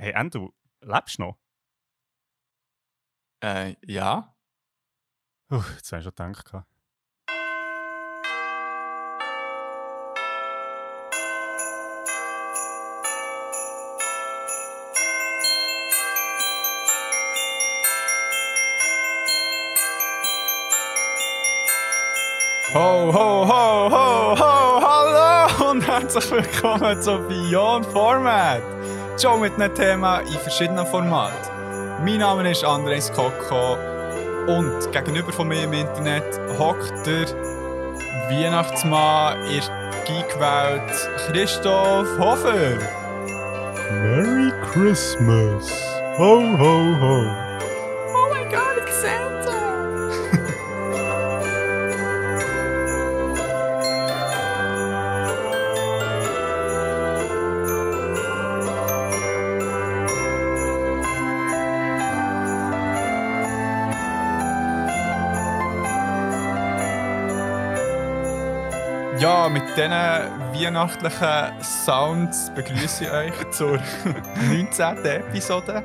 Hey, Endo, lebst du noch? Äh, ja. Uh, jetzt habe ich schon gedacht. Ho, ho, ho, ho, ho, hallo und herzlich willkommen zu Beyond Format. Schon mit einem Thema in verschiedenen Formaten. Mein Name ist Andres Koko und gegenüber von mir im Internet hockt der Weihnachtsmann in der Geekwelt Christoph Hofer. Merry Christmas! Ho, ho, ho! Diesen weihnachtlichen Sounds begrüße ich euch zur 19. Episode.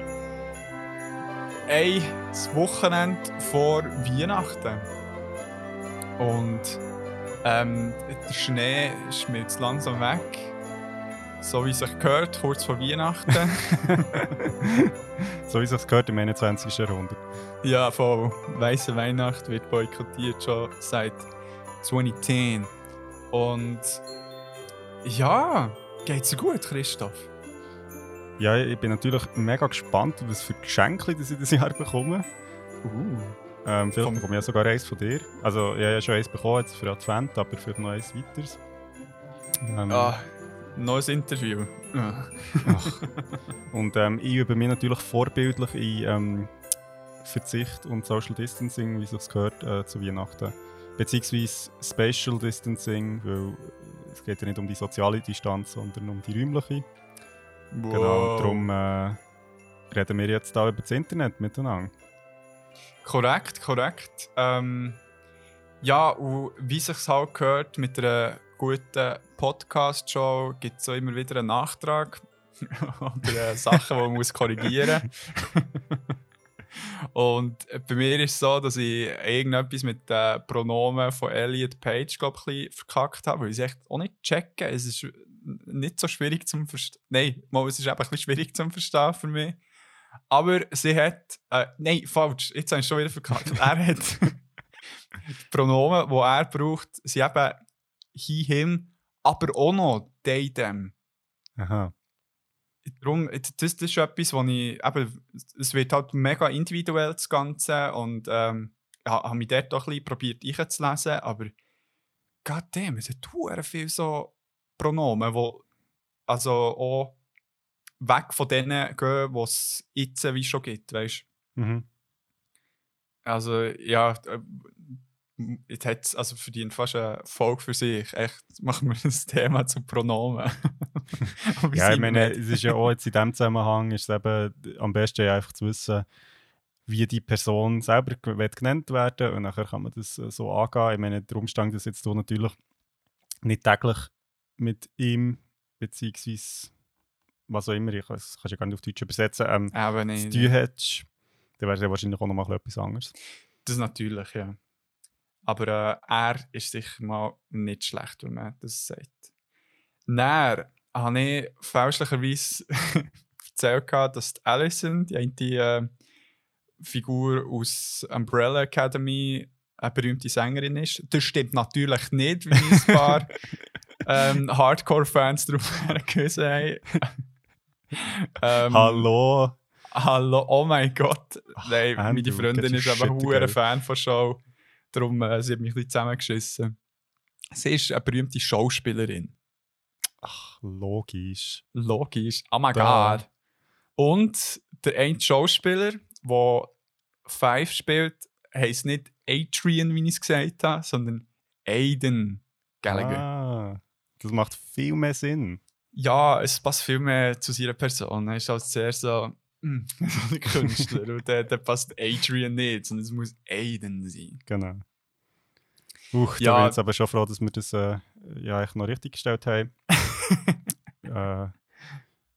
Ein Wochenende vor Weihnachten. Und ähm, der Schnee schmilzt langsam weg. So wie es sich gehört, kurz vor Weihnachten. so wie es sich gehört im 21. Jahrhundert. ja, voll. Weiße Weihnacht wird boykottiert schon seit 2010. Und ja, geht's dir gut, Christoph? Ja, ich bin natürlich mega gespannt, was für Geschenke das ich dieses Jahr bekomme. Uh. Ähm, vielleicht bekomme ich ja sogar eins von dir. Also, ich habe ja schon eins bekommen jetzt für Advent, aber vielleicht noch eins weiteres. Ähm, Ah, neues Interview. Ah. ach. Und ähm, ich übe mich natürlich vorbildlich in ähm, Verzicht und Social Distancing, wie es gehört, äh, zu Weihnachten. Beziehungsweise Spatial Distancing, weil es geht ja nicht um die soziale Distanz, sondern um die räumliche. Genau, Wow. darum äh, reden wir jetzt da über das Internet miteinander. Korrekt, korrekt. Ähm, ja, und wie sich halt gehört, mit einer guten Podcast-Show gibt es auch immer wieder einen Nachtrag oder Sachen, die man muss korrigieren muss. Und bei mir ist es so, dass ich irgendetwas mit den Pronomen von Elliot Page, glaube ich, verkackt habe, weil ich es echt auch nicht checke. Es ist nicht so schwierig zum Verstehen. Nein, mal, es ist eben ein bisschen schwierig zum Verstehen für mich. Aber sie hat. Äh, nein, falsch. Jetzt habe ich schon wieder verkackt. er hat. die Pronomen, die er braucht, sind eben he, him, aber auch noch they, them. Aha. Darum, das, das ist etwas, wo ich. Eben, es wird halt mega individuell, das Ganze. Und ähm, ich ha- habe mich dort auch ein bisschen probiert einzulesen. Aber. Goddamn, es hat verdammt viel so Pronomen, die. Also auch weg von denen gehen, die es jetzt wie schon gibt, weißt Mhm. Also, ja, äh, jetzt hat's, also verdient fast eine Folge für sich. Echt, machen wir das Thema zu Pronomen. Ja, ich meine, es ist ja auch jetzt in diesem Zusammenhang ist es eben am besten ja einfach zu wissen, wie die Person selber genannt werden und nachher kann man das äh, so angehen. Ich meine, der Umstand, dass jetzt du natürlich nicht täglich mit ihm beziehungsweise was auch immer, ich kann es kannst ja gar nicht auf Deutsch übersetzen, ähm, Aber zu nicht. tun hättest, dann wäre es ja wahrscheinlich auch noch mal etwas anderes. Das natürlich, ja. Aber äh, er ist sicher mal nicht schlecht, wenn man das sagt. Dann habe ich fälschlicherweise erzählt, dass die Alison, die eine äh, Figur aus Umbrella Academy, eine berühmte Sängerin ist. Das stimmt natürlich nicht, wie ein paar ähm, Hardcore-Fans darauf hingewiesen haben. ähm, Hallo! Hallo, oh mein Gott. Nein, meine Freundin ist aber ein. Fan von Show. Darum äh, sie hat mich ein bisschen zusammengeschissen. Sie ist eine berühmte Schauspielerin. Ach, logisch. Logisch. Oh my Da. god. Und der eine Schauspieler, der Five spielt, heisst nicht Adrian, wie ich es gesagt habe, sondern Aiden Gallagher. Ah, das macht viel mehr Sinn. Ja, es passt viel mehr zu seiner Person. Er ist als sehr so, mm, so ein Künstler. Und der, der passt Adrian nicht, sondern es muss Aiden sein. Genau. Uch, da Ja. bin ich jetzt aber schon froh, dass wir das äh, ja, echt noch richtig gestellt haben. äh,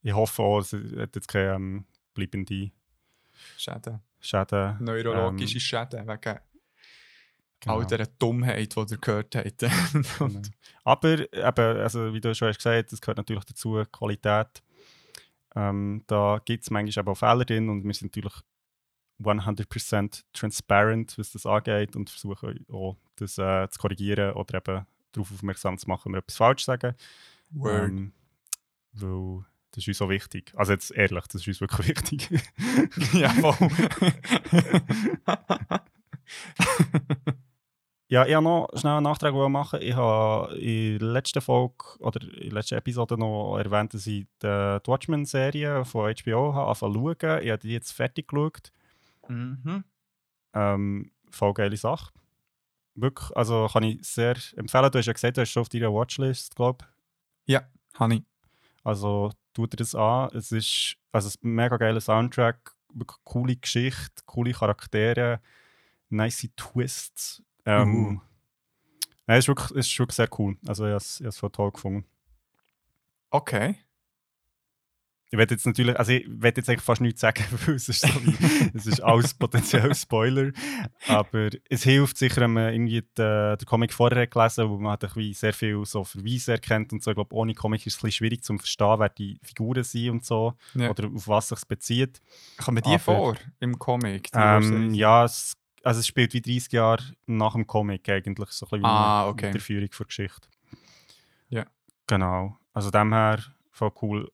ich hoffe auch, es hat jetzt keine ähm, bleibende Schäden. Schäden. Neurologische ähm, Schäden wegen genau. all dieser Dummheit, die ihr gehört habt. Genau. Aber eben, also wie du schon hast gesagt, das gehört natürlich dazu, Qualität. Ähm, da gibt es manchmal eben auch Fehler drin und wir sind natürlich 100% transparent, was das angeht und versuchen auch, das äh, zu korrigieren oder eben darauf aufmerksam zu machen, wenn wir etwas falsch sagen. Word. Ähm, weil das ist uns so wichtig. Also jetzt ehrlich, das ist uns wirklich wichtig. ja, voll. Ja, ich wollte noch schnell einen Nachtrag machen. Ich habe in der letzten Folge oder in der letzten Episode noch erwähnt, dass ich die, die Watchmen-Serie von HBO habe angefangen zu schauen. Ich habe die jetzt fertig geschaut. mhm. Ähm, voll geile Sache. Wirklich, also kann ich sehr empfehlen. Du hast ja gesagt, du hast schon auf deiner Watchlist, glaube ich. Ja, habe ich. Also tut dir das an. Es ist also ein mega geiler Soundtrack, wirklich coole Geschichte, coole Charaktere, nice Twists. Ähm, Uh. Nein, es ist wirklich, ist wirklich sehr cool. Also ich habe es, voll toll gefunden. Okay. Ich werde jetzt natürlich, also ich werde jetzt eigentlich fast nichts sagen, weil es ist, so wie, es ist alles potenziell Spoiler. Aber es hilft sicher, wenn man irgendwie den, den Comic vorher hat gelesen wo man halt wie sehr viel so Verweise erkennt und so. Ich glaube, ohne Comic ist es ein bisschen schwierig zu verstehen, wer die Figuren sind und so. Ja. Oder auf was sich bezieht. Kommen die Aber- vor im Comic? die Ähm, ja, es, also es spielt wie 30 Jahre nach dem Comic eigentlich, so ein bisschen Ah, okay. Weiterführung der Geschichte. Ja. Genau. Also dem her voll cool.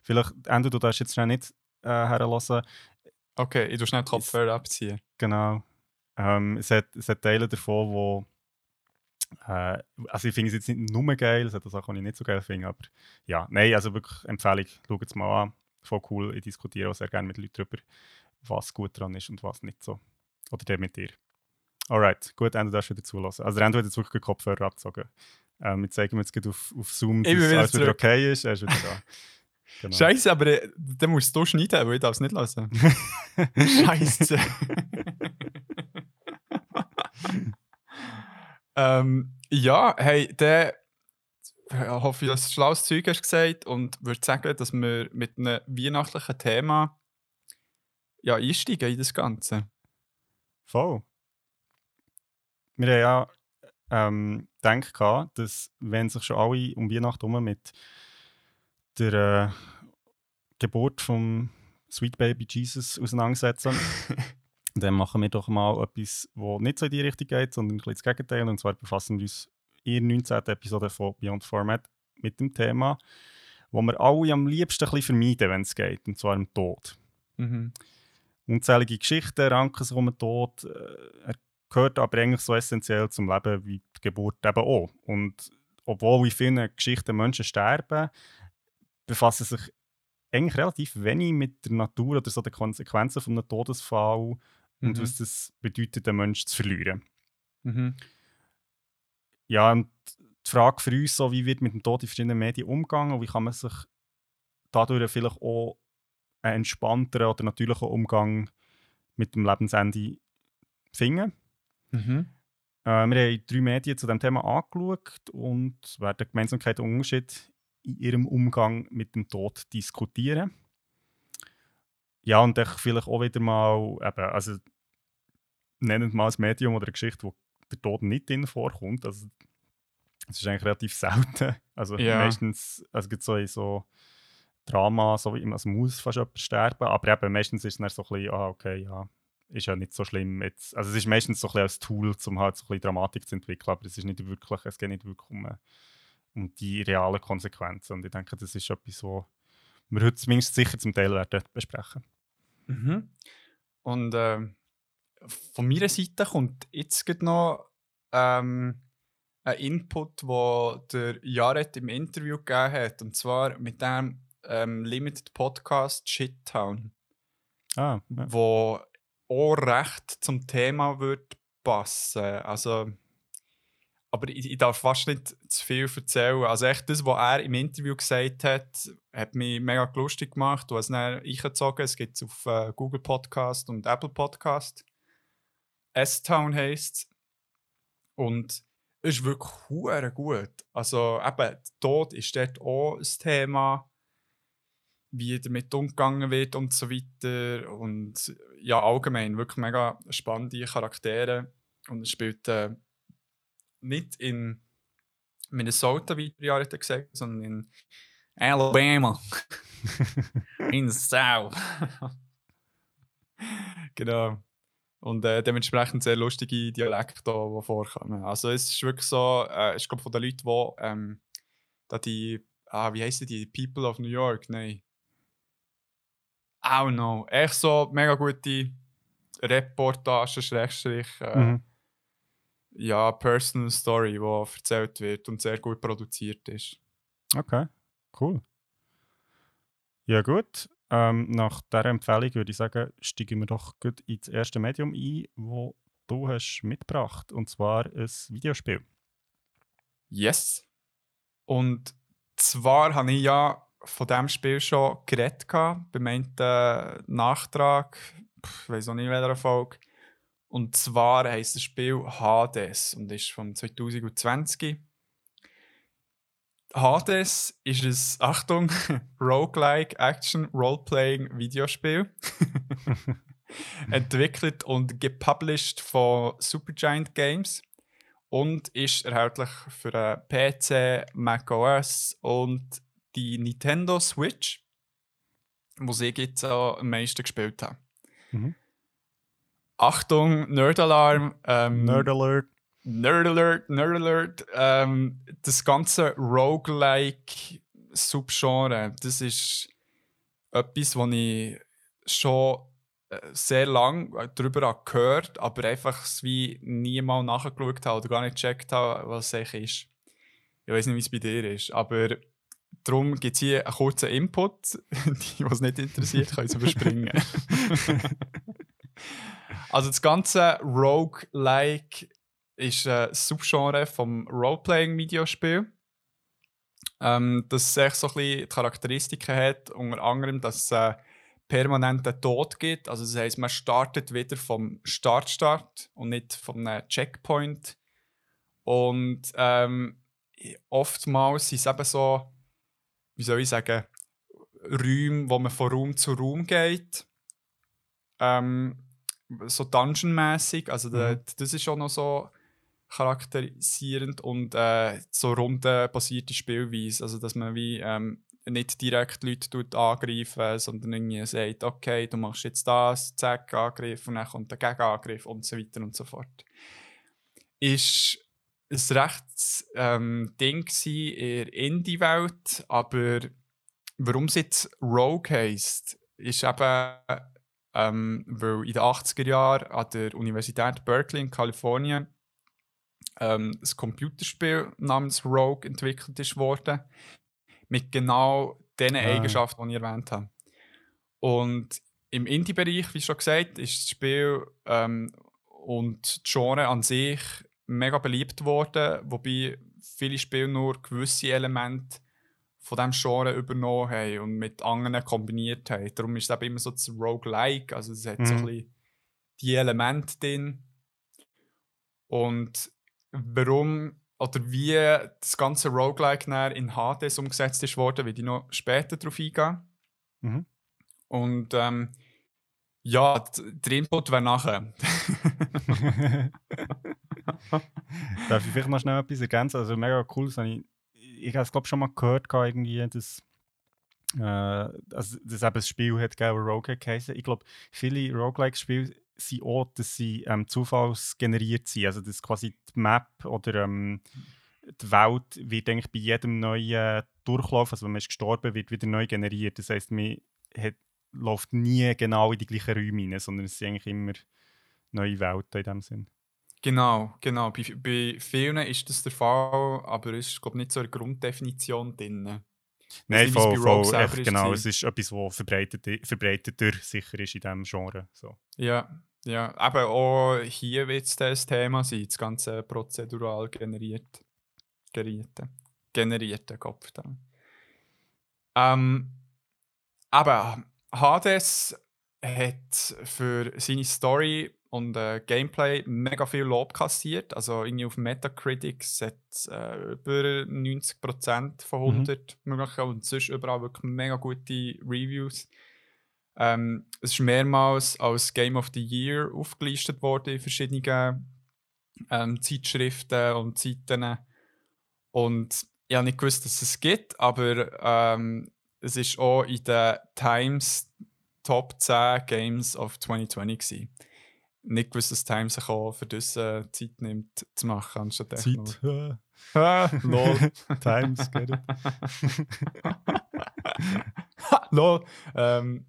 Vielleicht, Endo, du darfst jetzt schnell nicht äh, herlassen. Okay, ich tue schnell die Kopfhörer abziehen. Genau. Ähm, es, hat, es hat Teile davon, wo äh, also ich finde es jetzt nicht nur geil, es hat auch Sachen, die ich nicht so geil finde, aber ja, nein, also wirklich Empfehlung, schaut es mal an. Voll cool, ich diskutiere auch sehr gerne mit Leuten darüber, was gut dran ist und was nicht so. Oder der mit dir. Alright, gut, Endo darfst du wieder zulassen. Also der Endo hat jetzt wirklich den Kopfhörer abgezogen. Ähm, wir zeigen jetzt gerade auf, auf Zoom, dass alles wieder okay ist. Er ist wieder da. Genau. Scheiße, aber äh, dann musst du schneiden, weil ich darf es nicht lassen. Scheiße. ähm, ja, hey, der hoffe ich, dass du schlaues Zeug hast gesagt und würde sagen, dass wir mit einem weihnachtlichen Thema ja, einsteigen in das Ganze. Voll. Wir haben ja ähm, gedacht, dass wenn sich schon alle um Weihnachten herum mit der äh, Geburt vom Sweet Baby Jesus auseinandersetzen, dann machen wir doch mal etwas, das nicht so in die Richtung geht, sondern ein bisschen das Gegenteil. Und zwar befassen wir uns in der 19. Episode von Beyond Format mit dem Thema, wo wir alle am liebsten ein bisschen vermeiden, wenn es geht, und zwar dem Tod. Mhm. Unzählige Geschichten ranken sich um Tod. äh, Er gehört aber eigentlich so essentiell zum Leben wie die Geburt eben auch. Und obwohl in vielen Geschichten Menschen sterben, befassen sich eigentlich relativ wenig mit der Natur oder so den Konsequenzen von einem Todesfall und Mhm. was das bedeutet, den Menschen zu verlieren. Mhm. Ja, und die Frage für uns, so, wie wird mit dem Tod in verschiedenen Medien umgegangen und wie kann man sich dadurch vielleicht auch einen entspannteren oder natürlichen Umgang mit dem Lebensende finden. Mhm. Äh, wir haben drei Medien zu diesem Thema angeschaut und werden Gemeinsamkeit und Unterschied in ihrem Umgang mit dem Tod diskutieren. Ja, und ich vielleicht auch wieder mal, eben, also nennen wir mal ein Medium oder eine Geschichte, wo der Tod nicht drin vorkommt. Also, es ist eigentlich relativ selten. Also Ja. meistens, also gibt so in so Drama, so wie immer, also muss fast jemand sterben, aber eben meistens ist es dann so ein bisschen, ah, okay, ja, ist ja nicht so schlimm jetzt. Also es ist meistens so ein bisschen als Tool, um halt so ein bisschen Dramatik zu entwickeln, aber es ist nicht wirklich, es geht nicht wirklich um, äh, um die realen Konsequenzen. Und ich denke, das ist etwas, was wir heute zumindest sicher zum Teil werden besprechen. Mhm. Und ähm, von meiner Seite kommt jetzt noch ähm, ein Input, wo der Jared im Interview gegeben hat. Und zwar mit dem ähm, Limited Podcast Shittown, Ah, ja. wo auch recht zum Thema wird passen. Also, aber ich, ich darf fast nicht zu viel erzählen. Also echt das, was er im Interview gesagt hat, hat mich mega lustig gemacht. Du hast es dann eingezogen. Es gibt es auf äh, Google Podcast und Apple Podcast. S-Town heisst es. Und es ist wirklich gut. Also eben, Tod ist dort auch ein Thema. Wie damit umgegangen wird und so weiter. Und ja, allgemein wirklich mega spannende Charaktere. Und es spielt äh, nicht in Minnesota, wie Jahre gesagt sondern in Alabama. in South. genau. Und äh, dementsprechend sehr lustige Dialekte, die vorkommen. Also es ist wirklich so, äh, ich glaube von den Leuten, die ähm, da die, ah, wie heißen die, People of New York, nein. Don't know. Echt so mega gute Reportagen, Schrägstrich, äh, mhm. ja, Personal Story, die erzählt wird und sehr gut produziert ist. Okay, cool. Ja gut, ähm, nach dieser Empfehlung würde ich sagen, steigen wir doch gut ins erste Medium ein, das du hast mitgebracht, und zwar ein Videospiel. Yes. Und zwar habe ich ja von diesem Spiel schon geredet beim einen Nachtrag, ich weiß auch nicht, welcher Folge. Und zwar heisst das Spiel Hades und ist von 2020. Hades ist ein, Achtung, Roguelike Action Roleplaying Videospiel. Entwickelt und gepublished von Supergiant Games und ist erhältlich für PC, macOS und die Nintendo Switch, wo ich jetzt am meisten gespielt habe. Mhm. Achtung, Nerd-Alarm. Ähm, Nerd-Alert. Nerd Alert, Nerd Alert, ähm, das ganze Roguelike Subgenre, das ist etwas, was ich schon äh, sehr lange darüber gehört aber einfach wie niemand nachgeschaut habe oder gar nicht gecheckt habe, was es ist. Ich weiß nicht, wie es bei dir ist, aber darum gibt es hier einen kurzen Input. Die, was nicht interessiert, können es überspringen. also das ganze Roguelike ist ein Subgenre vom Roleplaying-Videospiel. Ähm, das echt so ein bisschen Charakteristiken hat, unter anderem, dass es einen permanenten Tod gibt. Also das heisst, man startet wieder vom Start-Start und nicht vom Checkpoint. Und ähm, oftmals sind es eben so, wie soll ich sagen, Räume, wo man von Raum zu Raum geht. Ähm, so Dungeon-mäßig. Also mhm. das ist schon noch so charakterisierend und äh, so rundenbasierte Spielweise. Also, dass man wie ähm, nicht direkt Leute tut angreifen, sondern irgendwie sagt, okay, du machst jetzt das, zack, Angriff und dann kommt der Gegenangriff und so weiter und so fort. Ist ein recht ähm, Ding in der Indie-Welt, aber warum es jetzt Rogue heisst, ist eben, ähm, weil in den 80er Jahren an der Universität Berkeley in Kalifornien ähm, ein Computerspiel namens Rogue entwickelt ist worden. Mit genau den ah. Eigenschaften, die ich erwähnt habe. Und im Indie-Bereich, wie schon gesagt, ist das Spiel ähm, und das Genre an sich mega beliebt worden, wobei viele Spiele nur gewisse Elemente von diesem Genre übernommen haben und mit anderen kombiniert haben. Darum ist es eben immer so das Roguelike, also es hat mhm. so ein bisschen die Elemente drin. Und warum oder wie das ganze Roguelike in HDs umgesetzt ist worden, will ich noch später darauf eingehen. Mhm. Und ähm, ja, der Input wäre nachher. Darf ich vielleicht noch schnell etwas ergänzen? Also mega cool, das ich, ich habe es glaube schon mal gehört, irgendwie, dass, äh, also, dass eben ein Spiel hat gegeben, Rogue geheißen. Ich glaube, viele Roguelike-Spiele sind auch, dass sie ähm, zufallsgeneriert sind. Also dass quasi die Map oder ähm, die Welt wird eigentlich bei jedem neuen Durchlauf, also wenn man ist gestorben wird, wieder neu generiert. Das heißt, man hat, läuft nie genau in die gleichen Räume rein, sondern es sind eigentlich immer neue Welten in dem Sinn. Genau, genau. Bei, bei vielen ist das der Fall, aber es ist glaube nicht so eine Grunddefinition drin. Nein, voll, voll, echt, genau. Es ist etwas, das verbreitet, verbreiteter sicher ist in diesem Genre. So. Ja, ja. Aber auch hier wird es das Thema sein, das ganze prozedural generiert. Generierte. Generierte Kopf dann. Ähm, aber Hades hat für seine Story und äh, Gameplay mega viel Lob kassiert. Also irgendwie auf Metacritic hat äh, über 90% von 100 mhm. möglich und sonst überall wirklich mega gute Reviews. Ähm, es ist mehrmals als Game of the Year aufgelistet worden in verschiedenen ähm, Zeitschriften und Seiten. Und ich habe nicht gewusst, dass es gibt, aber ähm, es ist auch in den Times Top 10 Games of 2020 gewesen. Nicht gewusst, dass Times sich auch für diese Zeit nimmt, zu machen, anstatt Zeit. Ah, lol. Times, get it. lol. Ähm,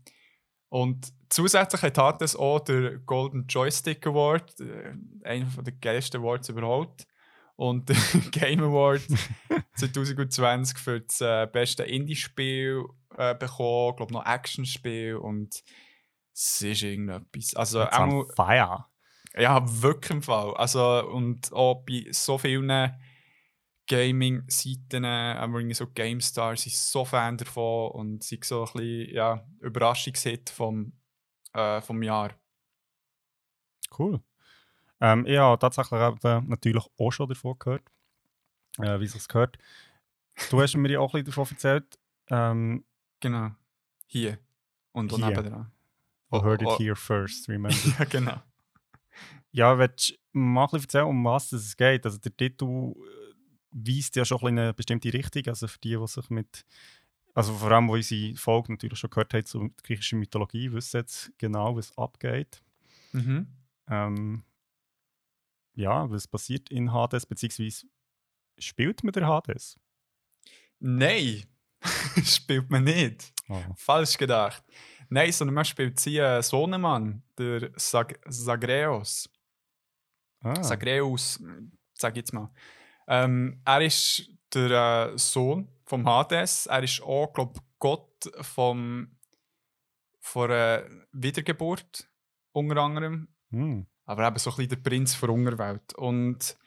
und zusätzlich hat es auch der Golden Joystick Award, äh, einer der geilsten Awards überhaupt. Und der Game Award 2020 für das äh, beste Indie-Spiel äh, bekommen, ich glaube noch Action-Spiel und es ist irgendetwas. Also auch, Fire. Ja, wirklich im Fall. Also, und auch bei so vielen Gaming-Seiten, äh, so GameStar, sind so Fan davon und sind so ein bisschen ja, Überraschungshit vom, äh, vom Jahr. Cool. Ähm, ich habe tatsächlich eben natürlich auch schon davon gehört, äh, wie es gehört. Du hast mir ja auch ein bisschen davon erzählt. Ähm, genau. Hier. Und hier. nebenan. Oh, heard it oh. here first, remember? ja, genau. Ja, willst du mal ein bisschen erzählen, um was es geht? Also der Titel weist ja schon in eine bestimmte Richtung. Also für die, die sich mit, also vor allem, wo unsere Folge natürlich schon gehört haben zur griechischen Mythologie, wissen jetzt genau, was abgeht. Mhm. Ähm, ja, was passiert in Hades, beziehungsweise spielt man der Hades? Nein, spielt man nicht. Oh. Falsch gedacht. Nein, sondern man spielt sie äh, Sohnemann, der Sag Sagreus. Ah. Sagreus, sag ich jetzt mal. Ähm, er ist der äh, Sohn vom Hades. Er ist auch, glaube Gott vom, von der Wiedergeburt, unter anderem. Mm. Aber eben so ein bisschen der Prinz der Unterwelt. Und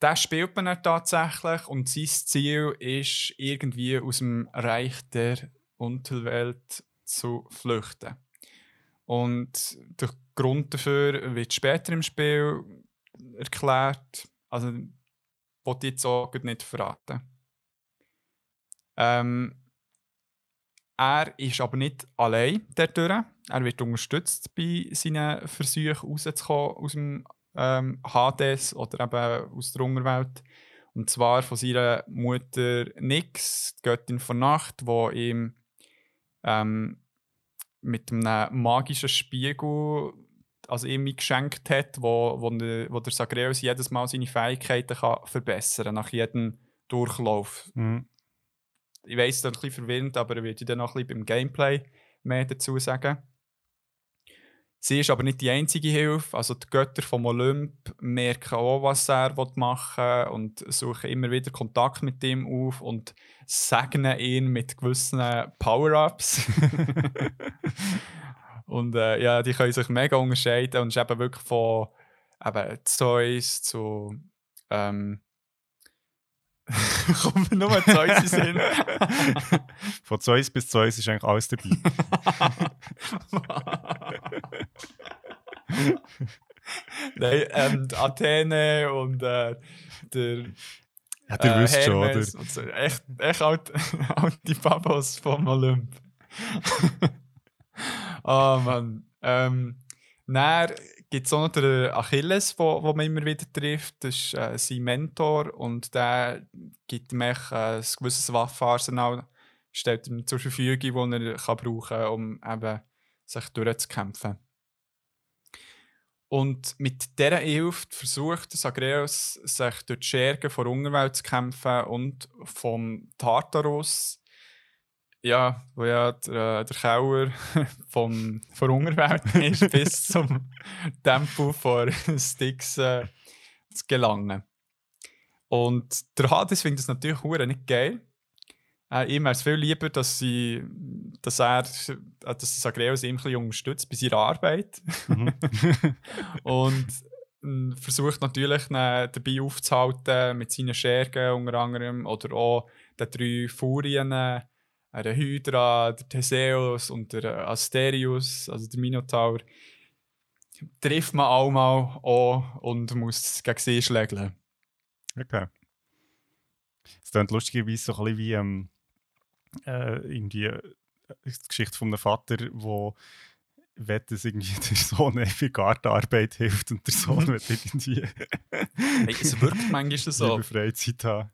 das spielt man tatsächlich und sein Ziel ist, irgendwie aus dem Reich der Unterwelt zu flüchten. Und der Grund dafür wird später im Spiel erklärt. Also ich jetzt auch nicht verraten. Ähm, er ist aber nicht allein dadurch. Er wird unterstützt bei seinen Versuchen rauszukommen aus dem ähm, Hades oder eben aus der Unterwelt. Und zwar von seiner Mutter Nix, die Göttin von Nacht, die ihm ähm, mit einem magischen Spiegel also ihm geschenkt hat, wo, wo, der, wo der Sagreus jedes Mal seine Fähigkeiten kann verbessern kann, nach jedem Durchlauf. Mhm. Ich weiß, das ist ein bisschen verwirrend, aber ich würde dann noch ein bisschen beim Gameplay mehr dazu sagen. Sie ist aber nicht die einzige Hilfe. Also die Götter vom Olymp merken auch, was er machen will und suchen immer wieder Kontakt mit ihm auf und segnen ihn mit gewissen Power-Ups. Und äh, ja, die können sich mega unterscheiden und es ist eben wirklich von eben Zeus zu. Ähm, Kommen wir nur Zeus in Sinn. von Zeus bis Zeus ist eigentlich alles dabei. Nein, ähm, Athene und äh, der. Ja, du äh, wisst schon, oder? So. Echt, echt alt, alte Babos vom Olymp. Oh Mann. Ähm, dann gibt es auch noch den Achilles, wo, wo man immer wieder trifft. Das ist äh, sein Mentor und der gibt ihm äh, ein gewisses Waffenarsenal, stellt ihm zur Verfügung, das er kann brauchen kann, um eben sich durchzukämpfen. Und mit dieser Hilfe versucht Sagreus, sich durch die Schergen von der Unterwelt zu kämpfen und vom Tartarus ja, wo ja der, äh, der Keller vom, von Unterwelt ist, bis zum Tempo von Sticks äh, zu gelangen. Und der Hades findet es natürlich nicht geil. Äh, ihm wäre es viel lieber, dass, sie, dass er äh, dass Sagreus ihm ein bisschen unterstützt bei seiner Arbeit. Mhm. und äh, versucht natürlich dabei aufzuhalten mit seinen Schergen unter anderem oder auch den drei Furien der Hydra, der Theseus und der Asterius, also der Minotaur, trifft man auch mal an und muss gegen sie schlägeln. Okay. Es klingt lustigerweise so ein bisschen wie ähm, äh, irgendwie äh, die Geschichte von einem Vater, wo will, dass irgendwie der Sohn bei Gartenarbeit hilft und der Sohn will irgendwie hey, es wirkt manchmal so. Freizeit haben.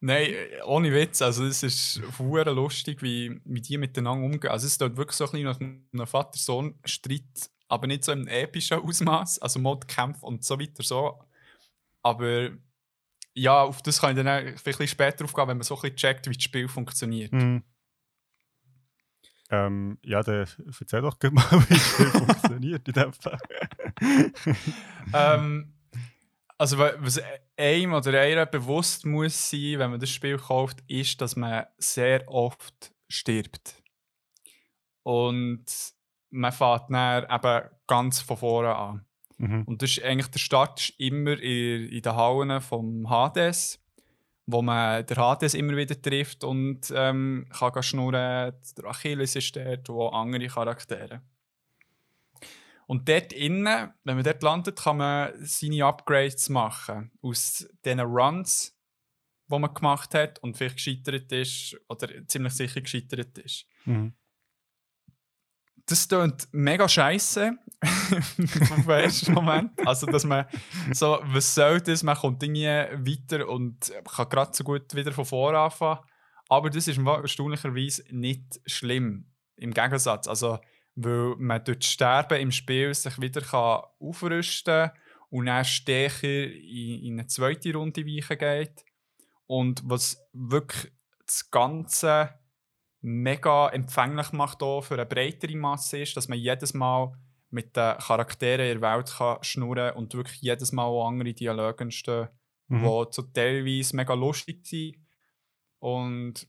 Nein, ohne Witz. Also, es ist hure lustig, wie, wie die miteinander umgehen. Also, es tut wirklich so ein bisschen nach einem Vater-Sohn-Streit, aber nicht so im epischen Ausmaß, also Modkämpfe und so weiter. So. Aber ja, auf das kann ich dann bisschen später aufgehen, wenn man so ein bisschen checkt, wie das Spiel funktioniert. Mhm. Ähm, ja, dann erzähl doch mal, wie das Spiel funktioniert in dem Fall. ähm, also, was einem oder einer bewusst muss sein, wenn man das Spiel kauft, ist, dass man sehr oft stirbt. Und man fährt dann eben ganz von vorne an. Mhm. Und das ist eigentlich der Start ist immer in, in den Hallen vom Hades, wo man den Hades immer wieder trifft und ähm, kann schnurren. Der Achilles ist dort, wo andere Charaktere. Und dort innen, wenn man dort landet, kann man seine Upgrades machen. Aus diesen Runs, die man gemacht hat und vielleicht gescheitert ist oder ziemlich sicher gescheitert ist. Mhm. Das klingt mega scheiße im ersten Moment. Also, dass man so, was soll das? Man kommt irgendwie weiter und kann gerade so gut wieder von vorne anfangen. Aber das ist erstaunlicherweise nicht schlimm. Im Gegensatz. Also, weil man durch das Sterben im Spiel sich wieder kann aufrüsten kann und dann stärker in, in eine zweite Runde weichen geht. Und was wirklich das Ganze mega empfänglich macht auch für eine breitere Masse ist, dass man jedes Mal mit den Charakteren in der Welt kann schnurren und wirklich jedes Mal auch andere Dialoge entstehen, mhm. die so teilweise mega lustig sind und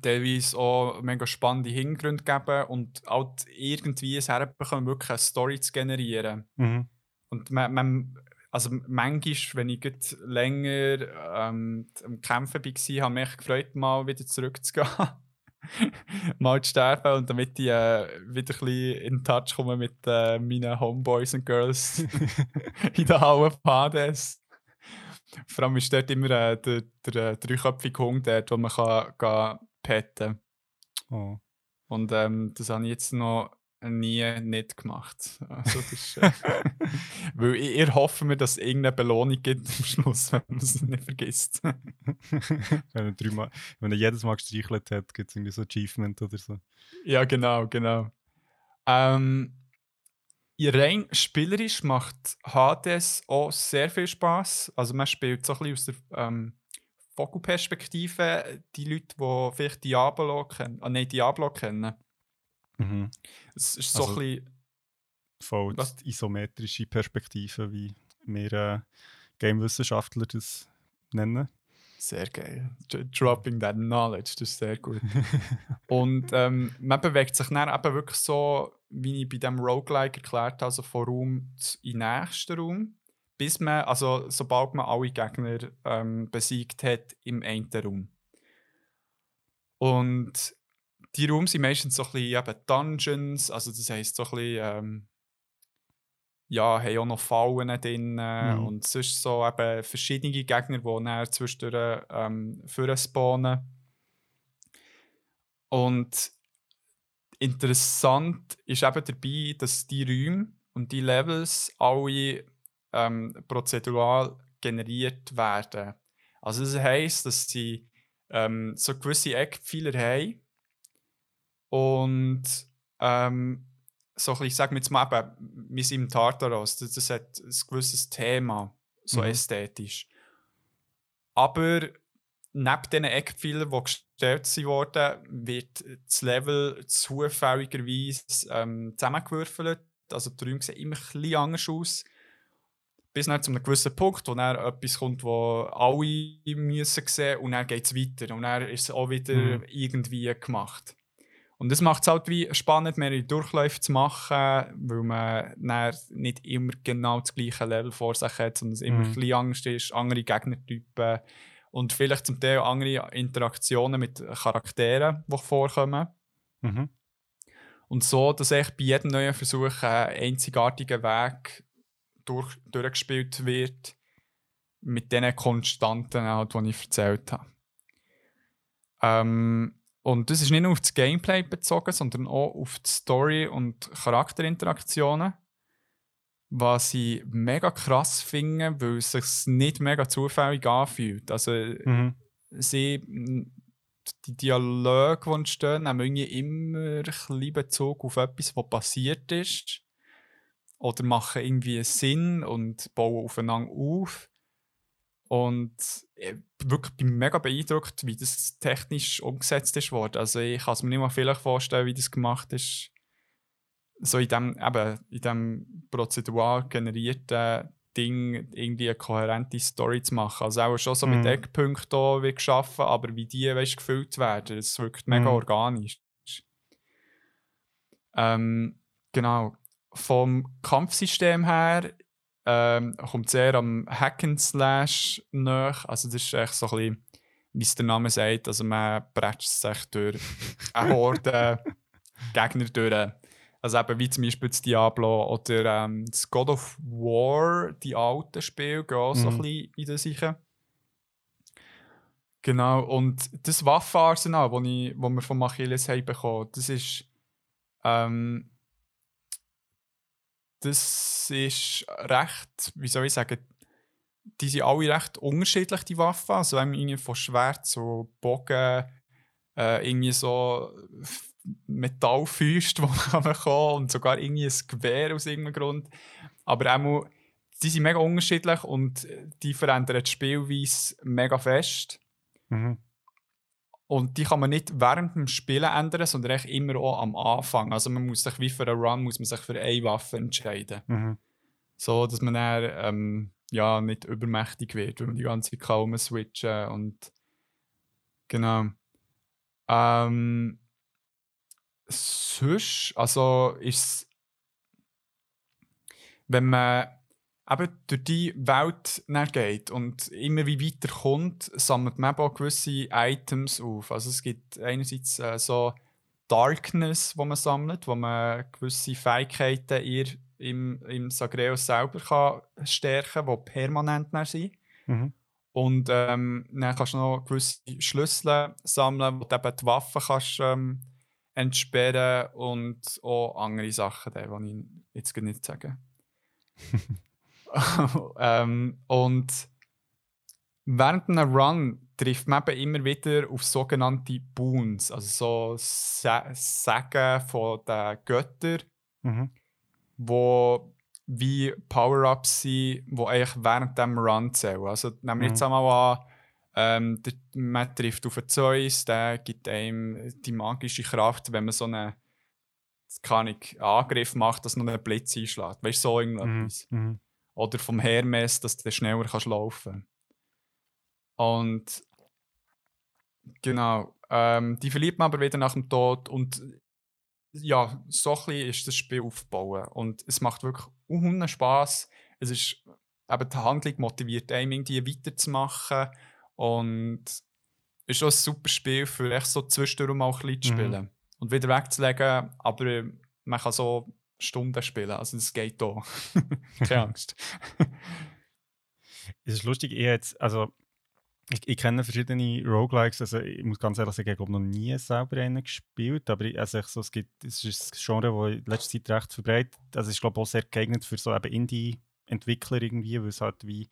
teilweise auch mega spannende Hintergründe geben und auch irgendwie es herbekommen, wirklich eine Story zu generieren. Mhm. Und man, man, also manchmal, wenn ich länger ähm, am Kämpfen war, habe ich mich gefreut, mal wieder zurückzugehen. mal zu sterben und damit ich äh, wieder ein bisschen in Touch komme mit äh, meinen Homeboys und Girls in der Halle Hades. Vor allem ist dort immer äh, der, der, der dreiköpfige Hund dort, wo man kann, kann petten. Oh. Und ähm, das habe ich jetzt noch nie nicht gemacht. Also das ist, äh, weil ich, ich hoffe mir, dass es irgendeine Belohnung gibt am Schluss, wenn man es nicht vergisst. wenn, er dreimal, wenn er jedes Mal gestreichelt hat, gibt es irgendwie so Achievement oder so. Ja, genau, genau. Ähm, rein spielerisch macht Hades auch sehr viel Spaß. Also man spielt so ein bisschen aus der ähm, Vogelperspektive die Leute, die vielleicht Diablo kennen, ah, nein, Diablo kennen. Mhm. Es ist so also, ein bisschen. Voll was? die isometrische Perspektive, wie wir äh, Gamewissenschaftler das nennen. Sehr geil. Dropping that knowledge, das ist sehr gut. und ähm, man bewegt sich dann eben wirklich so, wie ich bei dem Roguelike erklärt habe, also von Raum in den nächsten Raum bis man, also sobald man alle Gegner ähm, besiegt hat im einen Raum. Und die Rooms sind meistens so ein bisschen eben Dungeons, also das heisst so ein bisschen, ähm, ja, haben auch noch Fallen drin mhm. und sonst so eben verschiedene Gegner, die dann zwischendurch ähm, spawnen. Und interessant ist eben dabei, dass die Räume und die Levels alle ähm, prozedural generiert werden. Also das heisst, dass sie ähm, so gewisse Eckpfeiler haben und ähm, so ich sage jetzt mal eben, wir sind im Tartaros, das, das hat ein gewisses Thema, so mhm. ästhetisch. Aber neben diesen Eckpfeilern, die gestellt wurden, wird das Level zufälligerweise ähm, zusammengewürfelt. Also die Räume sehen immer ein bisschen anders aus bis dann zu einem gewissen Punkt, wo dann etwas kommt, wo alle müssen sehen und dann geht es weiter und dann ist es auch wieder mhm. irgendwie gemacht. Und das macht es halt wie spannend, mehrere Durchläufe zu machen, weil man dann nicht immer genau das gleiche Level vor sich hat, sondern es mhm. immer ein bisschen Angst ist, andere Gegnertypen und vielleicht zum Teil andere Interaktionen mit Charakteren, die vorkommen. Mhm. Und so, dass echt bei jedem neuen Versuch ein einzigartiger Weg durch, durchgespielt wird, mit den Konstanten, halt, die ich erzählt habe. Ähm, und das ist nicht nur auf das Gameplay bezogen, sondern auch auf die Story und Charakterinteraktionen. Was ich mega krass finde, weil es sich nicht mega zufällig anfühlt. Also, mhm. sie, die Dialoge, die entstehen, haben irgendwie immer ein Bezug auf etwas, was passiert ist. Oder machen irgendwie Sinn und bauen aufeinander auf. Und ich äh, wirklich bin mega beeindruckt, wie das technisch umgesetzt ist worden. Also ich kann es mir nicht mal vielleicht vorstellen, wie das gemacht ist. So in dem, eben, in dem prozedural generierten Ding irgendwie eine kohärente Story zu machen. Also auch schon so mit mm. Eckpunkten wird geschaffen, aber wie die weißt, gefüllt werden, das wirkt mega mm. organisch. Ähm, genau. Vom Kampfsystem her ähm, kommt sehr am Hacken Slash nach. Also das ist echt so ein bisschen, wie es der Name sagt, also man bretscht sich durch eine Horde Gegner durch. Also eben wie zum Beispiel das Diablo oder ähm, das God of War, die alten Spiele, gehen auch mhm. so ein bisschen in der Sicher. Genau, und das Waffenarsenal, das wir von Achilles haben bekommen, das ist ähm, das ist recht, wie soll ich sagen, die sind alle recht unterschiedlich, die Waffen. Also wenn man von Schwert zu Bogen, äh, irgendwie so Metallfäuste, die man kommen und sogar irgendwie ein Gewehr aus irgendeinem Grund. Aber auch, die sind mega unterschiedlich und die verändern die Spielweise mega fest. Mhm. Und die kann man nicht während dem Spielen ändern, sondern echt immer auch am Anfang. Also man muss sich wie für einen Run muss man sich für eine Waffe entscheiden. Mhm. So, dass man dann ähm, ja, nicht übermächtig wird, wenn man die ganze Zeit kaum switchen und genau. Ähm, sonst, also ist wenn man eben durch die Welt geht und immer wie weiter kommt, sammelt man auch gewisse Items auf. Also es gibt einerseits äh, so Darkness, wo man sammelt, wo man gewisse Fähigkeiten ihr im, im Sagreus selber kann stärken kann, die permanent sind. Mhm. Und ähm, dann kannst du noch gewisse Schlüssel sammeln, wo du eben die Waffen kannst, ähm, entsperren und auch andere Sachen, die ich jetzt nicht sagen ähm, und während einem Run trifft man eben immer wieder auf sogenannte Boons, also so Sagen von den Göttern, mhm. wo wie Power-Ups sind, die eigentlich während dem Run zählen. Also nehmen wir mhm. jetzt einmal an, ähm, der, man trifft auf einen Zeus, der gibt einem die magische Kraft, wenn man so einen, einen Angriff macht, dass noch einen Blitz einschlägt. Weißt du, so irgendwas. Mhm. Oder vom Hermes, dass du schneller kannst laufen Und genau, ähm, die verliebt man aber wieder nach dem Tod und ja, so ein ist das Spiel aufbauen. Und es macht wirklich unheimlich Spass. Es ist eben die Handlung motiviert einem irgendwie weiterzumachen und es ist auch ein super Spiel für echt so zwischendurch mal ein bisschen zu mhm. spielen mhm. und wieder wegzulegen, aber man kann so Stunden spielen. Also das geht auch. Keine Angst. es ist lustig, ich jetzt, also ich, ich, kenne verschiedene Roguelikes, also ich muss ganz ehrlich sagen, ich habe noch nie selber einen gespielt, aber ich, also ich, so, es, gibt, es ist ein Genre, das in letzter Zeit recht verbreitet also es ist glaube ich auch sehr geeignet für so Indie-Entwickler irgendwie, weil es halt wie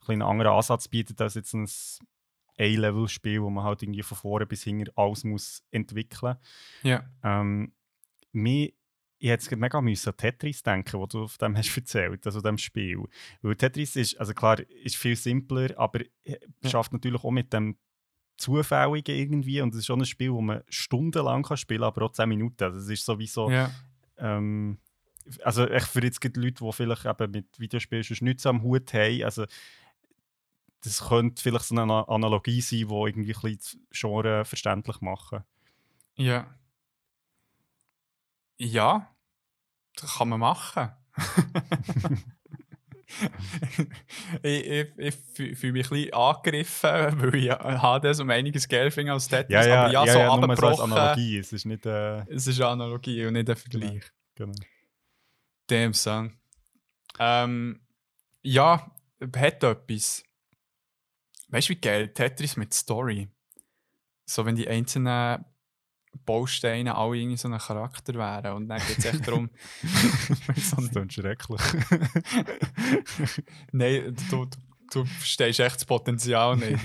ein einen anderen Ansatz bietet als jetzt ein A-Level-Spiel, wo man halt irgendwie von vorne bis hinten alles muss entwickeln. Ja. Ähm, mir ich jetzt mega müssen an Tetris denken, wo du auf dem hast erzählt, also dem Spiel. Weil Tetris ist, also klar, ist viel simpler, aber ja. schafft natürlich auch mit dem Zufälligen irgendwie und es ist schon ein Spiel, wo man stundenlang kann spielen kann, aber auch 10 Minuten. Also es ist sowieso... Ja. Ähm, also echt für jetzt gibt Leute, die vielleicht eben mit Videospielen schon nichts am Hut haben, also das könnte vielleicht so eine Analogie sein, die irgendwie ein bisschen Genre verständlich machen. Ja. Ja, das kann man machen. ich, ich, ich fühle mich ein bisschen angegriffen, weil ich Hades um einiges Geld finde als Tetris. Ja, ja, aber ja, ja, so ja nur so als. Analogie. Es ist nicht. Äh, Es ist eine Analogie und nicht ein Vergleich. genau. Damn son. Ähm, ja, hat etwas. Weißt du, wie geil Tetris mit Story? So, wenn die einzelnen Bausteine alle irgendwie so ein Charakter wären und dann geht es echt darum. Das klingt schrecklich. Nein, du, du, du verstehst echt das Potenzial nicht.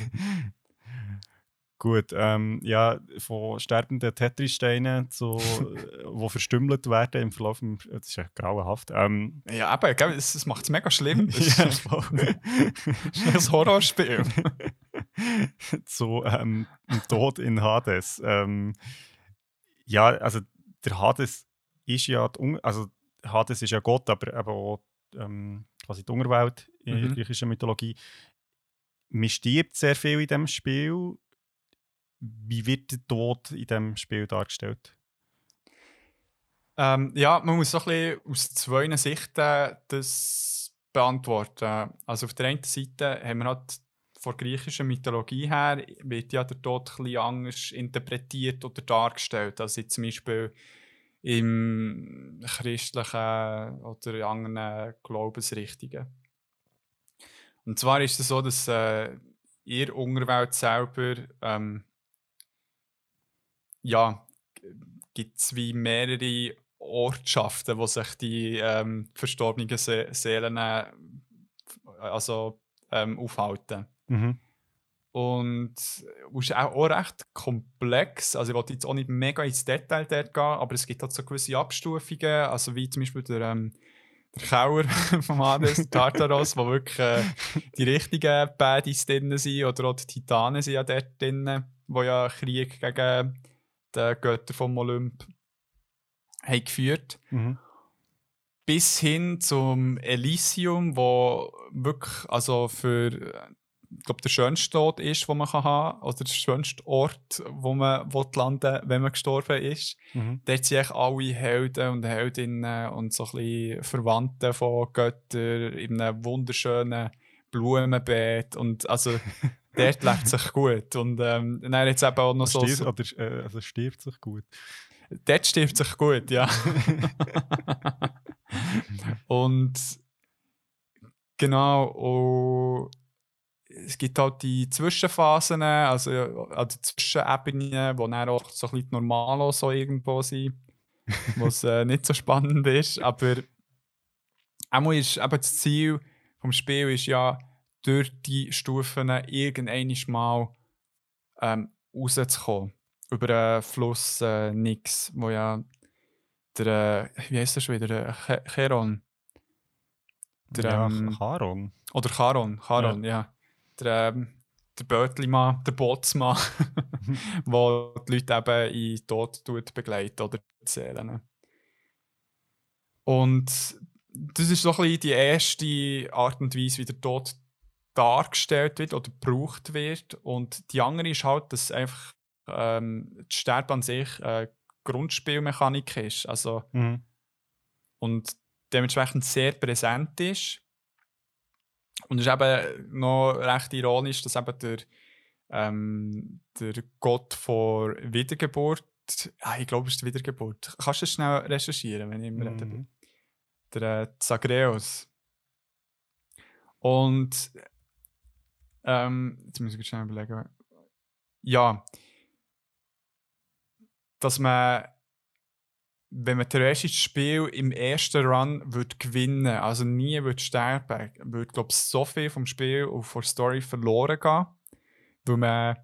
Gut, ähm, ja, von sterbenden Tetris-Steinen zu, äh, wo verstümmelt werden im Verlauf, das ist ja grauenhaft. Ähm, Ja, aber gell, es, es macht es mega schlimm. Das Ja, ist ein Horrorspiel. zu ähm, dem Tod in Hades. Ähm, ja, also der Hades ist ja, die also Hades ist ja Gott, aber, aber auch ähm, quasi die Unterwelt in der Mhm. griechischen Mythologie. Man stirbt sehr viel in dem Spiel. Wie wird der Tod in dem Spiel dargestellt? Ähm, ja, man muss so ein bisschen aus zwei Sichten das beantworten. Also auf der einen Seite haben wir halt von griechischer Mythologie her wird ja der Tod bisschen anders interpretiert oder dargestellt, als jetzt zum Beispiel im christlichen oder in anderen Glaubensrichtungen. Und zwar ist es so, dass äh, ihr Unterwelt selber ähm, ja, gibt es wie mehrere Ortschaften, wo sich die ähm, verstorbenen Se Seelen äh, also, ähm, aufhalten. Mhm. Und es ist auch, auch recht komplex. Also ich wollte jetzt auch nicht mega ins Detail dort gehen, aber es gibt halt so gewisse Abstufungen, also wie zum Beispiel der, ähm, der Kauer vom Hades, Tartaros, wo wirklich äh, die richtigen Baddies drin sind, oder auch die Titanen sind ja dort drin, wo ja Krieg gegen die Götter vom Olymp haben geführt Mhm. bis hin zum Elysium, wo wirklich also für äh, glaube, der schönste Tod ist, den man kann haben oder der schönste Ort, wo man will landen wenn man gestorben ist. Mhm. Dort sind alle Helden und Heldinnen und so ein bisschen Verwandte von Göttern in einem wunderschönen Blumenbeet. Und also dort lebt sich gut. Und ähm, dann jetzt eben auch noch so. Stirbt, oder, äh, also stirbt sich gut. Dort stirbt sich gut, ja. und genau, und es gibt halt die Zwischenphasen, also, also Zwischenebenen, wo dann auch so ein bisschen die Normalo so irgendwo sind, wo es äh, nicht so spannend ist. Aber einmal ist eben das Ziel vom Spiel ist ja, durch die Stufen irgendwann mal ähm, rauszukommen. Über den Fluss äh, Nix, wo ja der, äh, wie heißt der schon wieder, äh, Ch- Cheron. Der, ja, ähm, Charon. oder Charon, Charon, ja. Der, ähm, der Bötlimann, der Bootsmann, wo die Leute eben in den Tod tut begleiten oder die Seelen. Und das ist so ein bisschen die erste Art und Weise, wie der Tod dargestellt wird oder gebraucht wird. Und die andere ist halt, dass einfach ähm, das Sterben an sich äh, Grundspielmechanik ist. Also, Mhm. und dementsprechend sehr präsent ist. Und es ist eben noch recht ironisch, dass eben der, ähm, der Gott vor Wiedergeburt, ah, ich glaube, es ist die Wiedergeburt. Kannst du das schnell recherchieren, wenn ich immer rede? Mhm. Der äh, Zagreus. Und ähm, jetzt muss ich schnell überlegen. Ja, dass man wenn man das Spiel im ersten Run würd gewinnen also nie würd sterben, würde, glaube ich, so viel vom Spiel und von der Story verloren gehen. Weil man,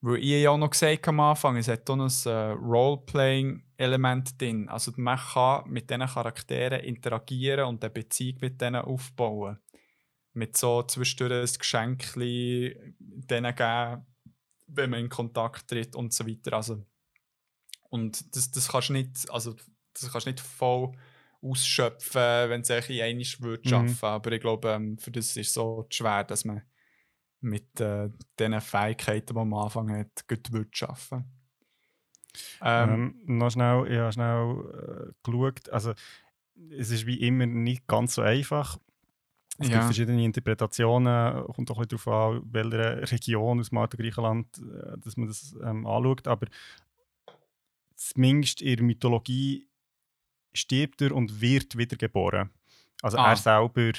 weil ich ja auch noch gesagt habe am Anfang, es hat auch ein äh, Roleplaying-Element drin. Also man kann mit diesen Charakteren interagieren und eine Beziehung mit denen aufbauen. Mit so zwischendurch ein Geschenkchen denen geben, wenn man in Kontakt tritt und so weiter. Also, und das, das kannst du nicht, also das kannst nicht voll ausschöpfen, wenn es eigentlich einmal würde Mhm. schaffen. Aber ich glaube, ähm, für das ist es so schwer, dass man mit äh, den Fähigkeiten, die man am Anfang hat, gut würde schaffen. Ähm, Ähm, noch schnell, ich habe schnell äh, geschaut. Also, es ist wie immer nicht ganz so einfach. Es ja. gibt verschiedene Interpretationen, kommt auch ein bisschen darauf an, welche Region aus dem alten Griechenland äh, dass man das ähm, anschaut. Aber zumindest in der Mythologie stirbt er und wird wiedergeboren. Also ah. er selber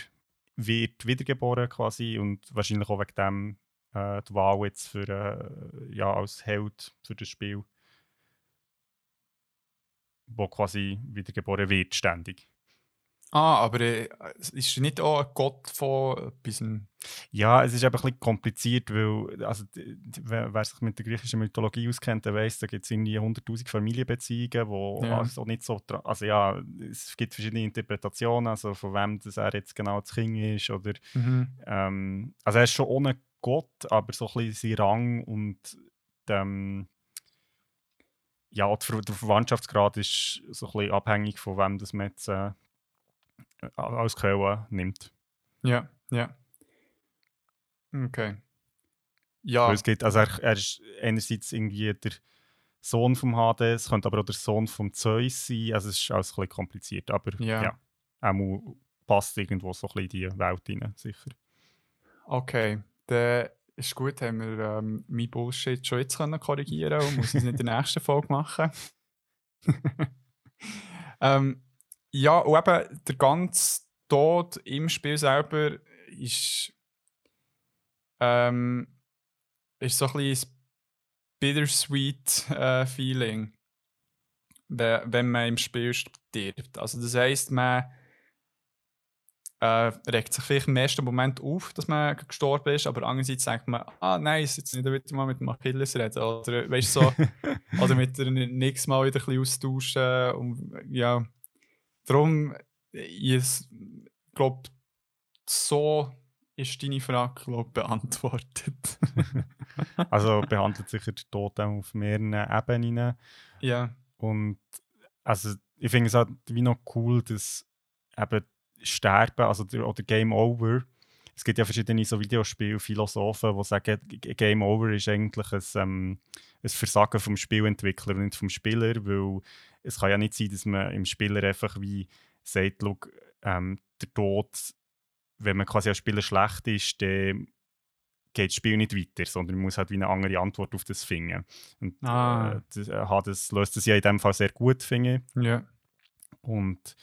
wird wiedergeboren quasi und wahrscheinlich auch wegen dem äh, die Wahl jetzt für, äh, ja, als Held für das Spiel, wo quasi wiedergeboren wird ständig. Ah, aber äh, ist er nicht auch ein Gott von etwas? Ja, es ist eben ein bisschen kompliziert, weil also, wer, wer sich mit der griechischen Mythologie auskennt, der weiß, da gibt es irgendwie 100'000 Familienbeziehungen, wo ja. also nicht so, also ja, es gibt verschiedene Interpretationen, also von wem das er jetzt genau das Kind ist oder mhm. ähm, also er ist schon ohne Gott, aber so ein bisschen sein Rang und ähm, ja, der Verwandtschaftsgrad ist so ein bisschen abhängig von wem das man jetzt äh, als Quelle nimmt. Ja, ja. Okay. Ja. Weil es geht, also er, er ist einerseits irgendwie der Sohn vom Hades, könnte aber auch der Sohn vom Zeus sein. Also es ist alles ein bisschen kompliziert, aber ja, ja er passt irgendwo so ein bisschen in die Welt rein, sicher. Okay, dann ist gut, haben wir ähm, mein Bullshit schon jetzt können korrigieren und muss es nicht in der nächsten Folge machen. ähm, ja, und eben der ganze Tod im Spiel selber ist, ähm, ist so ein bisschen bittersweet äh, Feeling, wenn man im Spiel stirbt. Also das heisst, man äh, regt sich vielleicht im ersten Moment auf, dass man gestorben ist, aber andererseits sagt man, ah nein, jetzt nicht wieder mal mit dem Achilles reden oder weißt so, oder mit der nächstes Mal wieder ein bisschen austauschen und ja, Darum, ich glaube, so ist deine Frage glaub, beantwortet. also behandelt sich der Tod auf mehreren Ebenen. Ja. Und also ich finde es halt wie noch cool, dass eben Sterben, also oder Game Over, es gibt ja verschiedene so Videospielphilosophen, die sagen, Game Over ist eigentlich ein, ähm, ein Versagen vom Spielentwickler und nicht vom Spieler, weil es kann ja nicht sein, dass man im Spieler einfach wie sagt, look, ähm, der Tod, wenn man quasi als Spieler schlecht ist, dann geht das Spiel nicht weiter, sondern man muss halt wie eine andere Antwort auf das finden. Und ah. äh, das, äh, das löst das ja in dem Fall sehr gut, finde ich. Ja. Und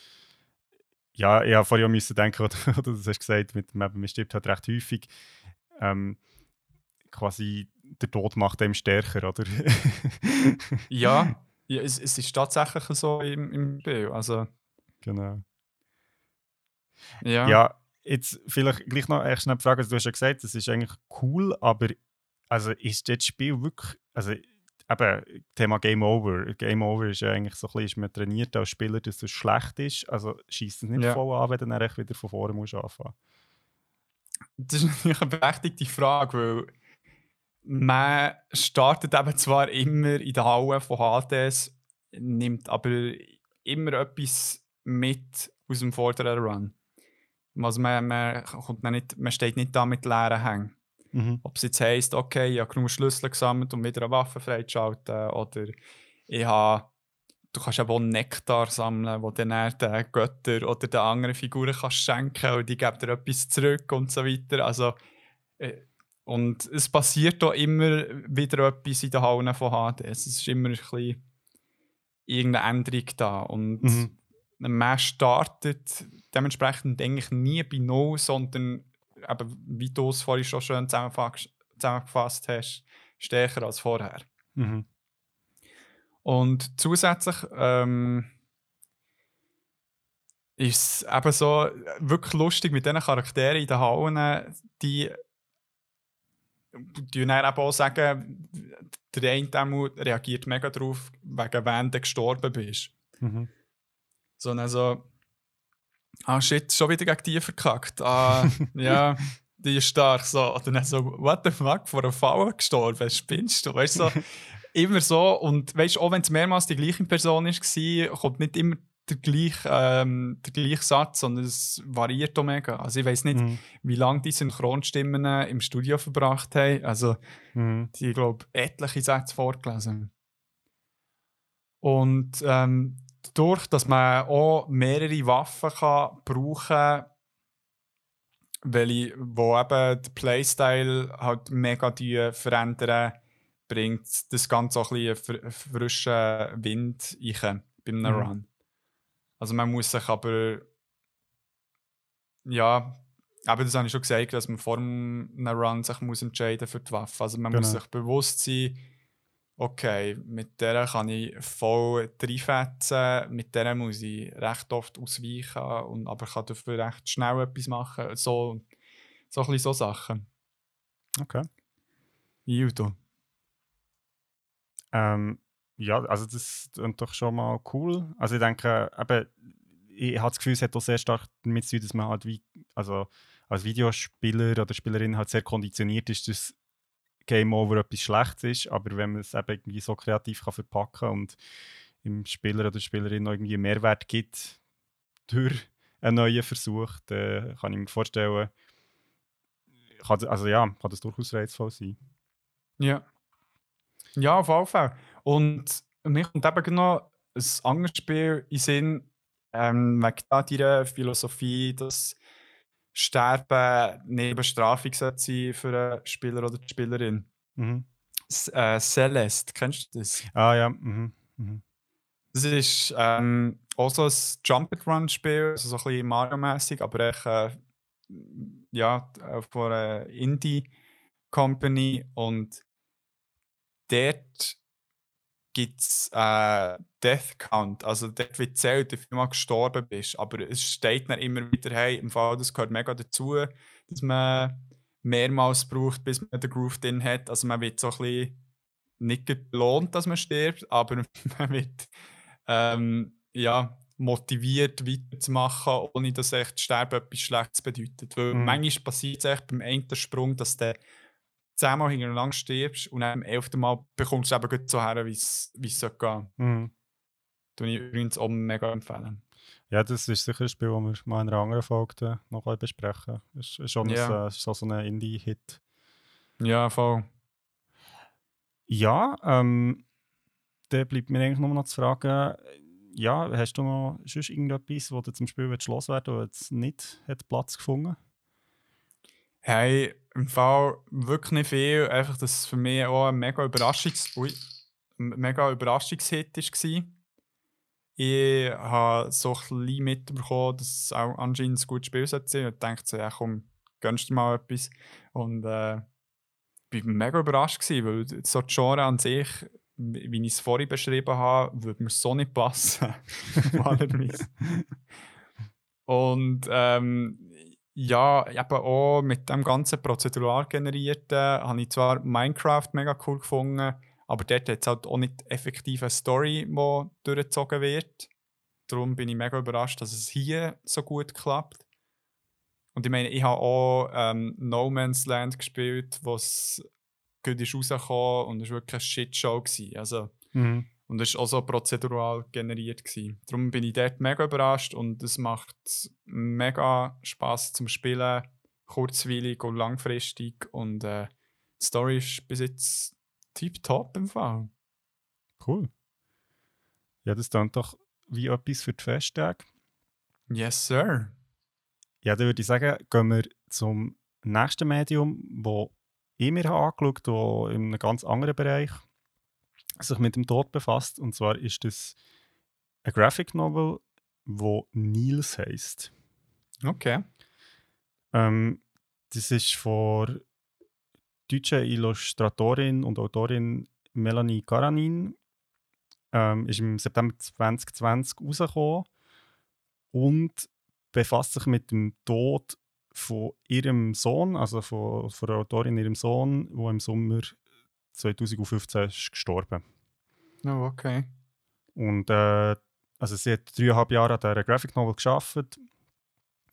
ja, ich habe vorhin auch müssen denken, oder, oder du hast gesagt, mit, man stirbt halt recht häufig. Ähm, quasi der Tod macht einem stärker, oder? ja, ja es, es, ist tatsächlich so im, im Spiel. Also. Genau. Ja. ja, jetzt vielleicht gleich noch eine Frage. Also, du hast ja gesagt, das ist eigentlich cool, aber also ist das Spiel wirklich. Also, eben, Thema Game Over. Game Over ist ja eigentlich so ein bisschen, ist man trainiert als Spieler, dass es schlecht ist. Also schießt es nicht ja. voll an, wenn du dann echt wieder von vorne musst anfangen Das ist natürlich eine berechtigte Frage, weil man startet eben zwar immer in der Halle von HTS, nimmt aber immer etwas mit aus dem vorderen Run. Also man, man, kommt nicht, man steht nicht da mit leeren Hängen. Mhm. Ob es jetzt heisst, okay, ich habe genug Schlüssel gesammelt, um wieder eine Waffe freizuschalten, oder ich habe, du kannst auch Nektar sammeln, wo dann den Götter oder den anderen Figuren kannst schenken und die geben dir etwas zurück und so weiter. Also, äh, und es passiert auch immer wieder etwas in den Hallen von HDS. Es ist immer ein bisschen irgendeine Änderung da. Und mhm. man startet dementsprechend eigentlich nie bei Null, sondern eben, wie du es vorhin schon schön zusammengefasst hast, stärker als vorher. Mhm. Und zusätzlich ähm, ist es eben so wirklich lustig mit diesen Charakteren in den Hallen, die die dann eben auch sagen, der eine reagiert mega drauf, wegen wenn du gestorben bist. Mhm. So, also, ah shit, schon wieder gegen die verkackt. Ah, ja, die ist stark. So. Und dann so, what the fuck, vor einer Falle gestorben, spinnst du? Weißt du, so, immer so. Und weißt du, auch wenn es mehrmals die gleiche Person war, kommt nicht immer der gleiche, ähm, der gleiche Satz, sondern es variiert auch mega. Also ich weiß nicht, mhm. wie lange die Synchronstimmen im Studio verbracht haben. Also mhm. die, glaube etliche Sätze vorgelesen. Und ähm, dadurch, dass man auch mehrere Waffen kann brauchen welche, wo eben den Playstyle halt mega die verändern, bringt das Ganze auch ein bisschen frischen Wind rein bei einem mhm. Run. Also man muss sich aber ja, aber das habe ich schon gesagt, dass man vor einem Run sich muss entscheiden für die Waffe. Also man genau. muss sich bewusst sein, okay, mit der kann ich voll reinfetzen, mit der muss ich recht oft ausweichen, und, aber kann dafür recht schnell etwas machen. So, so ein bisschen so Sachen. Okay. Judo. Ähm, ja, also das ist doch schon mal cool. Also ich denke, eben, ich habe das Gefühl, es hat auch sehr stark damit zu tun, dass man halt wie, also als Videospieler oder Spielerin halt sehr konditioniert ist, dass Game Over etwas Schlechtes ist, aber wenn man es eben irgendwie so kreativ kann verpacken und im Spieler oder Spielerin noch irgendwie Mehrwert gibt durch einen neuen Versuch, dann kann ich mir vorstellen, kann, also ja, kann das durchaus reizvoll sein. Ja. Ja, auf jeden Fall. Und mir kommt eben noch ein anderes Spiel in Sinn, ähm, wegen dieser Philosophie, dass Sterben neben Bestrafung sein für einen Spieler oder die Spielerin. Mhm. Äh, Celeste, kennst du das? Ah ja. Mhm. Mhm. Das ist ähm, auch so ein Jump-and-Run-Spiel, also so ein bisschen Mario-mäßig, aber echt, äh, ja, von einer Indie-Company und dort gibt es äh, Death Count. Also dort wird zählt, wie viel Mal gestorben bist. Aber es steht dann immer wieder, hey, im Fall, das gehört mega dazu, dass man mehrmals braucht, bis man den Groove drin hat. Also man wird so ein bisschen nicht belohnt, dass man stirbt, aber man wird ähm, ja, motiviert weiterzumachen, ohne dass echt Sterben etwas Schlechtes bedeutet. Weil mhm. manchmal passiert es echt beim einen Sprung, dass der zehnmal hintereinander stirbst und dann am elften Mal bekommst du es eben so her, wie es gehen. Mhm. Das ich übrigens auch mega empfehlen. Ja, das ist sicher ein Spiel, das wir mal in einer anderen Folge noch besprechen. Es ist schon ja. ein, so, so ein Indie-Hit. Ja, voll. Ja, ähm, da bleibt mir eigentlich nur noch zu fragen, ja, hast du noch sonst irgendetwas, wo du zum Spiel loswerden willst, das jetzt nicht hat Platz gefunden hat? Hey, im Fall wirklich nicht viel. Einfach, dass es für mich auch ein mega Überraschungs Ui, mega Überraschungshit war. Ich habe so ein bisschen mitbekommen, dass es auch anscheinend ein gutes Spiel sein sollte. Und dachte so, ja komm, gönnst du mal etwas. Und äh, ich war mega überrascht, gewesen, weil so die Genre an sich, wie ich es vorhin beschrieben habe, würde mir so nicht passen. Und ähm, ja, eben auch mit dem ganzen prozedural generierten habe ich zwar Minecraft mega cool gefunden, aber dort hat es halt auch nicht effektiv eine Story, die durchgezogen wird. Darum bin ich mega überrascht, dass es hier so gut klappt. Und ich meine, ich habe auch ähm, No Man's Land gespielt, was gut ist rausgekommen und es war wirklich eine Shitshow. Gewesen. Also, mhm. Und es war auch so prozedural generiert. Gewesen. Darum bin ich dort mega überrascht und es macht mega Spaß zum Spielen, kurzweilig und langfristig. Und äh, die Story ist bis jetzt tipptopp im Fall. Cool. Ja, das dann doch wie etwas für die Festtage. Yes, sir. Ja, dann würde ich sagen, gehen wir zum nächsten Medium, wo ich mir angeschaut habe, in einem ganz anderen Bereich sich mit dem Tod befasst. Und zwar ist das ein Graphic Novel, wo Nils heißt. Okay. Ähm, das ist von deutscher Illustratorin und Autorin Melanie Karanin. Ähm, ist im September 2020 rausgekommen und befasst sich mit dem Tod von ihrem Sohn, also von, von der Autorin ihrem Sohn, der im Sommer 2015 ist gestorben. Oh, okay. Und äh, also sie hat dreieinhalb Jahre an dieser Graphic Novel geschafft.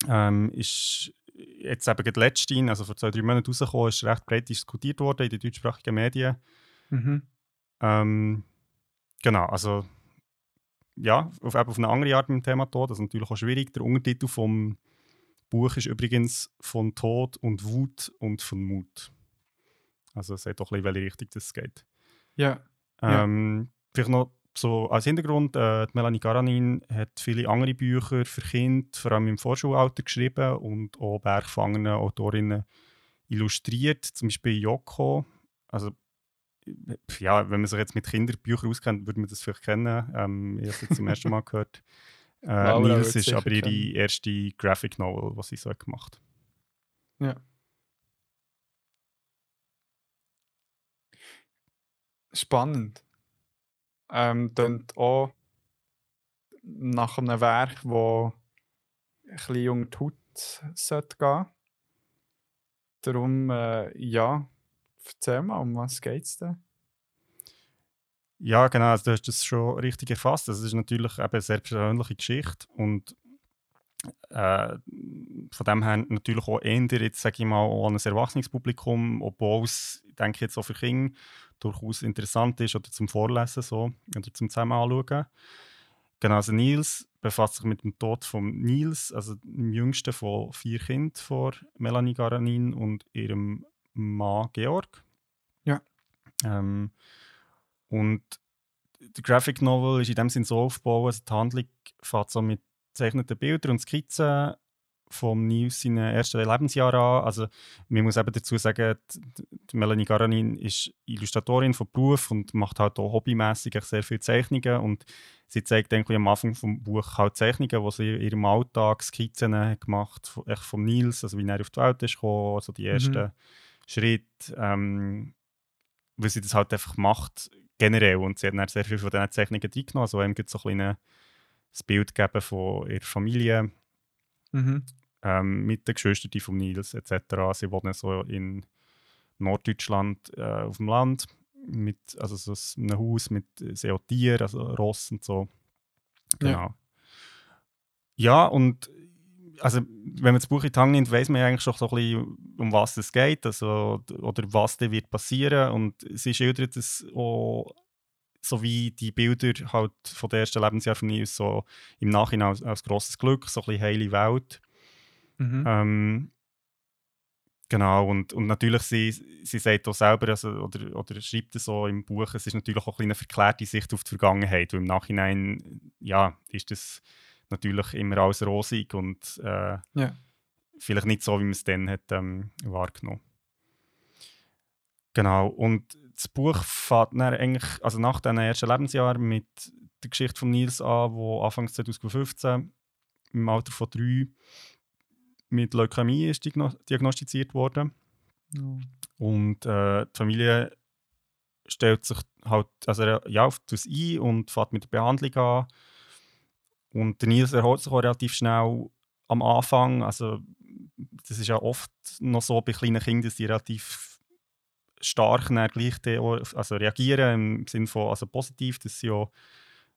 Ähm, ist jetzt eben letztens, also vor zwei, drei Monaten rausgekommen, ist recht breit diskutiert worden in den deutschsprachigen Medien. Mhm. Ähm, genau, also ja, auf, auf eine andere Art mit dem Thema Tod. Das ist natürlich auch schwierig. Der Untertitel vom Buch ist übrigens von Tod und Wut und von Mut. Also es sagt doch ein bisschen, welche Richtung das geht. Ja. Ähm, ja. Vielleicht noch so als Hintergrund, äh, Melanie Garanin hat viele andere Bücher für Kinder, vor allem im Vorschulalter geschrieben und auch bergfangene Autorinnen illustriert, zum Beispiel Yoko. Also ja, wenn man sich jetzt mit Kinderbüchern auskennt, würde man das vielleicht kennen. Ähm, ich habe es jetzt zum ersten Mal gehört. Äh, Nils ist aber ihre erste Graphic Novel, was sie so hat gemacht Ja. Spannend. Ähm, klingt auch nach einem Werk, das ein bisschen unter die Haut sollte gehen. Darum, äh, ja, erzähl mal, um was geht es denn? Ja, genau, also du hast das schon richtig erfasst. Das ist natürlich eben eine sehr persönliche Geschichte und äh, von dem her natürlich auch eher, jetzt sage ich mal, an ein Erwachsenenpublikum, obwohl es, denke ich jetzt auch für Kinder durchaus interessant ist oder zum Vorlesen so, oder zum zusammen anschauen. Genau, also Nils befasst sich mit dem Tod von Nils, also dem jüngsten von vier Kindern von Melanie Garanin und ihrem Mann Georg. Ja. Ähm, und die Graphic Novel ist in dem Sinn so aufgebaut, also die Handlung fängt so mit gezeichneten Bildern und Skizzen vom Nils seinen ersten Lebensjahr an. Also man muss eben dazu sagen, die, Melanie Garanin ist Illustratorin von Beruf und macht halt auch hobbymäßig sehr viele Zeichnungen. Und sie zeigt irgendwie am Anfang vom Buch halt Zeichnungen, die sie in ihrem Alltag Skizzen gemacht von, echt vom Nils, also wie er auf die Welt ist gekommen, also die ersten Schritte, ähm, weil sie das halt einfach macht generell. Und sie hat dann sehr viel von diesen Zeichnungen reingenommen, also gibt so ein kleines Bild gegeben von ihrer Familie, Mhm. Ähm, mit den Geschwistern von Nils etc. Sie wohnen so in Norddeutschland äh, auf dem Land, mit, also so einem Haus mit äh, sehr Tieren, also Ross und so. Ja. Genau. Ja, und also, wenn man das Buch in die Hand nimmt, weiß man ja eigentlich schon so ein bisschen, um was es geht also, oder was da wird passieren. Und sie schildert es auch so wie die Bilder halt von der ersten Lebensjahr von Nils so im Nachhinein als, als grosses Glück, so ein bisschen heile Welt. Mhm. Ähm, genau, und, und natürlich, sie, sie sagt auch selber, also, oder, oder schreibt es so im Buch, es ist natürlich auch ein eine verklärte Sicht auf die Vergangenheit, weil im Nachhinein, ja, ist das natürlich immer alles rosig und äh, Ja. vielleicht nicht so, wie man es dann hat ähm, wahrgenommen. Genau, und das Buch fängt dann eigentlich, also nach diesem ersten Lebensjahr mit der Geschichte von Nils an, wo Anfang 2015 im Alter von drei mit Leukämie ist diagno- diagnostiziert worden. Und äh, die Familie stellt sich halt, also er- ja, auf das ein und fährt mit der Behandlung an. Und der Nils erholt sich auch relativ schnell am Anfang. Also, das ist ja oft noch so bei kleinen Kindern, dass die relativ stark dann gleich also reagieren, im Sinne von also positiv, dass sie auch,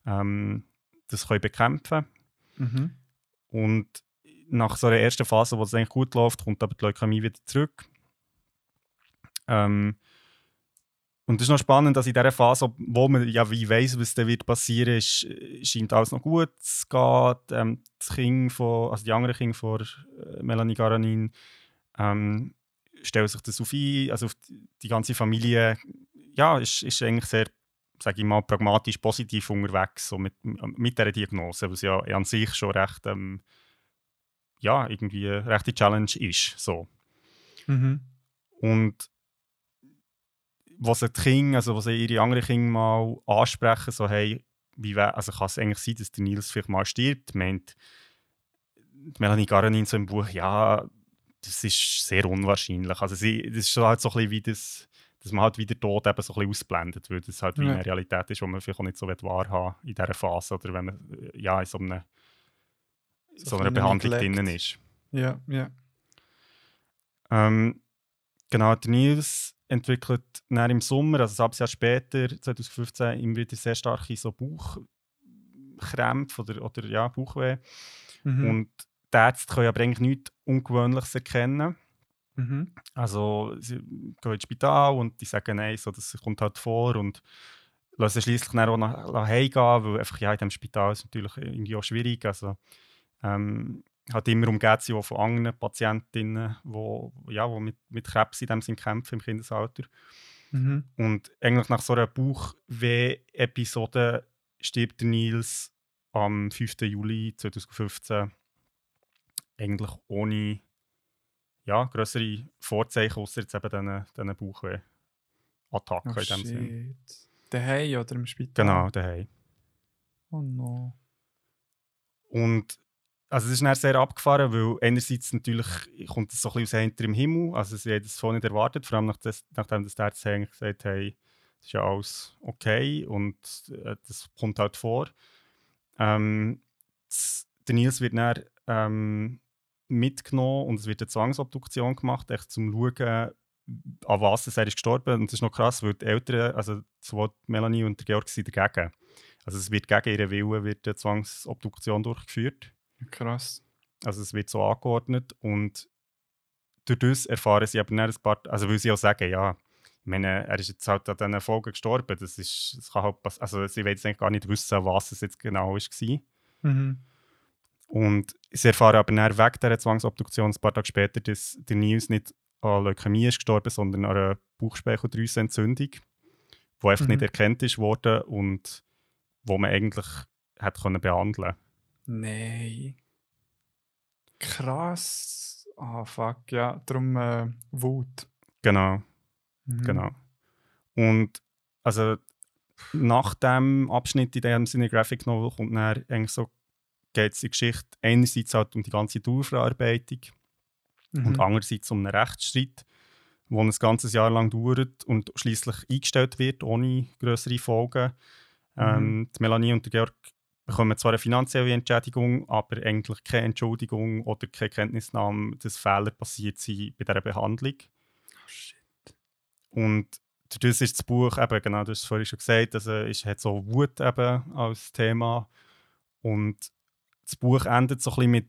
ähm, das können bekämpfen Mhm. Und nach so einer ersten Phase, wo es eigentlich gut läuft, kommt aber die Leukämie wieder zurück. Ähm, und es ist noch spannend, dass in dieser Phase, wo man ja wie weiß, was da wird passieren, ist, scheint alles noch gut zu gehen. Ähm, das Kind von, also die anderen Kinder von äh, Melanie Garanin ähm, stellen sich das auf ein. Also die ganze Familie ja, ist, ist eigentlich sehr, sage ich mal, pragmatisch positiv unterwegs so mit, mit dieser Diagnose, was ja an sich schon recht, ähm, ja, irgendwie eine rechte Challenge ist. So. Mhm. Und was die Kinder, also was ihre anderen Kinder mal ansprechen, so hey, wie wär, also kann es eigentlich sein, dass der Nils vielleicht mal stirbt, meint Melanie Garanin so im Buch, ja, das ist sehr unwahrscheinlich. Also sie, das ist halt so ein bisschen wie das, dass man halt wieder Tod eben so ein bisschen ausblendet, weil das halt wie Ja. eine Realität ist, die man vielleicht auch nicht so wahrhaben in dieser Phase oder wenn man ja, in so, einer so, einer ein Behandlung Neglect. drinnen ist. Ja, ja. Ähm, genau, der Nils entwickelt dann im Sommer, also ein halbes Jahr später, 2015, immer wieder sehr starke so Bauchkrämpfe oder, oder ja, Bauchweh. Mhm. Und die Ärzte können aber eigentlich nichts Ungewöhnliches erkennen. Mhm. Also sie gehen ins Spital und die sagen, nein, so, das kommt halt vor und lassen schließlich auch nach Hause gehen, weil einfach ja, in dem Spital ist es natürlich irgendwie auch schwierig. Also, ähm, hat immer umgeht sie auch von anderen Patientinnen, die ja, wo mit, mit Krebs in dem Sinn kämpfen im Kindesalter. Mhm. Und eigentlich nach so einer Bauchweh-Episode stirbt Nils am 5. Juli 2015 eigentlich ohne ja, größere Vorzeichen, außer jetzt eben diesen, diesen Bauchweh-Attacken Oh, in dem Sinn. shit. Daheim oder im Spital? Genau, daheim. Oh no. Und also es ist dann sehr abgefahren, weil einerseits natürlich kommt es so ein bisschen aus hinter im Himmel, also sie haben das vorher nicht erwartet, vor allem nach das, nachdem das der gesagt hat, das ist ja alles okay und äh, das kommt halt vor. Ähm, der Nils wird dann ähm, mitgenommen und es wird eine Zwangsobduktion gemacht, echt zum Schauen, an was es er ist gestorben. Und das ist noch krass, weil die Eltern, also sowohl Melanie und Georg sind dagegen. Also es wird gegen ihren Willen wird eine Zwangsobduktion durchgeführt. Krass. Also es wird so angeordnet und durch das erfahren sie aber dann ein paar, also weil sie auch sagen, ja, ich meine, er ist jetzt halt an diesen Folgen gestorben, das, ist, das kann halt pass- also sie wollen jetzt eigentlich gar nicht wissen, was es jetzt genau war. Mhm. Und sie erfahren aber dann wegen dieser Zwangsobduktion ein paar Tage später, dass der Nils nicht an Leukämie ist gestorben, sondern an einer Bauchspeicheldrüsenentzündung, die einfach Mhm. nicht erkannt ist worden und wo man eigentlich hätte können behandeln Nein. Krass. Ah, fuck, ja. Darum äh, Wut. Genau. Mhm. Genau. Und also nach dem Abschnitt in dem Sinne Graphic Novel kommt dann eigentlich so geht es die Geschichte einerseits halt um die ganze Dauerverarbeitung Mhm. und andererseits um einen Rechtsstreit, der ein ganzes Jahr lang dauert und schließlich eingestellt wird, ohne größere Folgen. Ähm, die Melanie und der Georg bekommen zwar eine finanzielle Entschädigung, aber eigentlich keine Entschuldigung oder keine Kenntnisnahme, dass Fehler passiert sind bei dieser Behandlung. Oh, shit. Und das ist das Buch eben, genau, du hast es vorhin schon gesagt, also es hat so Wut eben als Thema. Und das Buch endet so ein bisschen mit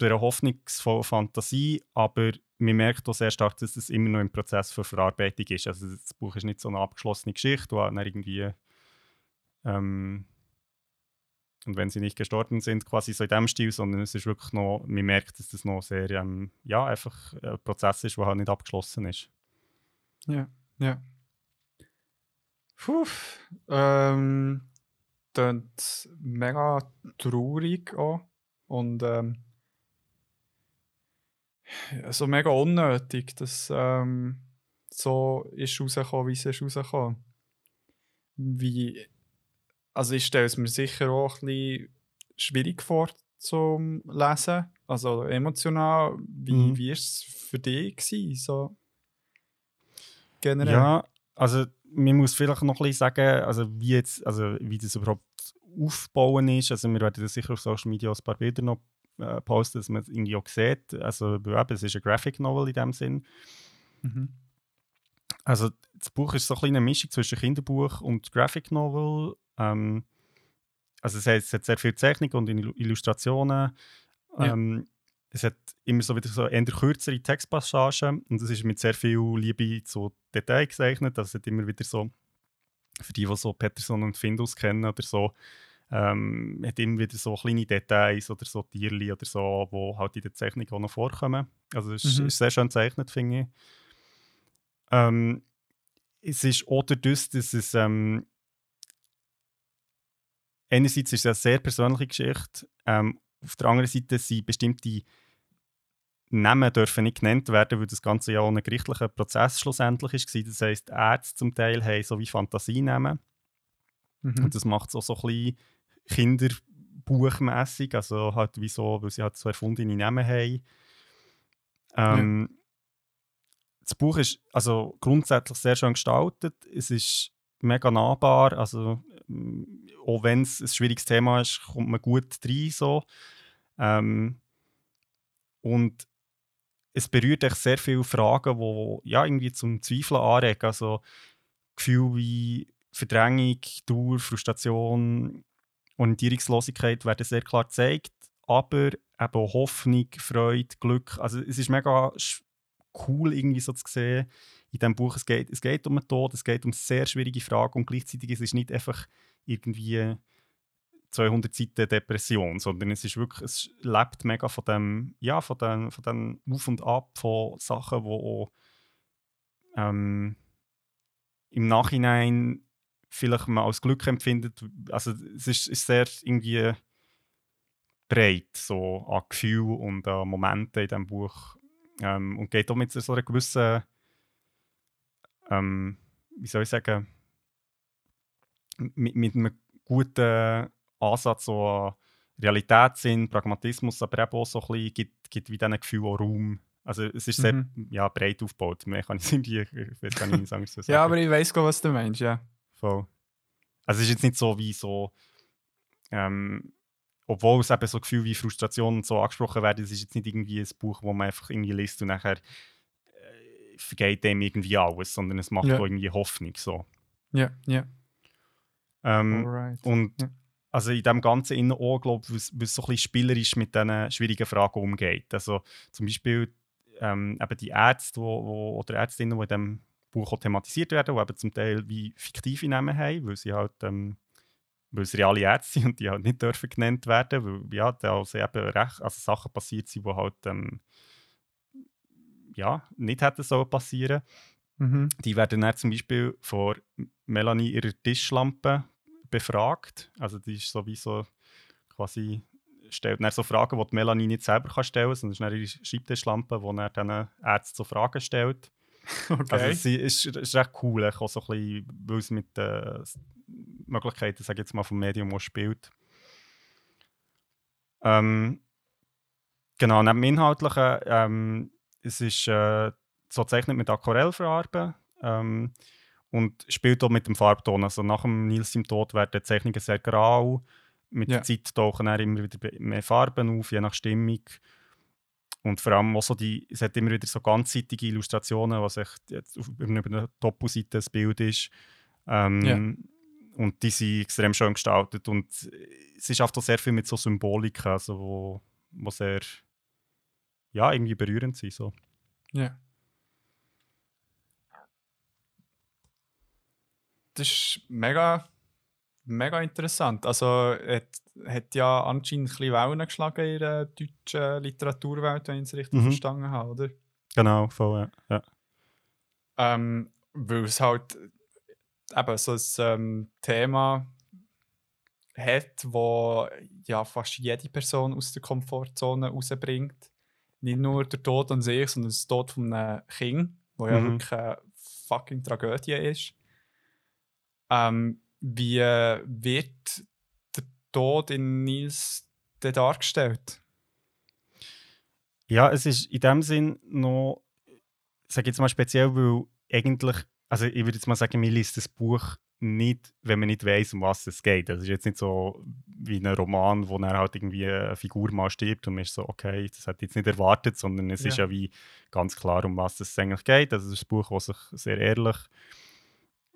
einer hoffnungsvollen Fantasie, aber man merkt auch sehr stark, dass es immer noch im Prozess für Verarbeitung ist. Also das Buch ist nicht so eine abgeschlossene Geschichte, wo dann irgendwie ähm, und wenn sie nicht gestorben sind, quasi so in dem Stil, sondern es ist wirklich noch, man merkt, dass das noch sehr, ähm, ja, einfach ein Prozess ist, der halt nicht abgeschlossen ist. Ja, ja. Puh. Ähm, klingt mega traurig auch. Und ähm, so mega unnötig, dass ähm, so ist rausgekommen, wie es ist rausgekommen. Wie, also ich stelle es mir sicher auch ein bisschen schwierig vor zum Lesen, also emotional. Wie, Mhm. wie es für dich gewesen, so generell? Ja, also man muss vielleicht noch ein bisschen sagen, also wie, jetzt, also wie das überhaupt aufbauen ist. Also wir werden das sicher auf Social Media ein paar Bilder noch äh, posten, dass man es irgendwie auch sieht. Also es ist ein Graphic Novel in dem Sinn. Mhm. Also das Buch ist so eine Mischung zwischen Kinderbuch und Graphic Novel. Ähm, also es hat, es hat sehr viele Zeichnungen und Illu- Illustrationen. Ja. Ähm, es hat immer so wieder so eher kürzere Textpassagen und es ist mit sehr viel Liebe zu Detail gezeichnet. Also es hat immer wieder so, für die, die so Peterson und Findus kennen oder so, ähm, hat immer wieder so kleine Details oder so Tierli oder so, wo halt in der Zeichnung auch noch vorkommen. Also es ist, Mhm. ist sehr schön gezeichnet, finde ich. Ähm, es ist auch dadurch, dass es ähm, einerseits ist es eine sehr persönliche Geschichte, ähm, auf der anderen Seite sind bestimmte Namen dürfen nicht genannt werden, weil das Ganze ja auch ein gerichtlicher Prozess schlussendlich war. Das heisst, die Ärzte zum Teil haben so wie Fantasienamen. Mhm. Und das macht es auch so ein bisschen kinderbuchmässig, also halt wie so, weil sie halt so erfundene Namen haben. Ähm, Das Buch ist also grundsätzlich sehr schön gestaltet. Es ist mega nahbar, also ähm, auch wenn es ein schwieriges Thema ist, kommt man gut rein so. Ähm, und es berührt echt sehr viele Fragen, die ja, irgendwie zum Zweifeln anregen. Also Gefühle wie Verdrängung, Dauer, Frustration, Orientierungslosigkeit werden sehr klar gezeigt, aber eben auch Hoffnung, Freude, Glück. Also es ist mega cool irgendwie so zu sehen in diesem Buch. Es geht, es geht um den Tod, es geht um sehr schwierige Fragen und gleichzeitig es ist nicht einfach irgendwie 200 Seiten Depression, sondern es ist wirklich, es lebt mega von dem, ja, von dem, von dem Auf und Ab von Sachen, auch, ähm, im Nachhinein vielleicht man als Glück empfindet. Also es ist, ist sehr irgendwie breit, so an Gefühl und an Momenten in diesem Buch. Ähm, und geht auch mit so einer gewissen, ähm, wie soll ich sagen, mit, mit einem guten Ansatz so an Realitätssinn, Pragmatismus, aber eben auch so ein bisschen gibt, gibt wie diesen Gefühl auch Raum. Also es ist sehr Mhm. ja, breit aufgebaut. Mehr kann ich irgendwie, ich gar nicht, ich es sagen Ja, aber ich weiß gar, was du meinst, ja. Voll. Also es ist jetzt nicht so wie so, ähm, obwohl es eben so Gefühl wie Frustration und so angesprochen werden, es ist jetzt nicht irgendwie ein Buch, wo man einfach irgendwie liest und nachher vergeht dem irgendwie alles, sondern es macht Ja. auch irgendwie Hoffnung. So. Ja, ja. Ähm, Alright. und Ja. also in dem Ganzen innen auch, glaube ich, weil es- weil es so ein bisschen spielerisch mit diesen schwierigen Fragen umgeht. Also zum Beispiel ähm, eben die Ärzte wo, wo, oder Ärztinnen, die in diesem Buch auch thematisiert werden, die eben zum Teil wie fiktive Namen haben, weil sie halt ähm, weil es reale Ärzte sind und die halt nicht dürfen genannt werden, weil ja, da also eben recht, also Sachen passiert sind, die halt ähm, ja, nicht hätten sollen passieren. Mhm. Die werden dann zum Beispiel von Melanie ihrer Tischlampe befragt. Also die ist sowieso quasi stellt dann so Fragen, die die Melanie nicht selber kann stellen kann, sondern es ist ihre Schreibtischlampe, die dann diesen Ärzten so Fragen stellt. Okay. Also sie ist, ist recht cool, auch so ein bisschen, weil es mit den Möglichkeiten, sage ich jetzt mal, vom Medium auch spielt. Ähm, genau, neben dem Inhaltlichen, ähm, es ist äh, so gezeichnet mit Aquarellfarben ähm, und spielt auch mit dem Farbton. Also nach dem Nils im Tod werden die Zeichnungen sehr grau. Mit Ja. der Zeit tauchen dann immer wieder mehr Farben auf, je nach Stimmung. Und vor allem auch so die, es hat immer wieder so ganzseitige Illustrationen, was echt jetzt auf, über eine Doppelseite das Bild ist. Ähm, Ja. Und die sind extrem schön gestaltet. Und es ist auch sehr viel mit so Symboliken, also wo, wo sehr ja, irgendwie berührend sind. So. Ja. Das ist mega, mega interessant. Also, hat, hat ja anscheinend ein bisschen Wellen geschlagen in der deutschen Literaturwelt, wenn ich es richtig Mhm. verstanden habe, oder? Genau, voll, ja. ja. Ähm, weil es halt eben so ein ähm, Thema hat, wo ja fast jede Person aus der Komfortzone rausbringt. Nicht nur der Tod an sich, sondern der Tod von einem Kind, wo ja Mhm. wirklich eine fucking Tragödie ist. Ähm, wie wird der Tod in Nils denn dargestellt? Ja, es ist in dem Sinn noch, sage jetzt mal speziell, weil eigentlich, also ich würde jetzt mal sagen, mir liest das Buch nicht, wenn man nicht weiß, um was es geht. Das ist jetzt nicht so wie ein Roman, wo dann halt irgendwie eine Figur mal stirbt und man ist so, okay, das hat jetzt nicht erwartet, sondern es ist Ja. ja wie ganz klar, um was es eigentlich geht. Also es ist ein Buch, das sich sehr ehrlich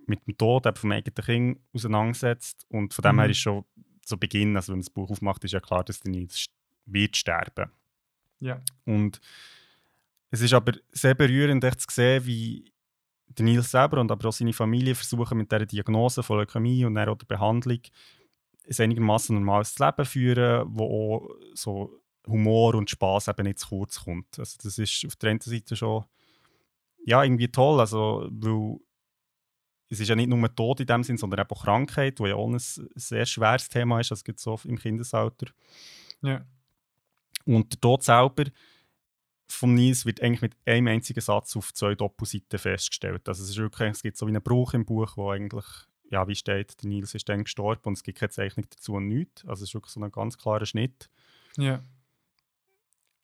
mit dem Tod eben vom eigenen Kind auseinandersetzt und von dem Mhm. her ist schon zu Beginn, also wenn man das Buch aufmacht, ist ja klar, dass der Nils wird sterben. Ja. Und es ist aber sehr berührend, echt zu sehen, wie der Nils selber und aber auch seine Familie versuchen, mit dieser Diagnose von Leukämie und dann auch der Behandlung ein einigermaßen normales Leben führen, wo auch so Humor und Spaß eben nicht zu kurz kommt. Also das ist auf der einen Seite schon ja, irgendwie toll, also weil es ist ja nicht nur Tod in dem Sinn, sondern eben auch Krankheit, wo ja auch ein sehr schweres Thema ist, das gibt so im Kindesalter. Ja. Und der Tod selber von Nils wird eigentlich mit einem einzigen Satz auf zwei Doppelseiten festgestellt. Also es, ist wirklich, es gibt so wie einen Bruch im Buch, wo eigentlich, ja, wie steht, der Nils ist dann gestorben und es gibt keine Zeichnung dazu und nichts. Also es ist wirklich so ein ganz klarer Schnitt. Ja.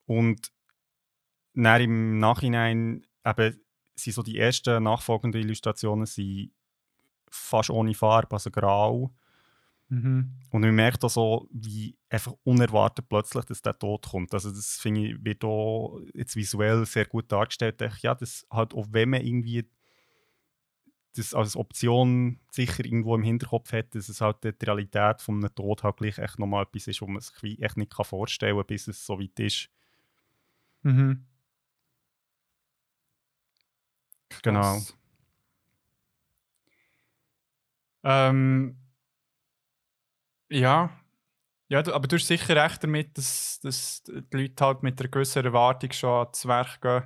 Und dann im Nachhinein eben sind so die ersten nachfolgenden Illustrationen sind fast ohne Farbe, also grau. Mhm. Und man merkt auch so, wie einfach unerwartet plötzlich dass der Tod kommt. Also das finde ich, wird auch jetzt visuell sehr gut dargestellt. Ich, ja, das halt, auch wenn man irgendwie das als Option sicher irgendwo im Hinterkopf hat, dass es halt die Realität von einem Tod halt gleich echt nochmal etwas ist, wo man sich echt nicht kann vorstellen kann, bis es so weit ist. Mhm. Genau. Ähm, ja. Ja, du, aber du hast sicher recht damit, dass, dass die Leute halt mit einer gewissen Erwartung schon ans Werk gehen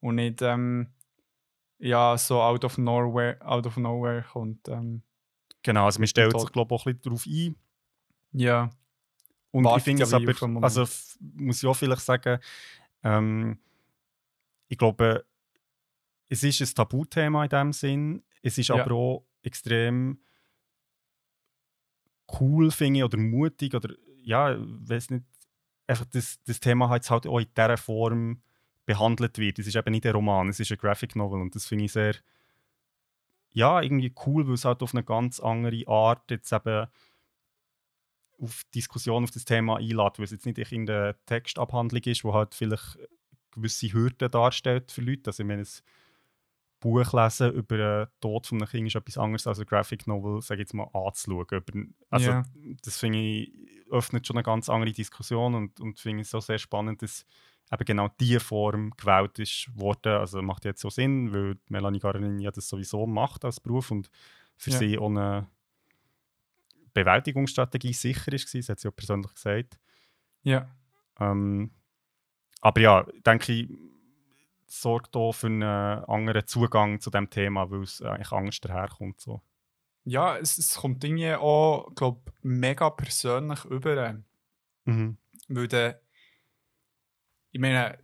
und nicht ähm, ja, so out of nowhere, out of nowhere kommt. Ähm, Genau, also man stellt sich glaube ich auch ein bisschen darauf ein. Ja. Und Wartet ich finde es aber, also muss ich auch vielleicht sagen, ähm, ich glaube, es ist ein Tabuthema in dem Sinn. Es ist Ja. aber auch extrem cool, finde oder mutig, oder ja, weiß nicht, einfach das, das Thema halt halt auch in dieser Form behandelt wird. Es ist eben nicht ein Roman, es ist ein Graphic Novel und das finde ich sehr, ja, irgendwie cool, weil es halt auf eine ganz andere Art jetzt eben auf Diskussion auf das Thema einlädt, weil es jetzt nicht irgendeine Textabhandlung ist, wo halt vielleicht gewisse Hürden darstellt für Leute. Also ich meine, ein Buch lesen über den Tod von einem Kind ist etwas anderes als ein Graphic Novel, sage ich jetzt mal, anzuschauen. Also Ja. das finde ich, öffnet schon eine ganz andere Diskussion und, und finde ich so sehr spannend, dass eben genau diese Form gewählt ist worden. Also macht jetzt so Sinn, weil Melanie Garin ja das sowieso macht als Beruf und für Ja. sie eine Bewältigungsstrategie sicher ist, das hat sie auch persönlich gesagt. Ja. Ähm, aber ja, denke ich, sorgt auch für einen anderen Zugang zu dem Thema, weil es eigentlich anders daherkommt. So. Ja, es, es kommt irgendwie auch, glaube mega persönlich über. Mhm. Weil der, ich meine,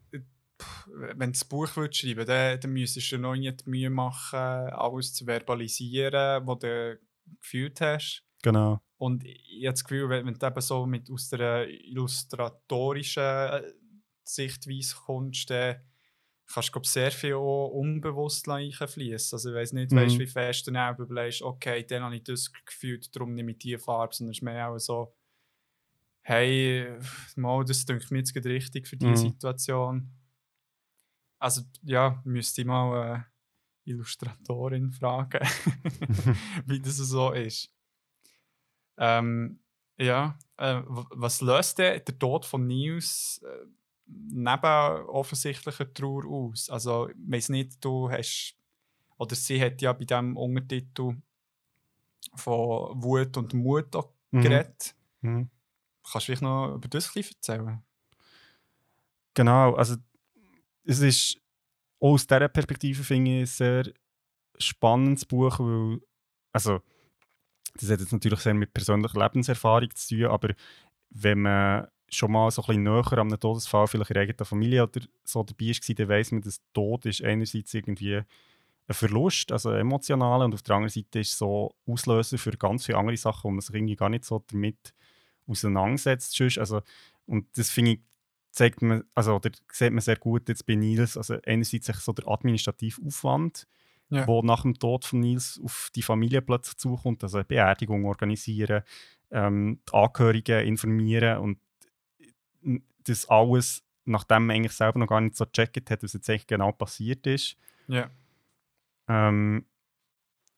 wenn du das Buch willst schreiben dann, dann müsstest du noch nicht die Mühe machen, alles zu verbalisieren, was du gefühlt hast. Genau. Und ich habe das Gefühl, wenn, wenn du eben so mit aus der illustratorischen äh, Sichtweise kommst, dann kannst du glaub, sehr viel auch unbewusst fließen. Also ich weiß nicht, Mhm. weißt, wie fest du dann überlegst, okay, dann habe ich das gefühlt, darum nehme ich diese Farbe, sondern es ist mehr auch so, hey, mal, das denkt mir jetzt gerade richtig für diese Mhm. Situation. Also ja, müsste ich mal eine Illustratorin fragen, wie das so ist. Ähm, ja, äh, was löst denn der Tod von Niels äh, neben offensichtlicher Trauer aus? Also, ich weiß nicht, du hast, oder sie hat ja bei diesem Untertitel von Wut und Mut auch Mhm. geredet. Mhm. Kannst du vielleicht noch über das ein bisschen erzählen? Genau, also es ist auch aus dieser Perspektive finde ich ein sehr spannendes Buch, weil, also das hat jetzt natürlich sehr mit persönlicher Lebenserfahrung zu tun, aber wenn man schon mal so ein bisschen näher an einem Todesfall vielleicht in der eigenen Familie oder so dabei war, dann weiss man, dass Tod ist einerseits irgendwie ein Verlust, also emotional, und auf der anderen Seite ist es so Auslöser für ganz viele andere Sachen, wo man sich irgendwie gar nicht so damit auseinandersetzt. sonst. Also, und das finde ich, zeigt man, also, oder sieht man sehr gut jetzt bei Nils, also einerseits so der administrative Aufwand, Ja. wo nach dem Tod von Nils auf die Familie plötzlich zukommt, also eine Beerdigung organisieren, ähm, die Angehörigen informieren und das alles, nachdem man eigentlich selber noch gar nicht so gecheckt hat, was jetzt eigentlich genau passiert ist. Ja. Ähm,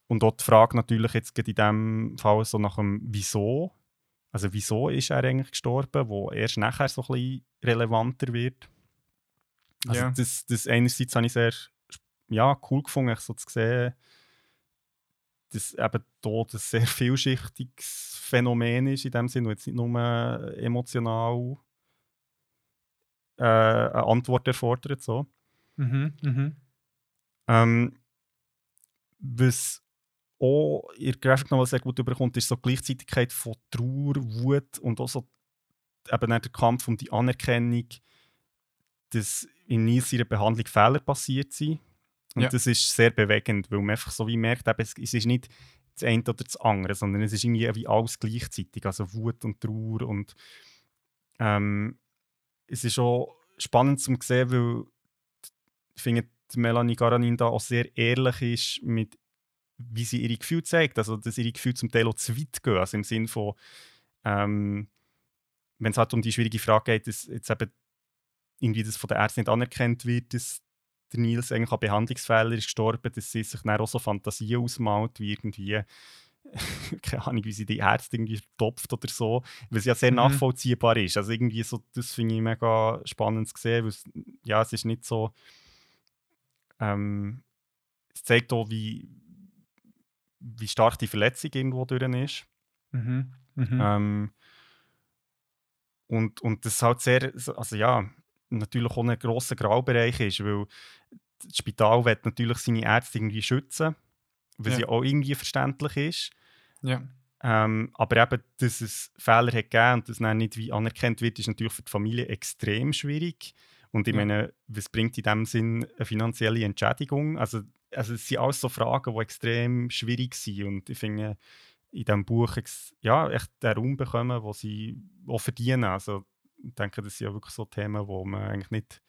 und auch die Frage natürlich jetzt gerade in dem Fall so nach dem Wieso. Also wieso ist er eigentlich gestorben, wo erst nachher so ein bisschen relevanter wird. Also Ja. das, das einerseits habe ich sehr ja, cool gefunden, so zu sehen, dass eben Tod ein sehr vielschichtiges Phänomen ist in dem Sinne, jetzt nicht nur emotional äh, eine Antwort erfordert. So. Mhm. Mhm. Ähm, was auch in der Graphic Novel sehr gut überkommt, ist so die Gleichzeitigkeit von Trauer, Wut und auch so eben der Kampf um die Anerkennung, dass in Nils ihrer Behandlung Fehler passiert sind. Und Ja. das ist sehr bewegend, weil man einfach so wie merkt, eben, es, ist nicht das eine oder das andere, sondern es ist irgendwie wie alles gleichzeitig, also Wut und Trauer und ähm, es ist auch spannend zu sehen, weil ich finde, Melanie Garanin da auch sehr ehrlich ist mit wie sie ihre Gefühle zeigt, also dass ihre Gefühle zum Teil auch zu weit gehen, also im Sinn von ähm, wenn es halt um die schwierige Frage geht, dass jetzt eben irgendwie das von der Ärztin nicht anerkannt wird, dass der Nils eigentlich an Behandlungsfehler ist gestorben, dass sie sich dann auch so Fantasien ausmalt, wie irgendwie keine Ahnung, wie sie die Ärzte irgendwie topft oder so, weil es ja sehr Mhm. nachvollziehbar ist. Also irgendwie so, das finde ich mega spannend zu sehen, weil es, ja, es ist nicht so ähm, es zeigt auch, wie, wie stark die Verletzung irgendwo drin ist. Mhm. Mhm. Ähm, und, und das halt sehr, also ja, natürlich auch ein grosser Graubereich ist, weil das Spital will natürlich seine Ärzte irgendwie schützen, was Ja. ja auch irgendwie verständlich ist. Ja. Ähm, aber eben, dass es Fehler hat gegeben und das dann nicht wie anerkannt wird, ist natürlich für die Familie extrem schwierig. Und ich Ja. meine, was bringt in dem Sinn eine finanzielle Entschädigung? Also, also es sind alles so Fragen, die extrem schwierig sind. Und ich finde, in diesem Buch ja, echt den Raum bekommen, den sie auch verdienen. Also ich denke, das sind ja wirklich so Themen, wo man eigentlich nicht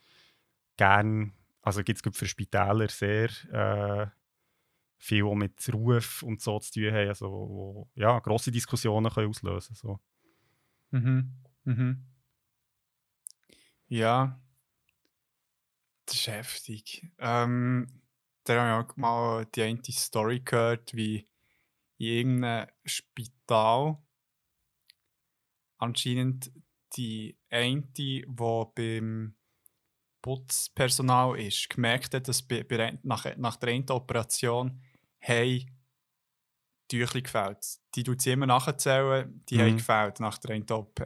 gern, also gibt es für Spitäler sehr äh, viel auch mit Ruf und so zu tun haben, also wo, ja, grosse Diskussionen können auslösen so. Mhm. Mhm. Ja. Das ist heftig. Ähm, da habe ich auch mal die eine Story gehört, wie in irgendeinem Spital anscheinend die eine, die beim Putzpersonal ist, gemerkt hat, dass nach, nach der einen Operation hey, Tüchli gefällt. Die tut sie immer nachzählen, die Mhm. haben gefällt nach der OP.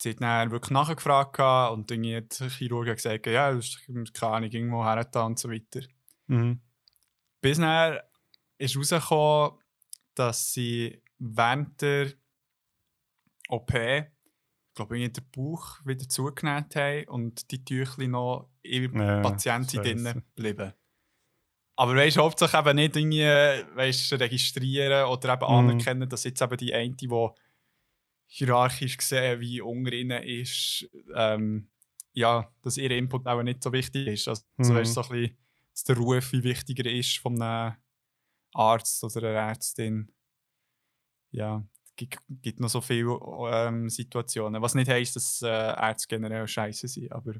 Sie hat dann wirklich nachgefragt und irgendwie hat der Chirurg gesagt, ja, das ist keine Ahnung, irgendwo hergetan und so weiter. Mhm. Bis dann ist herausgekommen, dass sie während der OP, ich glaube, irgendwie den Bauch wieder zugenäht haben und die Tüchli noch in der Ja, Patientin drinnen bleiben. Aber weißt du, hauptsächlich eben nicht irgendwie, weißt, registrieren oder eben Mhm. anerkennen, dass jetzt eben die eine, die hierarchisch gesehen wie unter ihnen ist, ähm, ja, dass ihr Input auch nicht so wichtig ist. Also, Mhm. so weißt, so ein bisschen, dass der Ruf viel wichtiger ist von einem Arzt oder einer Ärztin. Ja, gibt, gibt noch so viele ähm, Situationen. Was nicht heisst, dass äh, Ärzte generell scheiße sind, aber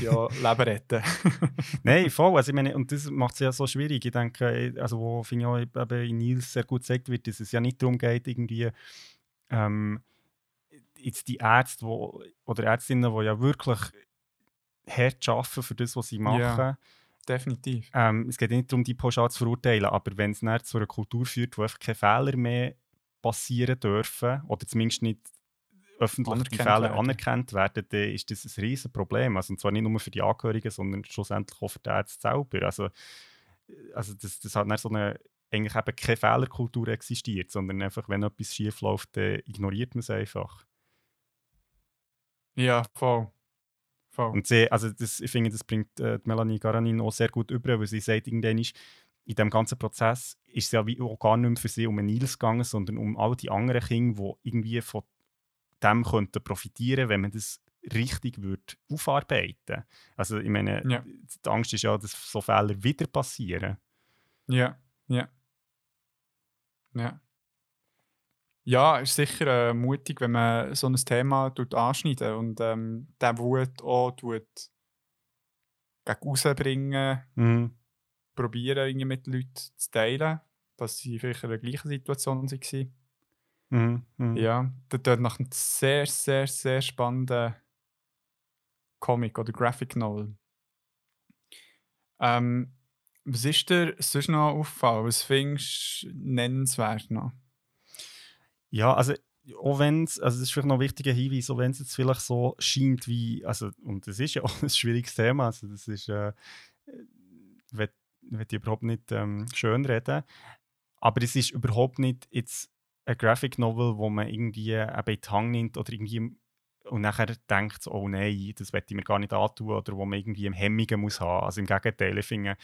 die auch Leben retten. Nein, voll. Also ich meine, und das macht es ja so schwierig. Ich denke, also wo finde ich auch eben in Nils sehr gut gesagt wird, dass es ja nicht darum geht, irgendwie ähm, jetzt die Ärzte wo, oder Ärztinnen, die ja wirklich hart arbeiten für das, was sie machen. Ja. Definitiv. Ähm, es geht nicht darum, die pauschal zu verurteilen, aber wenn es zu einer Kultur führt, wo einfach keine Fehler mehr passieren dürfen, oder zumindest nicht öffentlich die Anerkannt Fehler werden. anerkannt werden, dann ist das ein riesen Problem. Also, und zwar nicht nur für die Angehörigen, sondern schlussendlich auch für die Ärzte selber. Also, also das, das hat so eine eigentlich eben keine Fehlerkultur existiert, sondern einfach, wenn etwas schief läuft, dann ignoriert man es einfach. Ja, voll. voll. Und sie, also das, ich finde, das bringt äh, die Melanie Garanin auch sehr gut über, weil sie sagt, irgendwann ist, in diesem ganzen Prozess ist es ja wie auch gar nicht mehr für sie um einen Nils gegangen, sondern um all die anderen Kinder, die irgendwie von dem könnten profitieren, wenn man das richtig würde aufarbeiten. Also ich meine, Ja. die Angst ist ja, dass so Fehler wieder passieren. Ja, ja. Ja. Ja, ist sicher äh, mutig, wenn man so ein Thema tut anschneidet und ähm, der Wut auch tut gegen rausbringen, Mhm. Probieren, irgendwie mit Leuten zu teilen, dass sie vielleicht in der gleichen Situation waren. Mhm. Mhm. Ja, das tut nach einem sehr, sehr, sehr spannenden Comic oder Graphic Novel. Ähm, was ist dir sonst noch aufgefallen? Was findest du nennenswert noch? Ja, also auch wenn es, also das ist vielleicht noch ein wichtiger Hinweis, auch wenn es jetzt vielleicht so scheint wie, also, und das ist ja auch ein schwieriges Thema, also das ist, äh, ich überhaupt nicht ähm, schönreden, aber es ist überhaupt nicht jetzt ein Graphic Novel, wo man irgendwie die Hand nimmt oder irgendwie und nachher denkt, oh nein, das werde ich mir gar nicht antun oder wo man irgendwie Hemmungen muss haben. Also im Gegenteil, ich finde,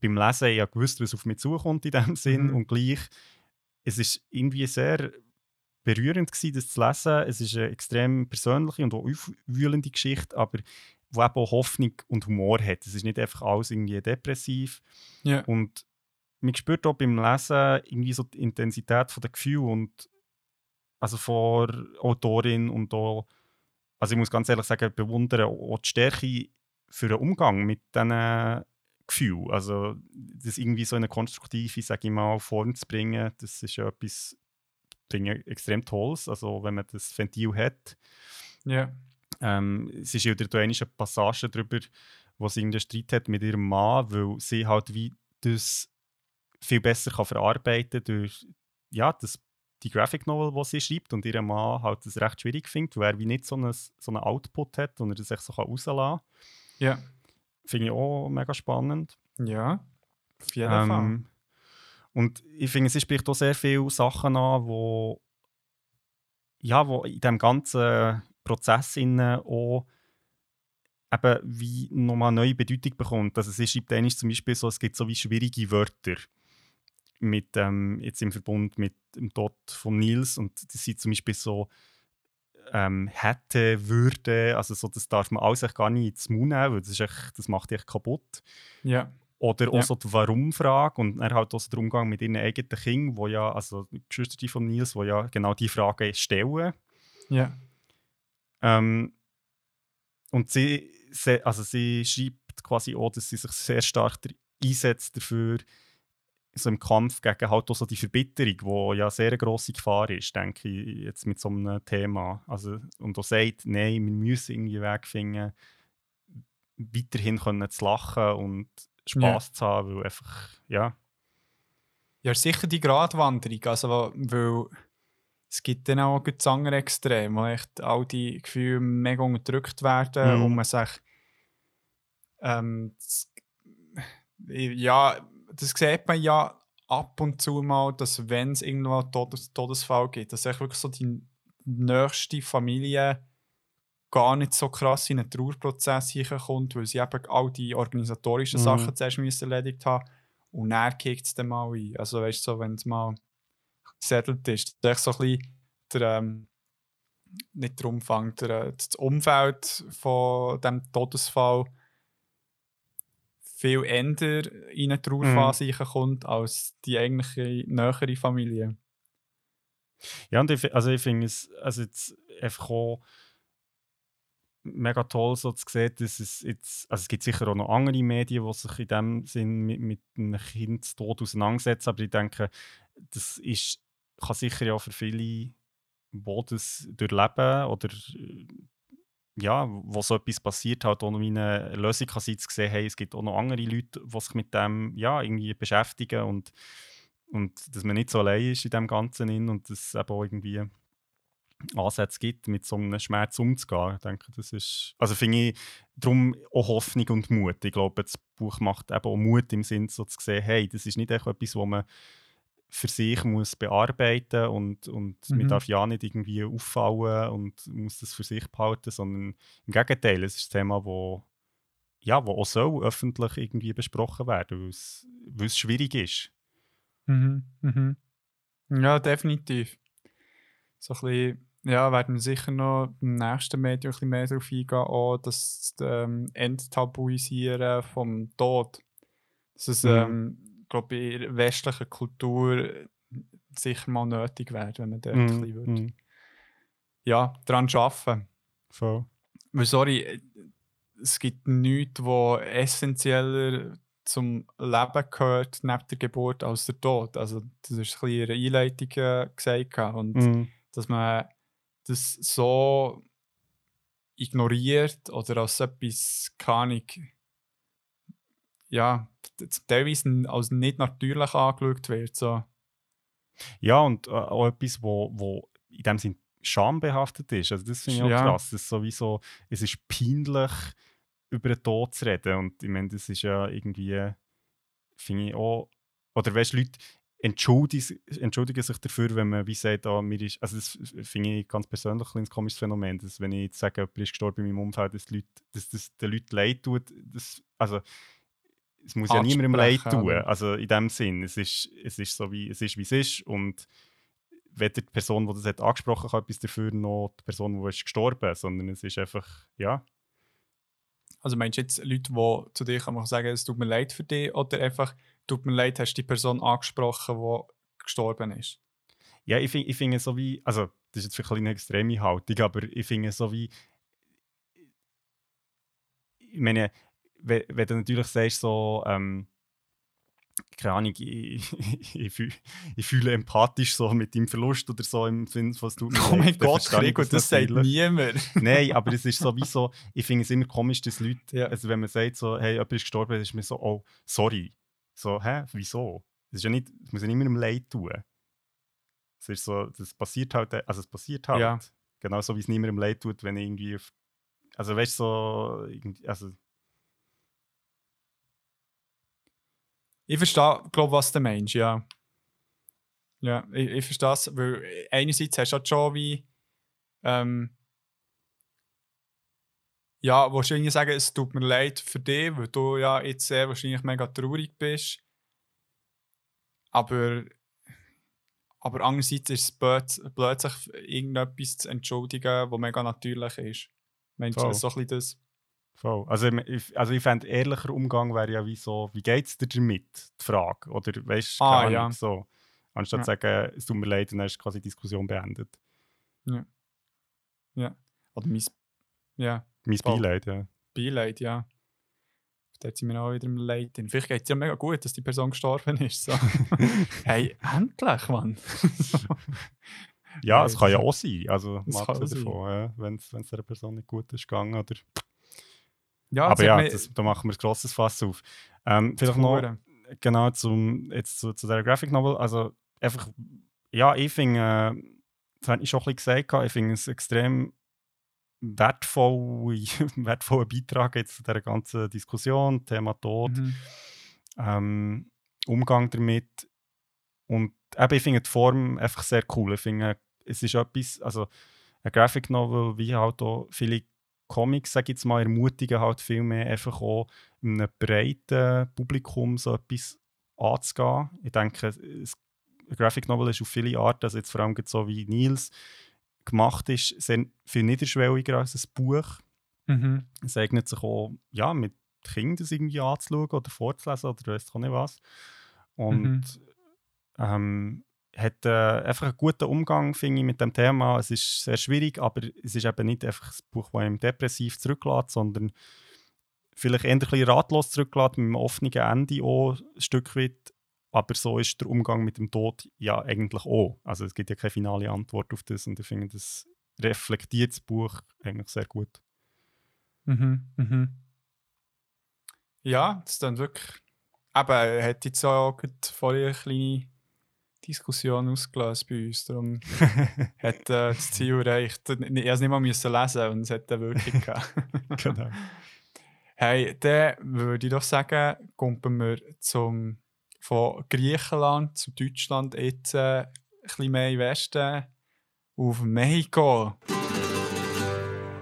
beim Lesen ich ja gewusst, was auf mich zukommt in dem Sinn Mhm. und gleich es ist irgendwie sehr berührend gewesen, das zu lesen. Es ist eine extrem persönliche und auch aufwühlende Geschichte, aber wo eben auch Hoffnung und Humor hat. Es ist nicht einfach alles irgendwie depressiv. Ja. Und man spürt auch beim Lesen irgendwie so die Intensität der Gefühle und also von Autorin und auch, also ich muss ganz ehrlich sagen, bewundere auch die Stärke für den Umgang mit diesen Gefühlen. Also das irgendwie so in eine konstruktive, sage ich mal, Form zu bringen, das ist ja etwas extrem Tolles. Also wenn man das Ventil hat. Ja. Ähm, es ist ja wieder eine Passage darüber, wo sie irgendeinen Streit hat mit ihrem Mann, weil sie halt wie das viel besser kann verarbeiten durch ja, das, die Graphic Novel, die sie schreibt und ihr Mann halt das recht schwierig findet, weil er wie nicht so einen so einen Output hat und er das echt so rauslassen kann. Ja. Finde ich auch mega spannend. Ja. Auf jeden Fall. Ähm, Und ich finde, es spricht auch sehr viele Sachen an, wo, ja, wo in diesem ganzen Prozess auch eben wie nochmal neue Bedeutung bekommt. Also es schreibt eigentlich zum Beispiel so, es gibt so wie schwierige Wörter mit, ähm, jetzt im Verbund mit dem Tod von Nils und das sind zum Beispiel so ähm, hätte, würde, also so, das darf man alles gar nicht ins Mund nehmen, weil das, ist echt, das macht dich kaputt. Ja. Oder auch Ja. so die Warum-Frage und er hat auch so den Umgang mit ihren eigenen Kindern, wo ja, also die Geschwister von Nils, die ja genau die Frage stellen. Ja. Ähm, und sie, sie, also sie schreibt quasi auch, dass sie sich sehr stark einsetzt dafür, so im Kampf gegen halt auch so die Verbitterung, die ja sehr eine grosse Gefahr ist, denke ich, jetzt mit so einem Thema. Also, und auch sagt, nein, wir müssen irgendwie Weg finden, weiterhin können zu lachen und Spass zu haben, weil einfach, ja. Ja, sicher die Gratwanderung. Also, wo- weil es gibt dann auch das andere Extrem, wo echt all die Gefühle mega unterdrückt werden Mhm. und man sich. Ähm, das, ja, das sieht man ja ab und zu mal, dass wenn es irgendwo einen Todes Todesfall gibt, dass echt wirklich so die nächste Familie gar nicht so krass in einen Trauerprozess hineinkommt, weil sie eben all die organisatorischen Mhm. Sachen zuerst erledigt haben und dann kickt es dann mal ein. Also weißt du, so, wenn es mal gesettelt ist, das ist so ein bisschen der, ähm, nicht der Umfang, der, äh, das Umfeld von dem Todesfall viel eher in eine Trauerphase Mhm. kommt als die eigentliche nähere Familie. Ja, und ich, also ich finde es also jetzt einfach auch mega toll so zu sehen, dass es jetzt, also es gibt sicher auch noch andere Medien, die sich in dem Sinn mit, mit einem Kindstod auseinandersetzen, aber ich denke, das ist, kann sicher ja für viele, die das durchleben oder äh, ja, wo so etwas passiert, halt auch noch wie eine Lösung kann sein, zu sehen, hey, es gibt auch noch andere Leute, die sich mit dem ja, irgendwie beschäftigen und und dass man nicht so allein ist in dem Ganzen in und dass es eben auch irgendwie Ansätze gibt, mit so einem Schmerz umzugehen. Ich denke, das ist, also finde ich darum auch Hoffnung und Mut. Ich glaube, das Buch macht eben auch Mut im Sinn, so zu sehen, hey, das ist nicht etwas, was man für sich muss bearbeiten und, und man Mhm. darf ja nicht irgendwie auffallen und muss das für sich behalten, sondern im Gegenteil, es ist ein Thema, wo ja, wo auch soll öffentlich irgendwie besprochen werden, weil es, weil es schwierig ist. Mhm, mhm. Ja, definitiv. So ein bisschen, ja, werden wir sicher noch im nächsten Medium ein bisschen mehr darauf eingehen, auch das ähm, Enttabuisieren vom Tod. Dass es, Mhm. ähm, glaube ich, in der westlichen Kultur sicher mal nötig wäre, wenn man dort ein bisschen würde. Mhm. Ja, daran arbeiten. Voll. Weil, sorry, äh, es gibt nichts, was essentieller zum Leben gehört neben der Geburt als der Tod. Also, das ist ein bisschen in der Einleitung äh, gesagt. Und Mhm. dass man das so ignoriert oder als etwas, keine Ahnung, ja, teilweise als nicht natürlich angeschaut wird. So. Ja, und äh, auch etwas, wo, wo in dem Sinn schambehaftet ist. Also das finde ich auch Ja. krass. Das ist sowieso, es ist peinlich, über den Tod zu reden. Und ich meine, das ist ja irgendwie, finde ich auch, oder weißt du, Leute entschuldigen, entschuldigen sich dafür, wenn man wie sagt, ah, mir ist, also das finde ich ganz persönlich ein komisches Phänomen, dass wenn ich jetzt sage, jemand ist gestorben in meinem Umfeld, dass, die Leute, dass das den Leuten leid tut, das, also es muss ja niemandem leid tun. Also in dem Sinn, es ist, es ist so wie es ist, wie es ist und weder die Person, die das hat angesprochen hat, etwas dafür, noch die Person, die ist gestorben, sondern es ist einfach, ja, Also meinst du jetzt Leute, die zu dir kann sagen, es tut mir leid für dich oder einfach, tut mir leid, hast du die Person angesprochen, die gestorben ist? Ja, ich finde ich find so wie, also das ist jetzt vielleicht eine extreme Haltung, aber ich finde so wie, ich meine, wenn, wenn du natürlich sagst so, ähm, keine Ahnung, ich, ich, ich fühle empathisch so mit deinem Verlust oder so im Sinne, was du Oh mein Gott, Gregor, das sagt niemand. Nein, aber es ist sowieso, ich finde es immer komisch, dass Leute, Ja. also wenn man sagt so, hey, jemand ist gestorben, ist mir so, oh, sorry. So, hä, wieso? Das ist ja nicht, das muss ja niemandem leid tun. Es ist so, das passiert halt, also es passiert halt. Ja. Genauso wie es niemandem leid tut, wenn irgendwie, auf, also weißt du, so, also, Ich verstehe, glaube was du meinst, ja. Ja, ich, ich verstehe das, weil einerseits hast du halt schon wie ähm, ja, wahrscheinlich sagen, es tut mir leid für dich, weil du ja jetzt sehr wahrscheinlich mega traurig bist. Aber, aber andererseits ist es blöd, blöd sich irgendetwas zu entschuldigen, was mega natürlich ist. Meinst du, so ein bisschen das? Voll. Also, ich, also ich fände, ehrlicher Umgang wäre ja wie so, wie geht es dir damit? Die Frage. Oder weißt du, Ah, ja. Ahnung, so. Anstatt Ja. zu sagen, es tut mir leid, dann hast du quasi die Diskussion beendet. Ja. Oder mein ja, Mein. Beileid, ja. Beileid, ja. Dort sind wir auch wieder im Leid. Vielleicht geht es ja mega gut, dass die Person gestorben ist. So. hey, endlich, Mann. so. Ja, es kann ja auch sein. Also, mal davon, ja, wenn es der Person nicht gut ist gegangen. Oder... Ja, Aber ja, das, da machen wir ein grosses Fass auf. Ähm, vielleicht noch Hure. genau zum, jetzt zu, zu der Graphic Novel. Also, einfach, ja, ich finde, äh, das habe ich schon ein bisschen gesagt, ich finde es extrem wertvoll, wertvoller Beitrag jetzt zu dieser ganzen Diskussion, Thema Tod, Mhm. ähm, Umgang damit. Und eben, ich finde die Form einfach sehr cool. Ich finde, es ist etwas, also eine Graphic Novel, wie halt auch viele Comics, sage ich jetzt mal, ermutigen halt viel mehr einfach auch einem breiten Publikum so etwas anzugehen. Ich denke, es, eine Graphic Novel ist auf viele Arten, also jetzt vor allem so wie Nils gemacht ist, sehr viel niederschwelliger als ein Buch. Mhm. Es eignet sich auch, ja, mit Kindern das irgendwie anzuschauen oder vorzulesen oder weiss auch nicht was. Und Mhm. ähm, hat äh, einfach einen guten Umgang, finde ich, mit dem Thema. Es ist sehr schwierig, aber es ist eben nicht einfach ein Buch, das einem depressiv zurücklässt, sondern vielleicht eher ein bisschen ratlos zurücklässt, mit einem offenen Ende auch ein Stück weit. Aber so ist der Umgang mit dem Tod ja eigentlich auch. Also es gibt ja keine finale Antwort auf das und ich finde, das reflektiert das Buch eigentlich sehr gut. Mhm. Mhm. Ja, das ist dann wirklich. Aber er hat jetzt auch vorher eine kleine Diskussion ausgelöst bei uns. Darum hat äh, das Ziel erreicht. Ich musste es nicht mal müssen lesen und es hat eine Wirkung gehabt. genau. Hey, dann würde ich doch sagen, kommen wir zum, von Griechenland zu Deutschland jetzt äh, ein bisschen mehr den Westen auf Mexiko.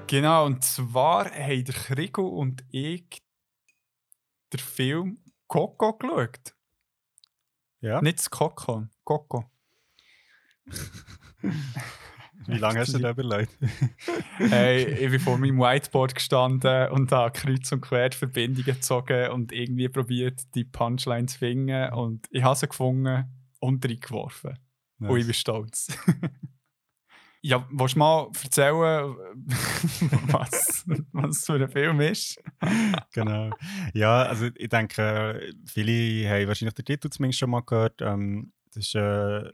Genau, und zwar haben der Krigo und ich den Film Coco geschaut. Ja. Nicht das Coco, Coco. Wie lange hast du dir überlegt? hey, ich bin vor meinem Whiteboard gestanden und habe kreuz und quer Verbindungen gezogen und irgendwie probiert, die Punchline zu finden. Und ich habe sie gefunden und reingeworfen. Und ich bin stolz. ja, willst du mal erzählen, was, was für ein Film ist? genau. Ja, also ich denke, viele haben wahrscheinlich den Titel zumindest schon mal gehört. Ähm, das ist ein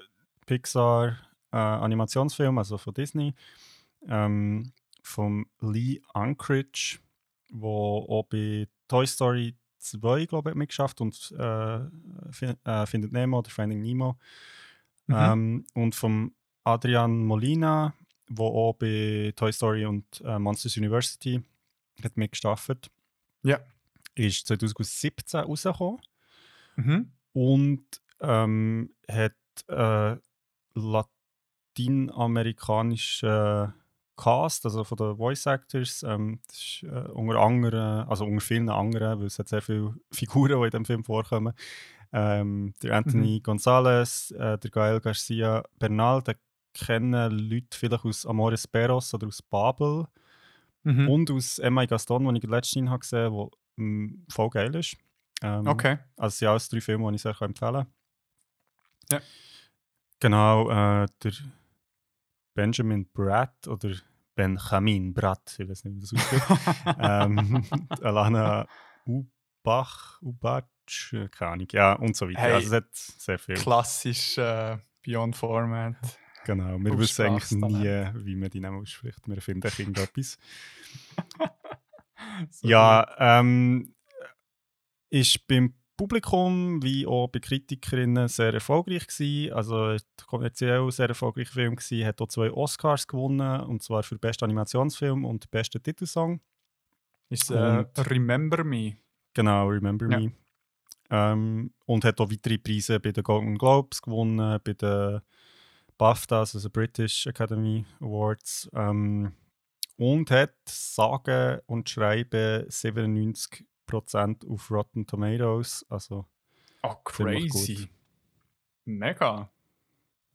Pixar äh, also von Disney, ähm, von Lee Unkrich, wo auch bei Toy Story 2, glaube ich, hat mitgeschafft und äh, äh, Findet Nemo oder Finding Nemo. Mhm. Ähm, und vom Adrian Molina, wo auch bei Toy Story und äh, Monsters University hat mitgeschafft. Ja. Ist 2017 rausgekommen Mhm. und ähm, hat äh, lateinamerikanischen Cast, also von den Voice Actors, ähm, das ist, äh, unter anderem, also unter vielen anderen, weil es hat sehr viele Figuren, die in dem Film vorkommen. Ähm, der Anthony Gonzalez, äh, der Gael Garcia Bernal, den kennen Leute vielleicht aus Amores Perros oder aus Babel Mhm. und aus Emma Gaston, den ich letztens habe gesehen habe, der mm, voll geil ist. Ähm, Okay. also es sind alles drei Filme, die ich sehr empfehlen kann. Ja. Genau, äh, der Benjamin Bratt oder Benjamin Bratt, ich weiß nicht, wie das ausspricht. ähm, Alana Ubach, Ubatsch, äh, keine Ahnung, ja, und so weiter. Hey, also es hat sehr viel. Klassisch äh, Beyond Format. Genau, wir wissen eigentlich nie, wie man die Namen ausspricht. Wir finden irgendetwas. So Ja, ähm, ist beim Publikum wie auch bei Kritikerinnen sehr erfolgreich gewesen. Also kommerziell sehr erfolgreicher Film gewesen. Hat auch zwei Oscars gewonnen und zwar für besten Animationsfilm und besten Titelsong. Ist äh, Remember Me. Genau, Remember Ja. Me. Ähm, und hat auch weitere Preise bei den Golden Globes gewonnen, bei den BAFTAs, also British Academy Awards. Ähm, und hat sage und schreibe 97% auf Rotten Tomatoes. Also oh, crazy. Mega.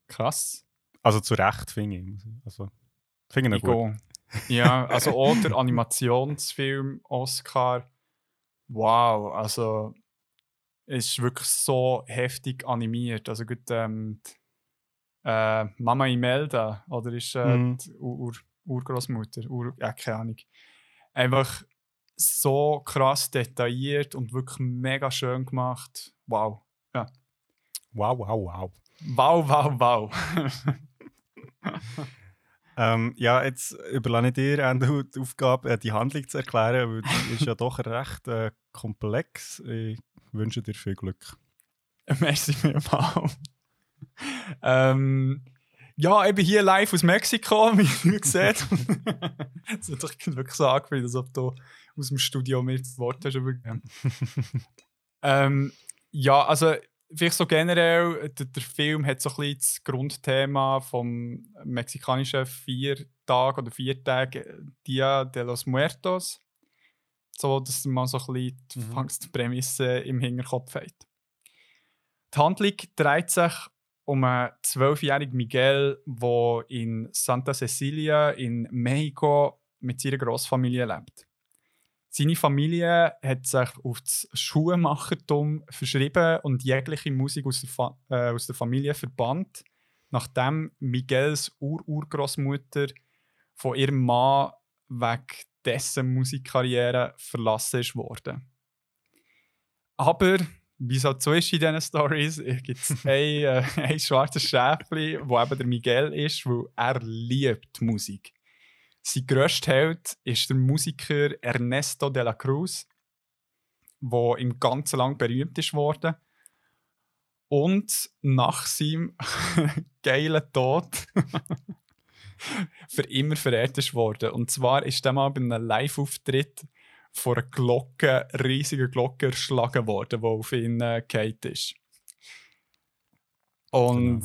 Krass. Also zu Recht, finde ich. Also, finde ich gut. ja, also oder Animationsfilm Oscar. Wow, also ist wirklich so heftig animiert. Also gut, ähm, äh, Mama Imelda, oder ist äh, mhm. die Ur Urgroßmutter, Ur ja, keine Ahnung. Einfach so krass detailliert und wirklich mega schön gemacht. Wow. Ja. Wow, wow, wow. Wow, wow, wow. ähm, ja, jetzt überlasse ich dir die Aufgabe, äh, die Handlung zu erklären, weil die ist ja doch recht äh, komplex. Ich wünsche dir viel Glück. Merci vielmals. ähm, ja, eben hier live aus Mexiko, wie ihr seht. Es hat sich wirklich so angefühlt, als ob du aus dem Studio mir das Wort hast übergeben. ähm, ja, also vielleicht so generell, der, der, Film hat so ein bisschen das Grundthema vom mexikanischen Viertag oder Viertag Dia de los Muertos. So, dass man so ein bisschen die, mhm. die Prämisse im Hinterkopf hat. Die Handlung dreht sich um einen zwölfjährigen Miguel, der in Santa Cecilia in Mexiko mit seiner Großfamilie lebt. Seine Familie hat sich auf das Schuhmachertum verschrieben und jegliche Musik aus der, Fa äh, aus der Familie verbannt, nachdem Miguels Ur-Urgroßmutter von ihrem Mann wegen dessen Musikkarriere verlassen ist worden. Aber wie es halt so ist in diesen Stories, gibt es ein, äh, ein schwarzes Schäfchen, wo eben der Miguel ist, weil er liebt Musik. Sein grösster Held ist der Musiker Ernesto de la Cruz, der im ganzen Land berühmt ist worden. Und nach seinem geilen Tod für immer verehrt ist worden. Und zwar ist er mal bei einem Live-Auftritt von einer Glocke, riesigen Glocke erschlagen worden, die auf ihn äh, ist. Und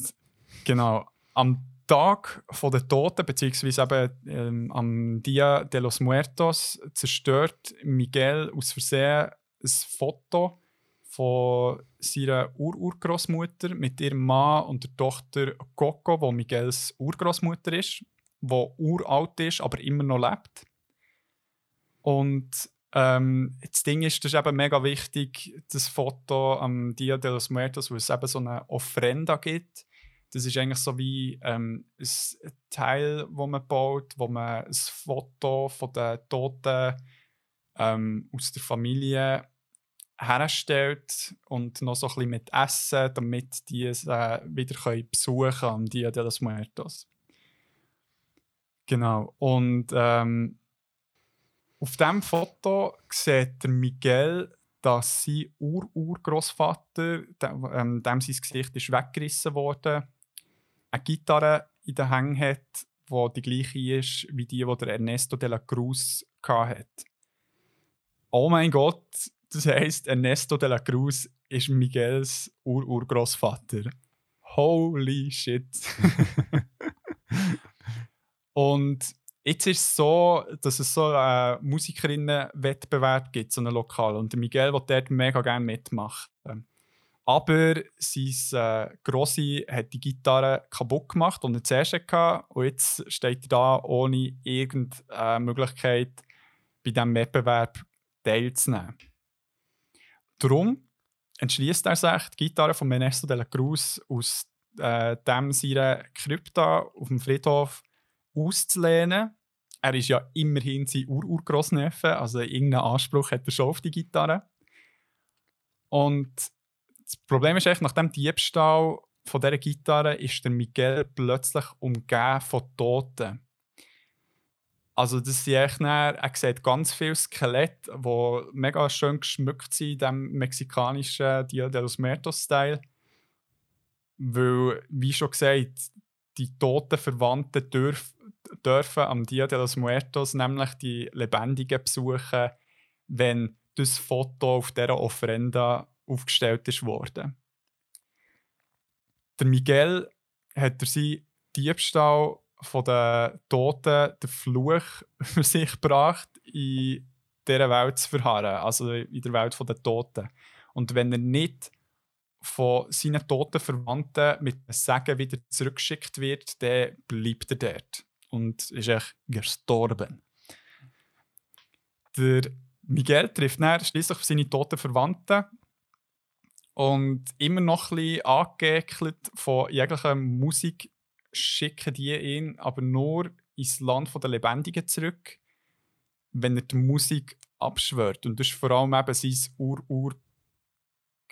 genau. genau, am Tag der Toten, beziehungsweise eben ähm, am Dia de los Muertos, zerstört Miguel aus Versehen ein Foto von seiner Ur-Urgroßmutter mit ihrem Mann und der Tochter Coco, wo Miguels Urgroßmutter ist, wo uralt ist, aber immer noch lebt. Und ähm, das Ding ist, das ist eben mega wichtig, das Foto am Dia de los Muertos, wo es eben so eine Ofrenda gibt das ist eigentlich so wie ähm, ein Teil, wo man baut, wo man ein Foto von den Toten ähm, aus der Familie herstellt und noch so ein bisschen mit Essen, damit die es äh, wieder können besuchen können, Dia de los Muertos. Genau. Und ähm, auf diesem Foto sieht der Miguel, dass sein Ur-Urgroßvater, dem, ähm, dem sein Gesicht ist weggerissen wurde, eine Gitarre in den Hängen hat, die die gleiche ist wie die, die der Ernesto de la Cruz hatte. Oh mein Gott, das heisst, Ernesto de la Cruz ist Miguels Ur-Urgroßvater. Holy shit. Und jetzt ist es so, dass es so einen Musikerinnenwettbewerb gibt, so einen Lokal. Und Miguel will dort mega gerne mitmachen. Aber sein äh, Grossi hat die Gitarre kaputt gemacht und nicht zuerst. Und jetzt steht er da ohne irgendeine Möglichkeit, bei diesem Wettbewerb teilzunehmen. Darum entschließt er sich, die Gitarre von Ernesto de la Cruz aus äh, dem seiner Krypta auf dem Friedhof auszulehnen. Er ist ja immerhin sein Ur-Urgroßneffe, also irgendeinen Anspruch hat er schon auf die Gitarre. Und das Problem ist echt, nach dem Diebstahl von dieser Gitarre ist der Miguel plötzlich umgeben von Toten. Also das sind echt dann, er sieht ganz viele Skelette, die mega schön geschmückt sind in diesem mexikanischen Dia de los Muertos-Style. Weil, wie schon gesagt, die toten Verwandten dürf, dürfen am Dia de los Muertos nämlich die Lebendigen besuchen, wenn das Foto auf dieser Ofrenda aufgestellt ist worden. Der Miguel hat durch seinen Diebstahl von den Toten den Fluch für sich gebracht, in dieser Welt zu verharren, also in der Welt der Toten. Und wenn er nicht von seinen toten Verwandten mit einem Segen wieder zurückgeschickt wird, dann bleibt er dort und ist echt gestorben. Der Miguel trifft dann schließlich seine toten Verwandten und immer noch ein bisschen angeekelt von jeglicher Musik schicken die ihn aber nur ins Land der Lebendigen zurück, wenn er die Musik abschwört. Und das ist vor allem eben sein ur-ur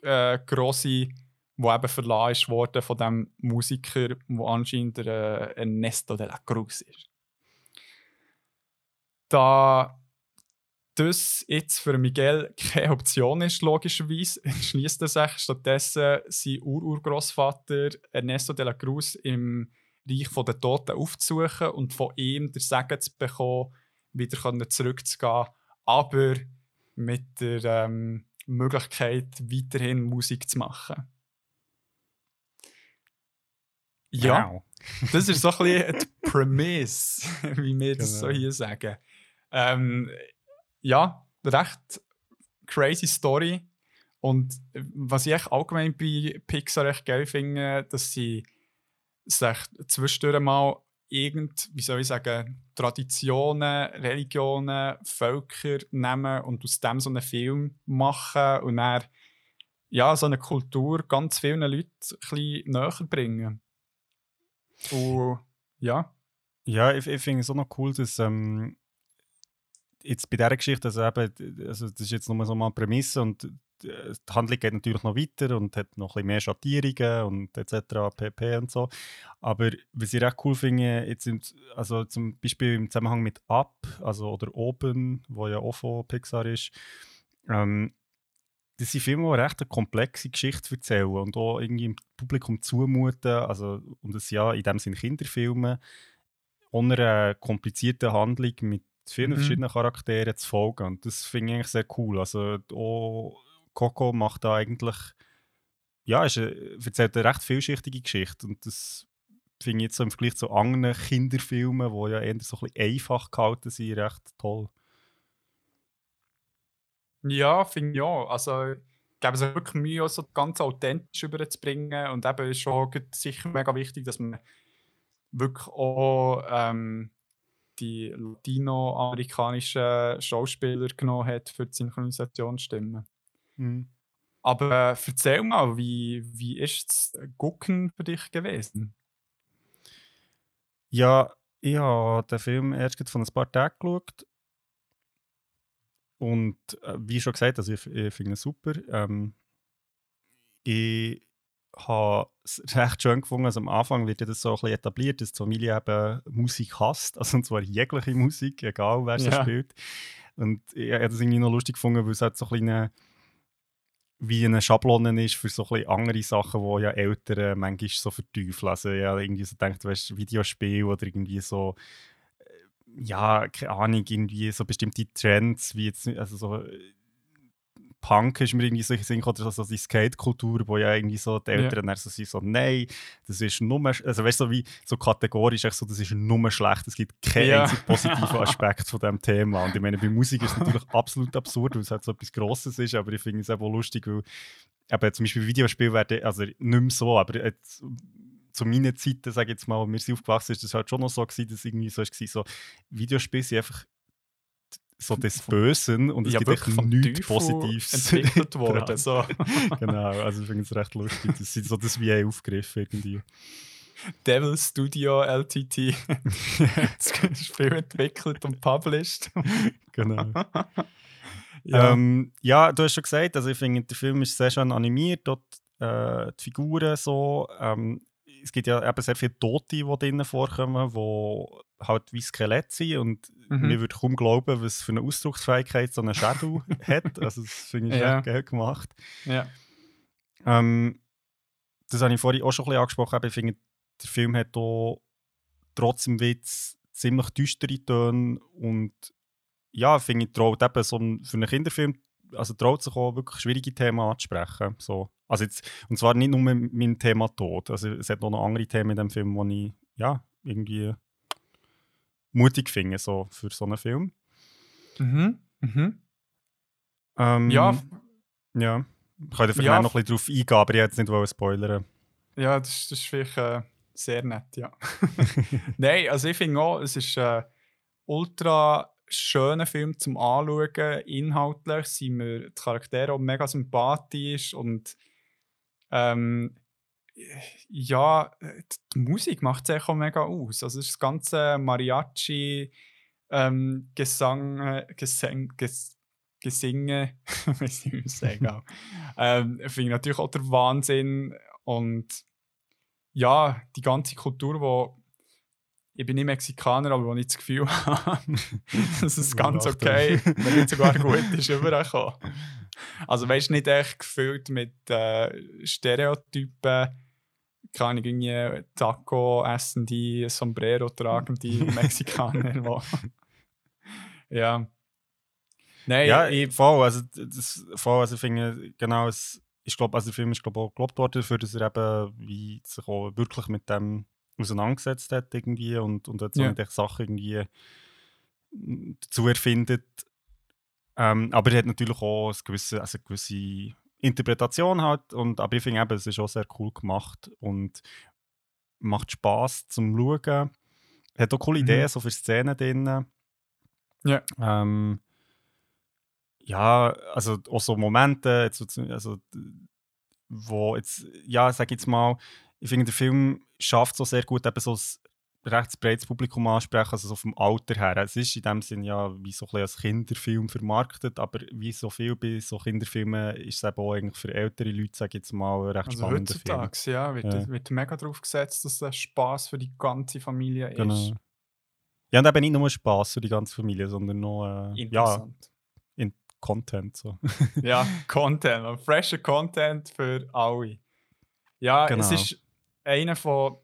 äh, grosse, wo eben verlassen ist von dem Musiker, wo anscheinend der äh, Ernesto de la Cruz ist. Da das jetzt für Miguel keine Option ist, logischerweise, entschließt er sich stattdessen, sein Ururgroßvater Ernesto de la Cruz im Reich der Toten aufzusuchen und von ihm den Segen zu bekommen, wieder zurückzugehen, aber mit der ähm, Möglichkeit, weiterhin Musik zu machen. Ja, wow. das ist so ein bisschen die Premise, wie wir das genau. so hier sagen. Ähm, ja, recht crazy Story. Und was ich allgemein bei Pixar recht geil finde, dass sie sich zwischendurch mal irgend, wie soll ich sagen, Traditionen, Religionen, Völker nehmen und aus dem so einen Film machen und dann ja, so eine Kultur ganz vielen Leuten ein näher bringen. Und ja. Ja, ich, ich finde es auch noch cool, dass ähm, jetzt bei dieser Geschichte, also eben, also das ist jetzt nur so mal eine Prämisse und die Handlung geht natürlich noch weiter und hat noch ein bisschen mehr Schattierungen und etc. pp. und so. Aber was ich recht cool finde, jetzt im, also zum Beispiel im Zusammenhang mit Up, also oder Open, wo ja auch von Pixar ist, ähm, das sind Filme, die recht eine komplexe Geschichte erzählen und auch irgendwie im Publikum zumuten. Also, und es ja in dem Sinne Kinderfilme, ohne eine komplizierte Handlung mit vielen mhm. verschiedenen Charakteren zu folgen. Und das finde ich eigentlich sehr cool. Also auch Coco macht da eigentlich, ja, ist eine, erzählt eine recht vielschichtige Geschichte und das finde ich jetzt so im Vergleich zu anderen Kinderfilmen, die ja eher so ein bisschen einfach gehalten sind, recht toll. Ja, finde ich auch. Also, es wirklich Mühe, so ganz authentisch überzubringen und eben ist schon sicher mega wichtig, dass man wirklich auch ähm, die latinoamerikanischen Schauspieler genommen hat für die Synchronisationsstimmen. Mhm. Aber äh, erzähl mal, wie, wie ist das Gucken für dich gewesen? Ja, ich habe den Film erst vor ein paar Tagen geschaut. Und äh, wie schon gesagt, also ich, ich finde ihn super. Ähm, ich habe es recht schön gefunden. Also am Anfang wird ja das so ein bisschen etabliert, dass die Familie eben Musik hasst. Also und zwar jegliche Musik, egal wer sie ja. spielt. Und ich habe das irgendwie noch lustig gefunden, weil es halt so ein bisschen wie eine Schablone ist für so ein andere Sachen, die ja Eltern manchmal so verteufeln. Also ja, irgendwie so denkt, weißt Videospiel oder irgendwie so äh, ja, keine Ahnung, irgendwie so bestimmte Trends, wie jetzt, also so Punk ist mir irgendwie so Sinn oder so die Skate-Kultur, wo ja irgendwie so die Eltern ja. so sind, so nein, das ist nur, also weißt du, so wie so kategorisch, so, das ist nur schlecht, es gibt keinen ja. einzigen positiven Aspekt von diesem Thema. Und ich meine, bei Musik ist es natürlich absolut absurd, weil es halt so etwas Grosses ist, aber ich finde es auch lustig, weil eben zum Beispiel Videospiele werden, also nicht mehr so, aber jetzt, zu meinen Zeiten, sage ich jetzt mal, wir sind aufgewachsen, ist das halt schon noch so gewesen, dass irgendwie so, war, so Videospiele sind einfach so des Bösen und es ja, gibt echt nichts Positives entwickelt worden. so. genau, also ich finde es recht lustig. Das sind so das wie ein Aufgriff irgendwie. Devil Studio LTT. das Spiel entwickelt und published. genau. Ja. Ähm, ja, du hast schon gesagt, also ich finde, der Film ist sehr schön animiert, dort äh, die Figuren so. Ähm, es gibt ja eben sehr viele Tote, die drinnen vorkommen, die halt wie Skelett sind und mhm. mir würde kaum glauben, was für eine Ausdrucksfähigkeit so ein Shadow hat. Also das finde ich ja. echt geil gemacht. Ja. Ähm, das habe ich vorhin auch schon ein bisschen angesprochen. Ich finde, der Film hat auch trotzdem Witz ziemlich düstere Töne und ja, finde ich traut eben so ein, für einen Kinderfilm also traut sich auch wirklich schwierige Themen anzusprechen. So. Also jetzt, und zwar nicht nur mit meinem Thema Tod. Also es hat auch noch andere Themen in dem Film, die ich ja, irgendwie mutig finde so, für so einen Film. Mhm. Mhm. Ähm, Ja, Ja. Ich kann vielleicht Ja, noch ein bisschen drauf eingehen, aber ich jetzt nicht spoilern Ja, das, ist- das ist vielleicht äh, sehr nett, ja. Nein, also ich finde auch, es ist ein ultra schöner Film zum Anschauen. Inhaltlich sind mir die Charaktere auch mega sympathisch und ähm, ja, die Musik macht es auch mega aus. Also das ganze Mariachi, ähm, Gesang, äh, Gesang, Ges Gesinge, weiß nicht, wie man es sagen ähm, finde ich natürlich auch der Wahnsinn und ja, die ganze Kultur, wo ich bin nicht Mexikaner, aber wo ich das Gefühl habe, dass es ganz okay, wenn nicht sogar gut ist, überkommen. Also weißt du, nicht echt gefüllt mit äh, Stereotypen, keine irgendwie Taco essen die, Sombrero tragen die Mexikaner, ja. Nein, Ja, ich, voll. Also, das, voll, also ich finde, genau, es, ich glaube, also der Film ist glaub, auch gelobt worden dafür, dass er eben wie sich auch wirklich mit dem auseinandergesetzt hat irgendwie und, und Ja. auch nicht echt Sachen irgendwie dazu erfindet. Ähm, aber er hat natürlich auch eine gewisse, also eine gewisse Interpretation halt. Und, aber ich finde eben, es ist auch sehr cool gemacht und macht Spaß zum Schauen. Hat auch coole Mhm. Ideen so für Szenen drin. Ja. Ähm, ja, also auch so Momente, jetzt, so- also, wo jetzt, ja, sag ich jetzt mal, ich finde, der Film schafft so sehr gut, eben so recht breites Publikum ansprechen, also so vom Alter her. Es ist in dem Sinn ja wie so ein als Kinderfilm vermarktet, aber wie so viel bei so Kinderfilmen ist es eben auch eigentlich für ältere Leute, sag ich jetzt mal, recht also spannender Film. heutzutage ja, wird, Ja. wird mega drauf gesetzt, dass das Spaß für die ganze Familie ist. Genau. Ja, und eben nicht nur Spaß für die ganze Familie, sondern noch äh, ja, Interessant. Content. So. Ja, Content, fresher Content für alle. Ja, Genau. es ist einer von.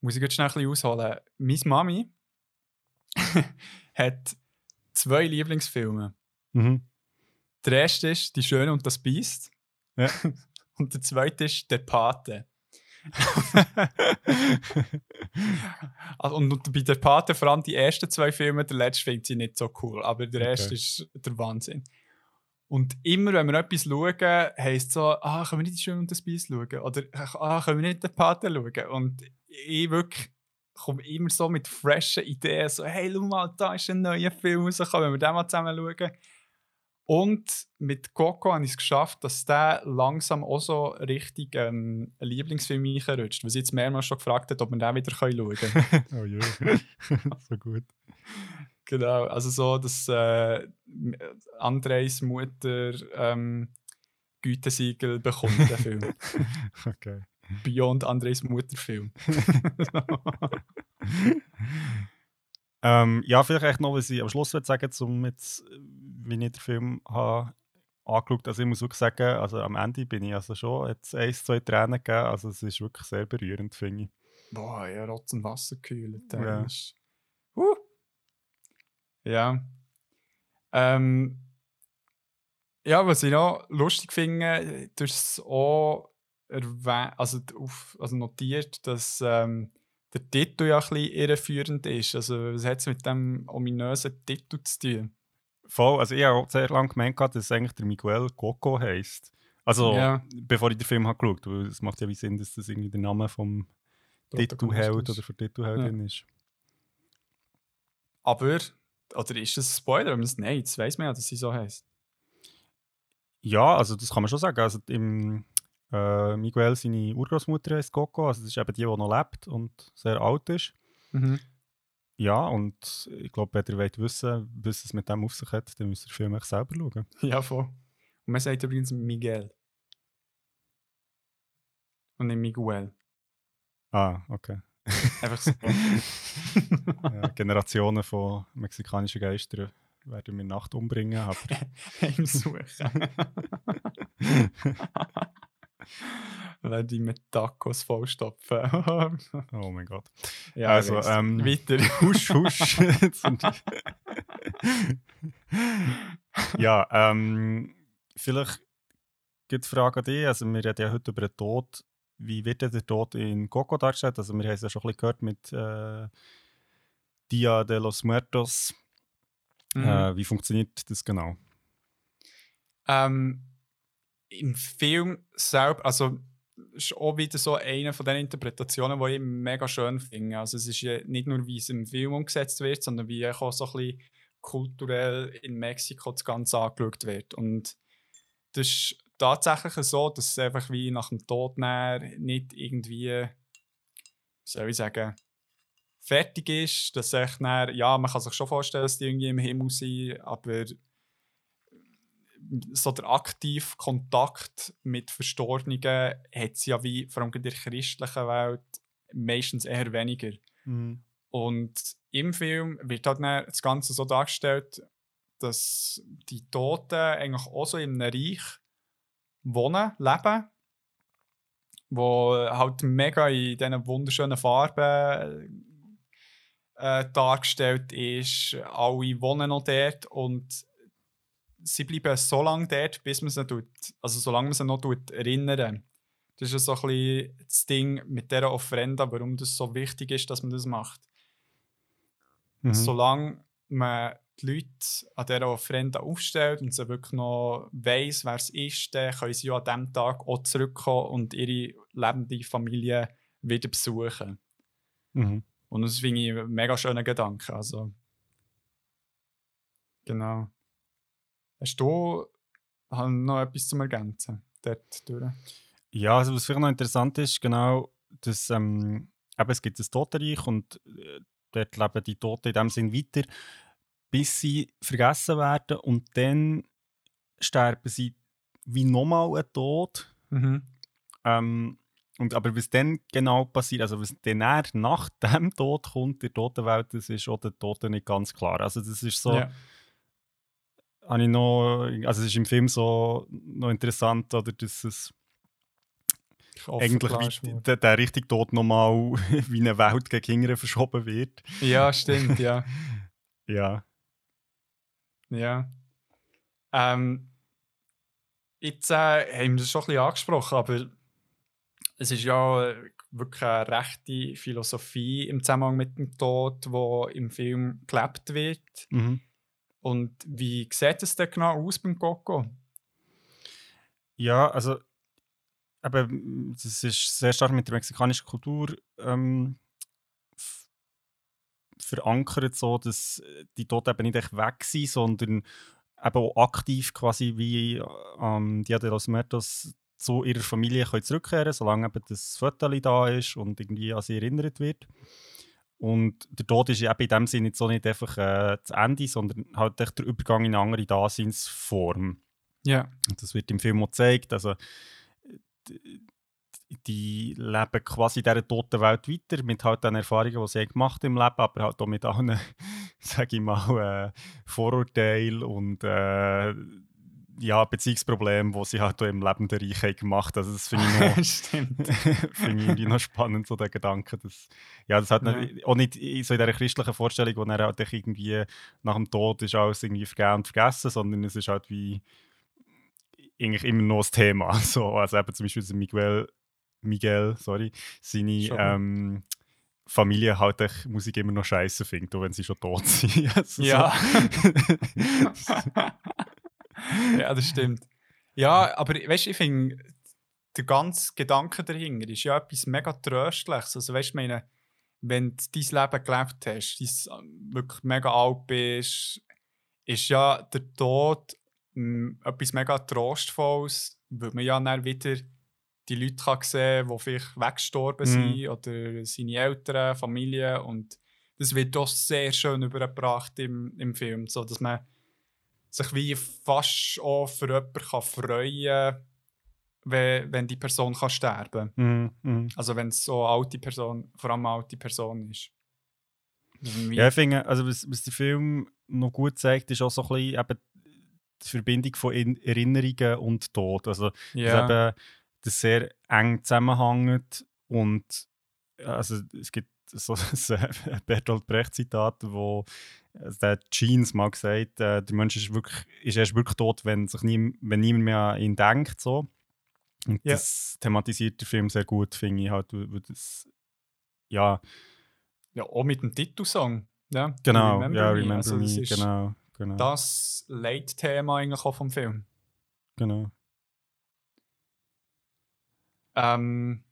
Muss ich jetzt schnell ein bisschen ausholen. Meine Mami hat zwei Lieblingsfilme. mhm. Der erste ist Die Schöne und das Biest. Ja. Und der zweite ist Der Pate. Also, und, bei Der Pate vor allem die ersten zwei Filme, der letzte finde ich nicht so cool, aber der Okay. erste ist der Wahnsinn. Und immer, wenn wir etwas schauen, heisst es so, ah, können wir nicht die Schöne und das Biest schauen? Oder ah, können wir nicht den Pate schauen? Und ich wirklich komme immer so mit freshen Ideen, so, hey, schau mal, da ist ein neuer Film rausgekommen, wenn wir den mal zusammen schauen. Und mit Coco habe ich es geschafft, dass der langsam auch so richtig ähm, ein Lieblingsfilm reinrutscht. Was jetzt mehrmals schon gefragt hat, ob wir den wieder schauen können. oh je. so gut. Genau, also so, dass äh, Andres Mutter ähm, Gütesiegel bekommt, der Film. Okay. Beyond Andres Mutter Film. Ähm, ja, vielleicht echt noch, was ich am Schluss würde sagen, zum jetzt, wie ich den Film habe angeschaut Also ich muss wirklich sagen, also am Ende bin ich also schon jetzt ein, zwei Tränen gegeben. Also es ist wirklich sehr berührend, finde ich. Boah, ja, Rotz und Wasser gekühlt. Ja. ist-. Ja. Ähm, ja, was ich noch lustig finde, du hast es auch also, auf, also notiert, dass ähm, der Titel ja ein bisschen irreführend ist. Also, was hat es mit dem ominösen Titel zu tun? Voll, also ich habe auch sehr lange gemeint, dass es eigentlich der Miguel Coco heisst. Also, Ja. bevor ich den Film habe geschaut habe, es macht ja wie Sinn, dass das irgendwie der Name vom Titelheld oder von Titelheldin ist. Aber, oder ist das ein Spoiler? Wenn man es- Nein, jetzt weiß man ja, dass sie so heisst. Ja, also das kann man schon sagen. Also im, äh, Miguel, seine Urgroßmutter heißt Coco, also das ist eben die, die noch lebt und sehr alt ist. Mhm. Ja, und ich glaube, wenn ihr wollt wissen, was es mit dem auf sich hat, dann müsst ihr Film echt selber schauen. Ja, voll. Und man sagt übrigens Miguel. Und nicht Miguel. Ah, okay. Einfach so. ja, Generationen von mexikanischen Geistern werden wir Nacht umbringen, aber Heimsuchen. Werde ich mit Tacos vollstopfen. oh mein Gott. ja, Also, ähm, Weiter. Husch, husch. Die- ja, ähm, vielleicht gibt es Frage an dich. Also, wir reden ja heute über den Tod. Wie wird der Tod in Coco dargestellt? Also, wir haben es ja schon ein bisschen gehört mit äh, Dia de los Muertos. Mhm. Äh, wie funktioniert das genau? Ähm, Im Film selber, also ist auch wieder so eine von den Interpretationen, die ich mega schön finde. Also es ist ja nicht nur, wie es im Film umgesetzt wird, sondern wie auch so ein bisschen kulturell in Mexiko das Ganze angeschaut wird. Und das ist tatsächlich so, dass es einfach wie nach dem Tod nicht irgendwie, wie soll ich sagen, fertig ist, dass echt dann, ja, man kann sich schon vorstellen, dass die irgendwie im Himmel sind, aber so der aktive Kontakt mit Verstorbenen hat es ja wie, vor allem in der christlichen Welt, meistens eher weniger. Mhm. Und im Film wird halt dann das Ganze so dargestellt, dass die Toten eigentlich auch so in einem Reich wohnen, leben, wo halt mega in diesen wunderschönen Farben äh, dargestellt ist. Alle wohnen noch dort und sie bleiben so lange dort, bis man sie tut, also solange man sie noch tut, erinnern. Das ist so ein bisschen das Ding mit dieser Ofrenda, warum das so wichtig ist, dass man das macht. Mhm. Solange man die Leute an dieser Ofrenda aufstellt und sie wirklich noch weiss, wer es ist, dann können sie ja an diesem Tag auch zurückkommen und ihre lebende Familie wieder besuchen. Mhm. Und das finde ich einen mega schönen Gedanke. Also, genau. Hast du noch etwas zum Ergänzen dort durch? Ja, also was vielleicht noch interessant ist, genau, dass ähm, eben, es gibt ein Totenreich und äh, dort leben die Toten in dem Sinn weiter, bis sie vergessen werden und dann sterben sie wie nochmal ein Tod. Mhm. Ähm, und, aber was dann genau passiert, also was dann nach dem Tod kommt, der Totenwelt, das ist auch der Toten nicht ganz klar. Also das ist so, Ja. habe ich noch, also es ist im Film so noch interessant, oder, dass es eigentlich wie, der, der richtige Tod nochmal wie eine Welt gegen Kinder verschoben wird. Ja, stimmt, ja. Ja. Ja. Ähm, jetzt äh, haben wir das schon ein bisschen angesprochen, aber es ist ja wirklich eine rechte Philosophie im Zusammenhang mit dem Tod, wo im Film gelebt wird. Mhm. Und wie sieht es denn genau aus beim Coco? Ja, also eben, das ist sehr stark mit der mexikanischen Kultur ähm, verankert, so, dass die Toten eben nicht echt weg sind, sondern eben auch aktiv quasi wie ähm, Dia de los Muertos zu ihrer Familie können zurückkehren solange eben das Foto da ist und irgendwie an sie erinnert wird. Und der Tod ist eben in dem Sinne jetzt so nicht einfach äh, das Ende, sondern halt echt der Übergang in eine andere Daseinsform. Ja. Und das wird im Film auch gezeigt. Also, die, leben quasi in dieser toten Welt weiter, mit halt den Erfahrungen, die sie haben gemacht im Leben, aber halt auch mit allen, sage ich mal, äh, Vorurteilen und äh, ja, Beziehungsproblemen, die sie halt auch im lebenden Reich haben gemacht Also das finde ich noch, Stimmt. finde ich noch spannend, so der Gedanke. Dass, ja, das hat Ja. nicht, auch nicht in so in dieser christlichen Vorstellung, wo er halt irgendwie nach dem Tod ist alles irgendwie vergeben und vergessen, sondern es ist halt wie eigentlich immer noch das Thema. So, also eben zum Beispiel der Miguel, Miguel sorry, seine ähm, Familie halt echt Musik immer noch scheiße findet, auch wenn sie schon tot sind. Also Ja. So. ja, das stimmt. Ja, aber weißt du, ich finde, der ganze Gedanke dahinter ist ja etwas mega Tröstliches. Also, weißt du, meine, wenn du dein Leben gelebt hast, dein wirklich mega alt bist, ist ja der Tod mm, etwas mega Trostvolles, weil man ja dann wieder die Leute kann sehen kann, die vielleicht weggestorben Mhm. sind oder seine Eltern, Familie und das wird doch sehr schön übergebracht im, im Film, so dass man sich wie fast auch für jemanden kann freuen kann, wenn, wenn die Person kann sterben Mhm, mhm. Also wenn es so eine alte Person, vor allem eine alte Person ist. Ja, ich finde, also was, was der Film noch gut zeigt, ist auch so ein bisschen eben die Verbindung von In Erinnerungen und Tod. Also, dass eben das sehr eng zusammenhängt und also es gibt so ein Bertolt Brecht-Zitat, wo also der Jeans mal gesagt äh, der Mensch ist, wirklich, ist erst wirklich tot, wenn, sich nie, wenn niemand mehr an ihn denkt. So. Und Ja. das thematisiert der Film sehr gut, finde ich. Halt, weil- das, ja, Ja, auch mit dem Titelsong. Ja, genau. ja, Me. Remember Also, das Me, ist genau. genau, Das Leitthema eigentlich auch vom Film. genau. Ähm,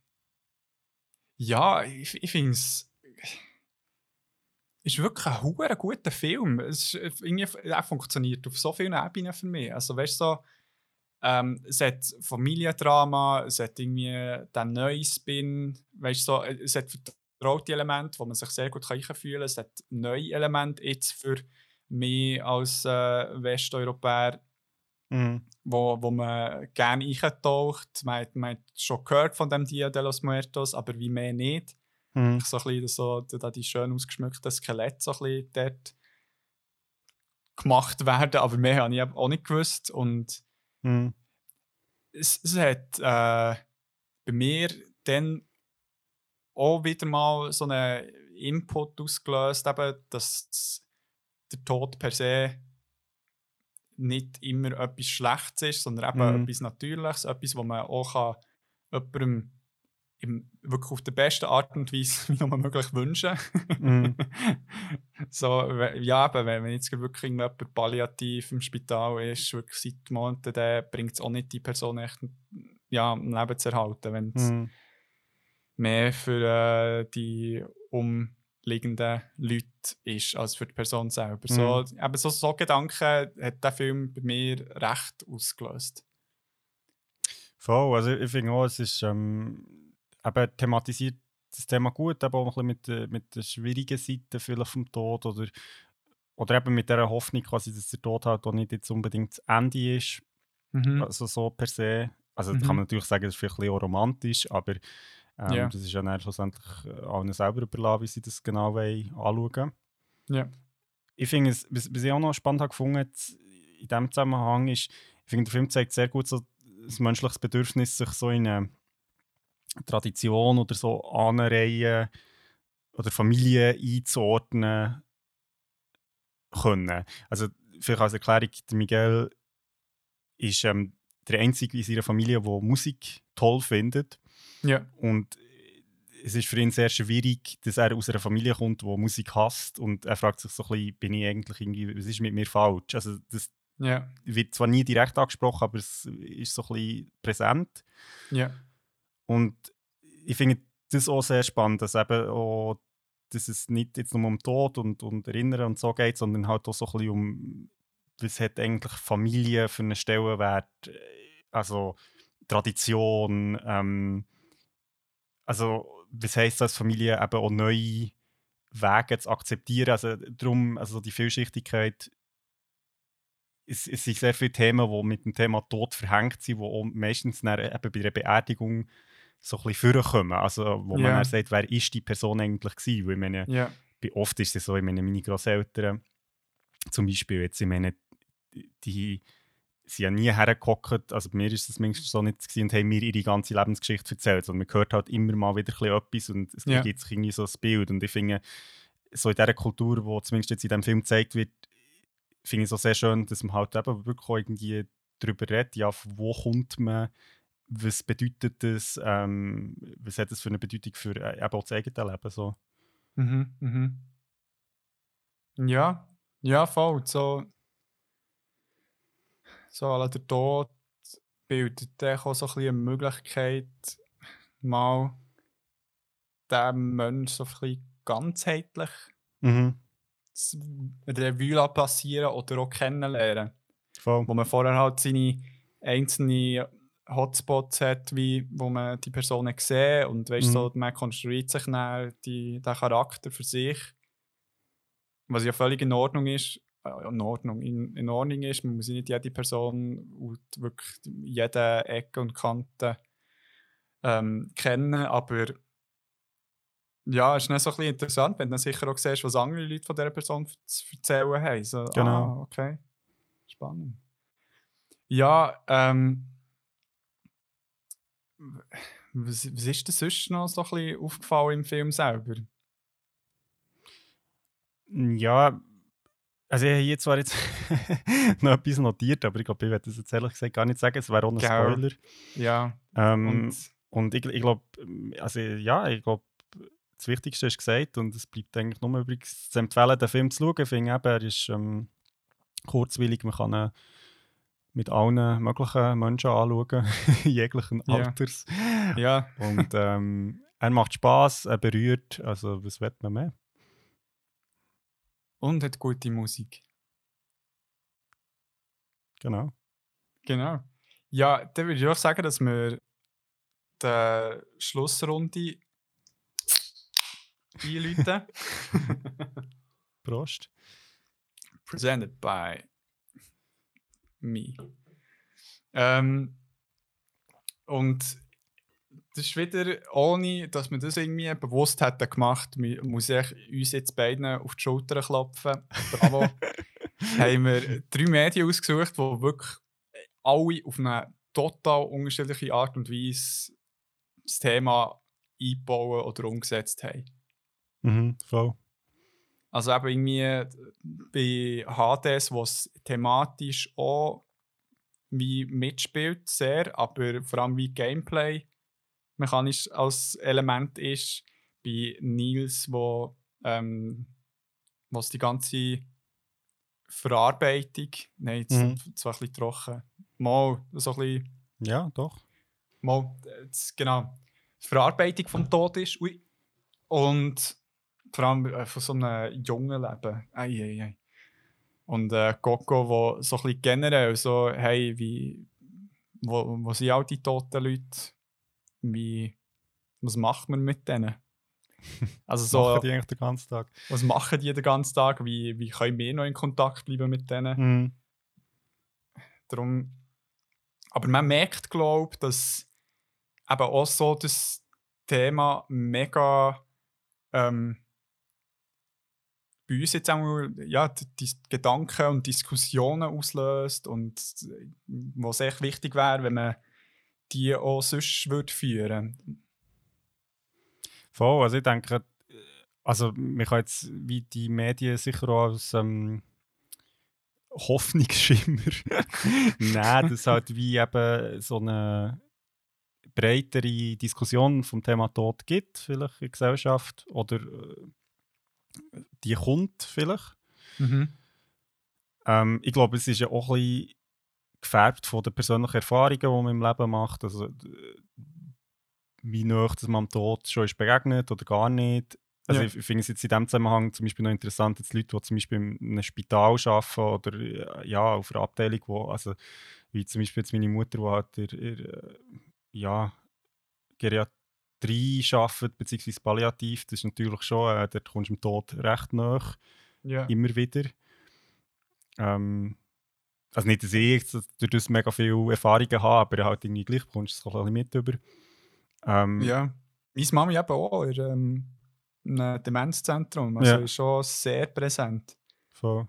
ja, ich, ich finde es ist wirklich ein guter Film. Es ist, irgendwie, er funktioniert auf so vielen Ebenen für mich. Also weißt so, ähm, es hat Familiendrama, es hat irgendwie den neuen Spin, weißt so, es hat vertraute Elemente, wo man sich sehr gut einfühlen kann. Es hat neue Elemente jetzt für mich als äh, Westeuropäer, Mhm. Wo, wo man gerne eintaucht. Man, hat- man hat schon gehört von dem Dia de los Muertos, aber wie mehr nicht. Mhm. So ein bisschen so, da die schön ausgeschmückten Skelette so ein bisschen dort gemacht werden, aber mehr habe ich auch nicht gewusst. Und Mhm. es, es hat äh, bei mir dann auch wieder mal so einen Input ausgelöst, eben, dass der Tod per se nicht immer etwas Schlechtes ist, sondern eben Mhm. etwas Natürliches, etwas, wo man auch kann jemandem im, wirklich auf der besten Art und Weise wie nur möglich wünschen Mhm. so, ja, eben, wenn, jetzt wirklich irgendjemand palliativ im Spital ist, wirklich seit Monaten, dann bringt es auch nicht die Person echt ja, am Leben zu erhalten, wenn es Mhm. mehr für äh, die umliegenden Leute ist, als für die Person selber. So, eben so, so Gedanken hat der Film bei mir recht ausgelöst. Voll, also ich finde auch, es ist ähm, eben thematisiert das Thema gut, eben auch ein bisschen mit, der- mit der schwierigen Seite vielleicht vom Tod oder, oder eben mit der Hoffnung quasi, dass der Tod halt auch nicht jetzt unbedingt das Ende ist, Mhm. also so per se. Also Mhm. kann man natürlich sagen, das ist vielleicht ein bisschen romantisch, aber ähm, Ja. das ist ja dann schlussendlich äh, allen selber überlassen, wie sie das genau wollen, anschauen Ja. ich finde, es- was, was ich auch noch spannend habe gefunden in diesem Zusammenhang ist, ich finde, der Film zeigt sehr gut so das menschliche Bedürfnis, sich so in eine Tradition oder so anreihen oder Familie einzuordnen können. Also vielleicht als Erklärung, Miguel ist ähm, der Einzige in seiner Familie, der Musik toll findet. Ja. Und es ist für ihn sehr schwierig, dass er aus einer Familie kommt, die Musik hasst. Und er fragt sich so ein bisschen, bin ich eigentlich irgendwie, was ist mit mir falsch? Also das Ja. wird zwar nie direkt angesprochen, aber es ist so ein bisschen präsent. Ja. Und ich finde das auch sehr spannend, dass eben auch, dass es nicht jetzt nur um Tod und, und Erinnern und so geht, sondern halt auch so ein bisschen um, was hat eigentlich Familie für einen Stellenwert, also Tradition, ähm, also was heisst das, Familie eben auch neue Wege zu akzeptieren, also darum, also die Vielschichtigkeit es, es sind sehr viele Themen, die mit dem Thema Tod verhängt sind, die meistens dann eben bei einer Beerdigung so ein bisschen vorkommen. Also, wo man Ja. dann sagt, wer ist die Person eigentlich gewesen? Weil ich meine, bei oft ist es so, ich meine, meine Grosseltern zum Beispiel, jetzt, ich meine, die, sind ja nie hergehockt, also bei mir ist das mindestens so nicht gewesen, und haben mir ihre ganze Lebensgeschichte erzählt, sondern man hört halt immer mal wieder etwas und es Ja. gibt sich irgendwie so ein Bild und ich finde, so in dieser Kultur, die zumindest jetzt in diesem Film gezeigt wird, finde ich es so sehr schön, dass man halt eben wirklich irgendwie darüber redet, ja, wo kommt man, was bedeutet das, ähm, was hat das für eine Bedeutung für äh, eben auch das eigene Leben, so. Mhm, mhm. Ja, ja, voll. So, so la der Tod bildet auch so ein bisschen eine Möglichkeit, mal dem Menschen so ein bisschen ganzheitlich Mhm. zu Revue passieren oder auch kennenlernen. Voll. Wo man vorher halt seine einzelnen Hotspots hat, wie, wo man die Personen sieht und weißt, Mhm. so, man konstruiert sich dann die, den Charakter für sich. Was ja völlig in Ordnung ist, in Ordnung, in, in Ordnung ist, man muss nicht jede Person und wirklich jede Ecke und Kante ähm, kennen, aber ja, es ist dann so ein bisschen interessant, wenn du dann sicher auch siehst, was andere Leute von dieser Person zu erzählen haben. So, Genau. Ah, okay. Spannend. Ja, ähm. Was, was ist dir sonst noch so ein bisschen aufgefallen im Film selber? Ja, also ich habe hier zwar jetzt noch etwas notiert, aber ich glaube, ich werde das jetzt ehrlich gesagt gar nicht sagen. Es wäre auch ein Gell. Spoiler. Ja. Ähm, Und Und ich, ich glaube, also ja, ich glaube, das Wichtigste ist gesagt und es bleibt eigentlich nur übrigens zu empfehlen, den Film zu schauen. Ich finde eben, er ist ähm, kurzwillig, man kann ihn mit allen möglichen Menschen anschauen, jeglichen Ja. Alters. ja, Und ähm, er macht Spaß, er berührt, also was will man mehr? Und hat gute Musik. Genau. Genau. Ja, dann würde ich auch sagen, dass wir die Schlussrunde einläuten. Prost. Presented by me. Ähm, und das ist wieder, ohne dass wir das irgendwie bewusst hätten gemacht, muss ich uns jetzt beiden auf die Schulter klopfen. Bravo. haben wir drei Medien ausgesucht, die wirklich alle auf eine total unterschiedliche Art und Weise das Thema einbauen oder umgesetzt haben. Mhm, voll. Also eben irgendwie bei HDS, was thematisch auch wie mitspielt, sehr, aber vor allem wie Gameplay mechanisch als Element ist. Bei Nils, wo ähm, was die ganze Verarbeitung, nein, jetzt Mhm. zwar ein bisschen trocken, mal so ein bisschen Ja, doch. mal, das- genau, die Verarbeitung vom Tod ist. Ui. Und vor allem äh, von so einem jungen Leben. Ei, ei, ei. Und äh, Coco, wo so ein bisschen generell so, hey, wie, wo, wo sind all die toten Leute? Wie, was macht man mit denen? Also So. so, Machen die eigentlich den ganzen Tag. was machen die den ganzen Tag? Wie, wie können wir noch in Kontakt bleiben mit denen? Mhm. Darum, aber man merkt, glaube ich, dass eben auch so das Thema mega ähm, bei uns jetzt auch ja, die, die Gedanken und Diskussionen auslöst und äh, was echt wichtig wäre, wenn man die auch sonst würde führen Voll, also ich denke, also man kann jetzt wie die Medien sicher auch als ähm, Hoffnungsschimmer nehmen, dass halt wie eben so eine breitere Diskussion vom Thema Tod gibt, vielleicht in der Gesellschaft, oder äh, die kommt vielleicht. Ähm, ich glaube, es ist ja auch ein bisschen gefärbt von den persönlichen Erfahrungen, die man im Leben macht. Also, wie nah dass man am Tod schon ist begegnet oder gar nicht. Also Ja. ich, finde es jetzt in diesem Zusammenhang zum Beispiel noch interessant, jetzt Leute, die zum Beispiel in einem Spital arbeiten oder äh, ja, auf einer Abteilung, wo, also wie zum Beispiel jetzt meine Mutter, die halt in, äh, ja, Geriatrie arbeitet, beziehungsweise Palliativ, das ist natürlich schon, äh, dort kommst du dem Tod recht nach Ja. immer wieder. Ähm, also nicht, dass ich jetzt durch das mega viele Erfahrungen habe, aber halt irgendwie gleich bekommst du es ein mit über. Ähm, ja. Meine Mami eben auch in ähm, einem Demenzzentrum. Also Ja. ist schon sehr präsent. Voll.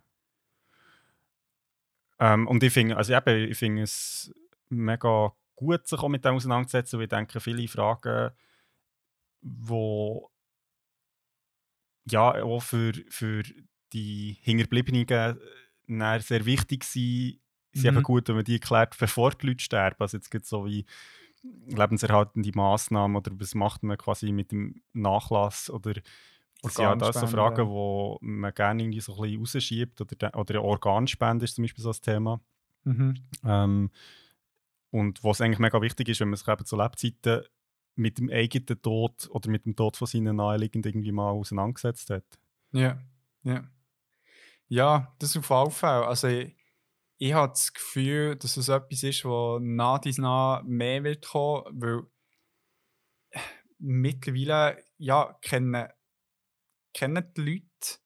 Ähm, und ich finde, also eben, ich finde es mega gut, sich auch mit dem auseinanderzusetzen, weil ich denke, viele Fragen, wo ja auch für, für die Hinterbliebenen nachher sehr wichtig sind, sind Mhm. einfach gut, wenn man die erklärt, bevor die Leute sterben. Also jetzt gibt es so wie lebenserhaltende Massnahmen oder was macht man quasi mit dem Nachlass oder das sind ja das so. Fragen, die man gerne irgendwie so ein bisschen rausschiebt oder, de- oder Organspende ist zum Beispiel so ein Thema. Mhm. Ähm, und was eigentlich mega wichtig ist, wenn man sich eben zu Lebzeiten mit dem eigenen Tod oder mit dem Tod von seinen Naheliegenden irgendwie mal auseinandergesetzt hat. Ja, ja. Ja, das auf jeden Fall. Also ich, ich habe das Gefühl, dass es etwas ist, wo nach dies nach mehr wird kommen, weil mittlerweile ja, kennen, kennen die Leute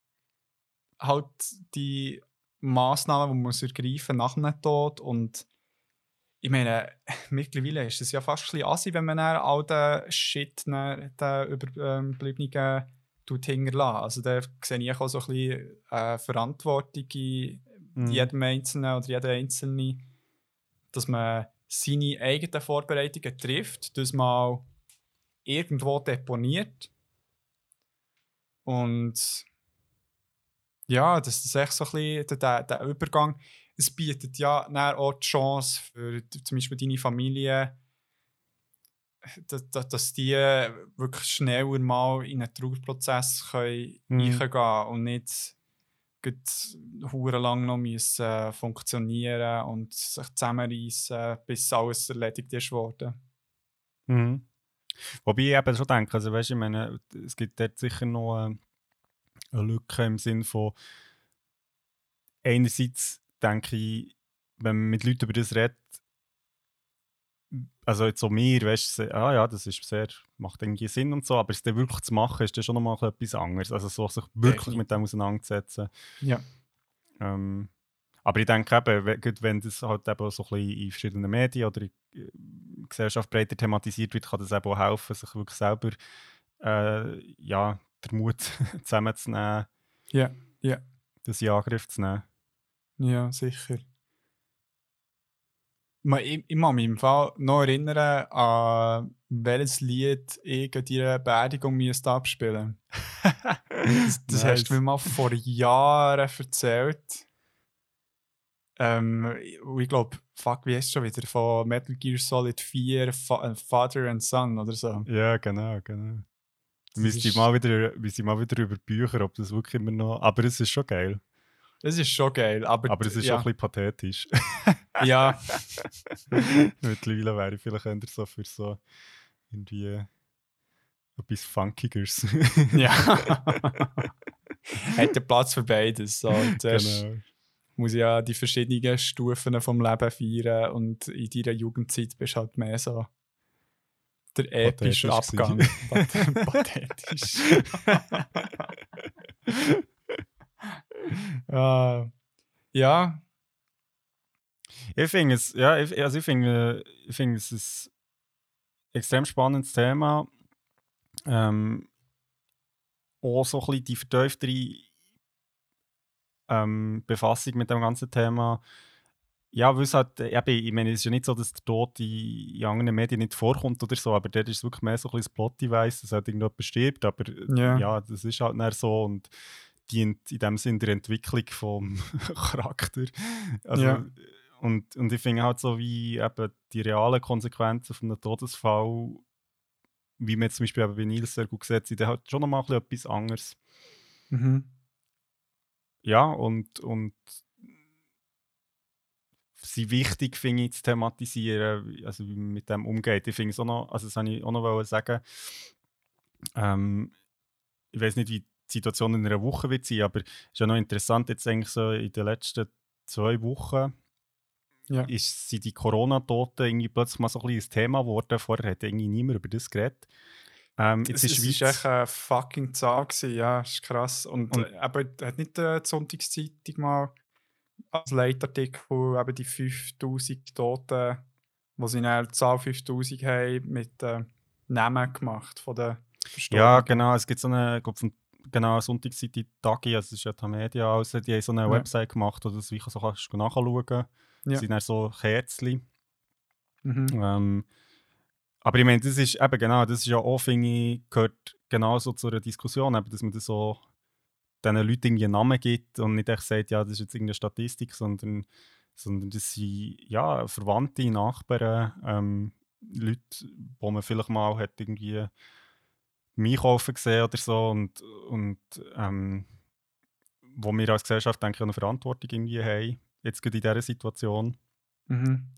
halt die Massnahmen, die man ergreifen nach einem Tod und ich meine, mittlerweile ist es ja fast ein bisschen assi, wenn man all den Shit den Überbliebenen tut hinterlassen. Also da sehe ich auch so ein bisschen äh, Verantwortung in Mhm. jedem Einzelnen oder jeder Einzelne, dass man seine eigenen Vorbereitungen trifft, das mal irgendwo deponiert und ja, das ist echt so ein bisschen der, der Übergang. Es bietet ja auch die Chance für zum Beispiel deine Familie, dass, dass die wirklich schneller mal in einen Trauerprozess können Mhm. eingehen können und nicht lang noch müssen äh, funktionieren und sich zusammenreißen, bis alles erledigt ist worden. Mhm. Wobei ich eben schon denke, also weißt, ich meine, es gibt dort sicher noch äh, eine Lücke im Sinn von einerseits denke ich, wenn man mit Leuten über das redet, also jetzt so mir, weißt du, ah ja, das ist sehr, macht irgendwie Sinn und so, aber es dann wirklich zu machen, ist dann schon nochmal etwas anderes. Also so sich wirklich mit dem auseinanderzusetzen. Ja. Ähm, aber ich denke eben, gut, wenn das halt eben so ein bisschen in verschiedenen Medien oder in äh, Gesellschaft breiter thematisiert wird, kann das eben auch helfen, sich wirklich selber äh, ja, den Mut zusammenzunehmen, Ja, ja. das in Angriff zu nehmen. Ja, sicher. Ich, ich kann mich im Fall noch erinnern, an welches Lied ich an deiner Beerdigung müsste abspielen Das, das hast du mir mal vor Jahren erzählt. Ähm, ich glaube, fuck, wie heißt es schon wieder? Von Metal Gear Solid 4, Fa äh, Father and Son oder so. Ja, genau, genau. Müsste ich mal wieder, müsste ich mal wieder über Bücher, ob das wirklich immer noch. Aber es ist schon geil. Das ist schon geil, aber, Aber es ist ja, schon ein bisschen pathetisch. ja, Mittlerweile wäre ich vielleicht eher so für so irgendwie etwas Funkigeres. ja. Hat den Platz für beides. So. Genau. muss ich ja die verschiedenen Stufen vom Leben feiern und in deiner Jugendzeit bist du halt mehr so der epische Abgang. Path- Pathetisch. Ah, ja, Ich finde es, ja, ich, also ich finde, ich finde es ist ein extrem spannendes Thema. Ähm, auch so ein bisschen die vertieftere ähm, Befassung mit dem ganzen Thema. Ja, weil es halt, eben, ich meine, es ist ja nicht so, dass der Tod in, in anderen Medien nicht vorkommt oder so, aber dort ist es wirklich mehr so ein bisschen das Plot-Device, dass halt irgendjemand stirbt, aber Ja. ja, das ist halt nicht so und dient in dem Sinn der Entwicklung vom Charakter. Also, Ja. und, und ich finde halt so, wie eben die realen Konsequenzen von einem Todesfall, wie man zum Beispiel eben bei Nils sehr gut sieht, sind halt schon nochmal ein bisschen etwas anderes. mhm. Ja, und, und sie wichtig finde ich zu thematisieren, also wie man mit dem umgeht. Ich finde es auch noch, also das wollte ich auch noch sagen, ähm, ich weiß nicht, wie Situation in einer Woche wird sein, aber es ist ja noch interessant, jetzt eigentlich so in den letzten zwei Wochen Ja. ist, sind die Corona-Toten irgendwie plötzlich mal so ein ein Thema geworden. Vorher hat irgendwie niemand über das geredet. Ähm, jetzt es, ist Schweiz, echt eine fucking Zahl gewesen, ja, ist krass. Und, Und- äh, aber hat nicht die Sonntagszeitung mal als Leitartikel eben die 5000 Toten, wo sie dann die Zahl 5000 haben, mit äh, Namen gemacht von den Verstorbenen. Ja, genau. Es gibt so eine, ich glaub, von, genau, Sonntagsseite Tagi, also es ist ja die Media, also die haben so eine Ja. Website gemacht, wo du das wie so kannst du nachschauen kannst. Ja. Das sind dann so Kerzchen. Mhm. Ähm, aber ich meine, das ist eben genau, das ist ja auch, finde ich, gehört genauso zu einer Diskussion, eben, dass man das so diesen Leuten irgendwie einen Namen gibt und nicht echt sagt, ja, das ist jetzt irgendeine Statistik, sondern, sondern das sind ja, Verwandte, Nachbarn, ähm, Leute, wo man vielleicht mal hat irgendwie im Einkaufen gesehen oder so und, und ähm, wo wir als Gesellschaft denke ich eine Verantwortung irgendwie haben, jetzt gerade in dieser Situation Mhm.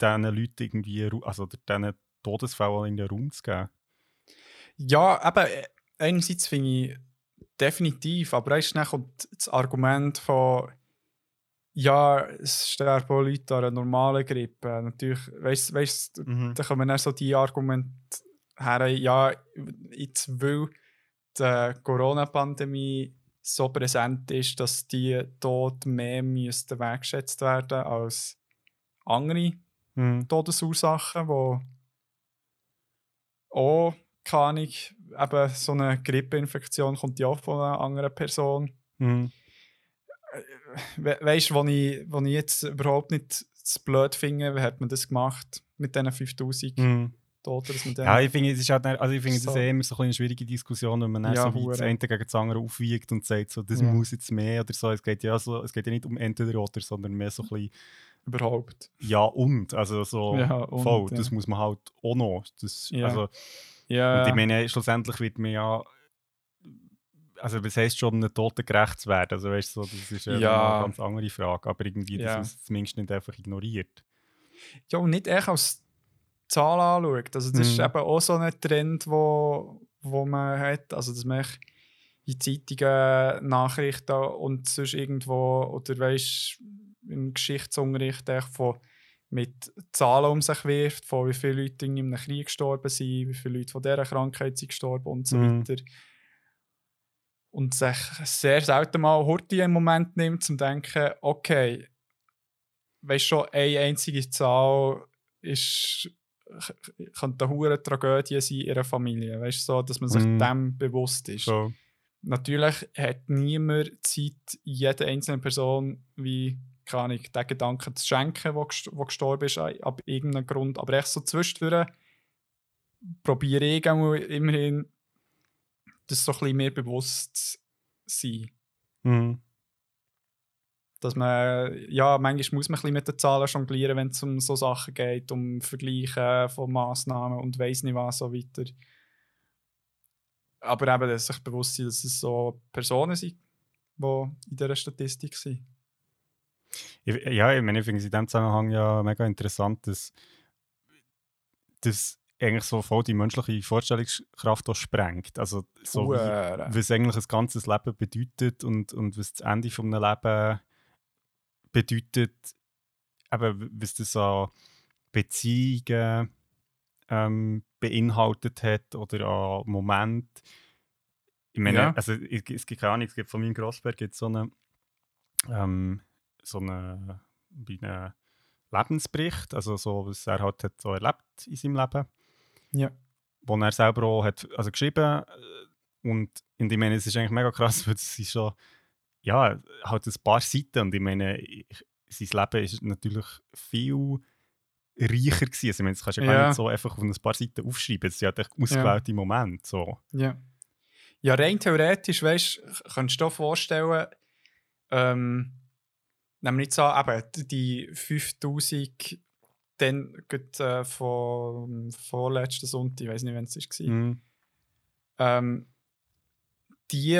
diesen Leuten irgendwie, also diesen Todesfällen in den Raum zu geben. Ja, eben, äh, einerseits finde ich definitiv, aber weißt, dann kommt das Argument von ja, es sterben auch Leute an einer normalen Grippe. Natürlich, weißt du, da kommen dann so die Argumente her, ja, jetzt weil die Corona-Pandemie so präsent ist, dass die dort mehr müssten weggeschätzt werden als andere Mhm. Todesursachen, die auch, keine Ahnung, eben so eine Grippeinfektion kommt ja auch von einer anderen Person. Mhm. We weißt du, wo ich, wo ich jetzt überhaupt nicht blöd finde, wie hat man das gemacht mit diesen 5000 Mhm. Tod, dass man dann... Ja, ich finde, es ist halt, also ich finde, So. das ist eh immer so ein eine schwierige Diskussion, wenn man dann Ja, so wie das eine gegen das andere aufwiegt und sagt, so, das Ja. muss jetzt mehr oder so. Es geht ja, so, es geht ja nicht um entweder oder, sondern mehr so ein bisschen überhaupt. ja und. Also so Ja, und, voll, ja. das muss man halt auch noch. Das, Ja. also, Ja, Und ich meine, schlussendlich wird man ja. Also, was heisst schon, einem Toten gerecht zu werden? Also, weißt du, so, das ist ja, eine ganz andere Frage. Aber irgendwie, das ist zumindest nicht einfach ignoriert. ja, und nicht echt als Zahl anschaut. Also, das ist Mhm. eben auch so ein Trend, wo, wo man hat. Also, dass man in Zeitungen, Nachrichten und sonst irgendwo, oder weißt im Geschichtsunterricht von, mit Zahlen um sich wirft, von wie viele Leute in einem Krieg gestorben sind, wie viele Leute von dieser Krankheit sind gestorben und so Mhm. weiter. Und sich sehr selten mal Horti im Moment nimmt, zum denken, okay, weißt schon, eine einzige Zahl ist, könnte eine hohe Tragödie sein in ihrer Familie. Weißt so, dass man sich Mhm. dem bewusst ist. So. Natürlich hat niemand Zeit, jeder einzelnen Person wie keine Ahnung, den Gedanken zu schenken, wo, gest wo gestorben ist, ab irgendeinem Grund. Aber echt so zwischendurch probiere ich immerhin, das so ein bisschen mehr bewusst zu sein. Mhm. Dass man, ja, manchmal muss man ein bisschen mit den Zahlen jonglieren, wenn es um so Sachen geht, um Vergleichen von Massnahmen und weiss nicht was so weiter. Aber eben, dass sich bewusst sein, dass es so Personen sind, die in dieser Statistik sind. Ja, ich meine, ich finde es in dem Zusammenhang ja mega interessant, dass das eigentlich so voll die menschliche Vorstellungskraft auch sprengt. Also, so wie, was eigentlich ein ganzes Leben bedeutet und, und was das Ende von einem Leben bedeutet, eben, was das an Beziehungen ähm, beinhaltet hat oder an Moment. Ich meine, Ja. also es gibt keine Ahnung, es gibt von meinem Grossberg gibt so eine ähm, so eine, wie einen Lebensbericht, also so, was er halt hat so erlebt in seinem Leben Ja. wo er selber auch hat, also geschrieben äh, und und ich meine, es ist eigentlich mega krass, weil es ist schon, ja, halt ein paar Seiten und ich meine, ich, sein Leben ist natürlich viel reicher gewesen. Also, ich meine, das kannst du ja, gar Ja. nicht so einfach auf ein paar Seiten aufschreiben, es sind halt ausgewählte Momente, so. Ja. Ja, rein theoretisch, weißt du, könntest du dir vorstellen, ähm, nämlich so, eben, die 5000 dann gerade, äh, vom vorletzten Sonntag, ich weiß nicht, wann es war, Mhm. ähm, die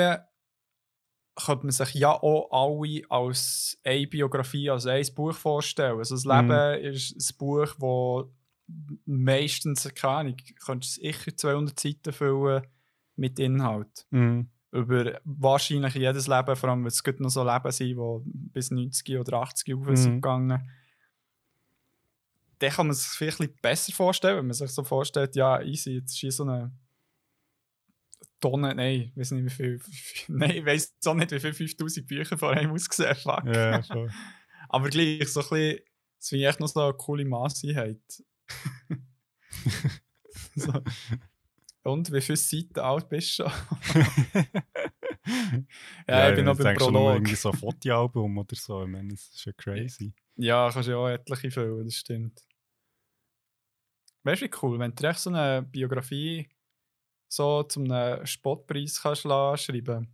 könnte man sich ja auch alle als eine Biografie, als ein Buch vorstellen. Also das Mhm. Leben ist ein Buch, wo meistens, keine Ahnung, könntest sicher 200 Seiten füllen mit Inhalt. Mhm. Über wahrscheinlich jedes Leben, vor allem, weil es noch so Leben sind, die bis 90 oder 80 rauf sind Mhm. gegangen. Dann kann man sich vielleicht besser vorstellen, wenn man sich so vorstellt, ja, easy, jetzt ist so eine Tonne, nein, ich weiß nicht wie viel, nein, ich weiß auch nicht, wie viel 5000 Bücher vor einem ausgesehen fuck. Ja, voll. Aber gleich, so ein bisschen, das finde ich echt noch so eine coole Masseinheit. so. Und wie viele Seiten alt bist du schon? ja, ich bin noch beim Prolog. irgendwie so ein Fotoalbum oder so, ich meine, das ist ja crazy. Ja, kannst ja auch etliche füllen, das stimmt. Du, wie cool, wenn du echt so eine Biografie so zum einem Spottpreis kannst lassen, schreiben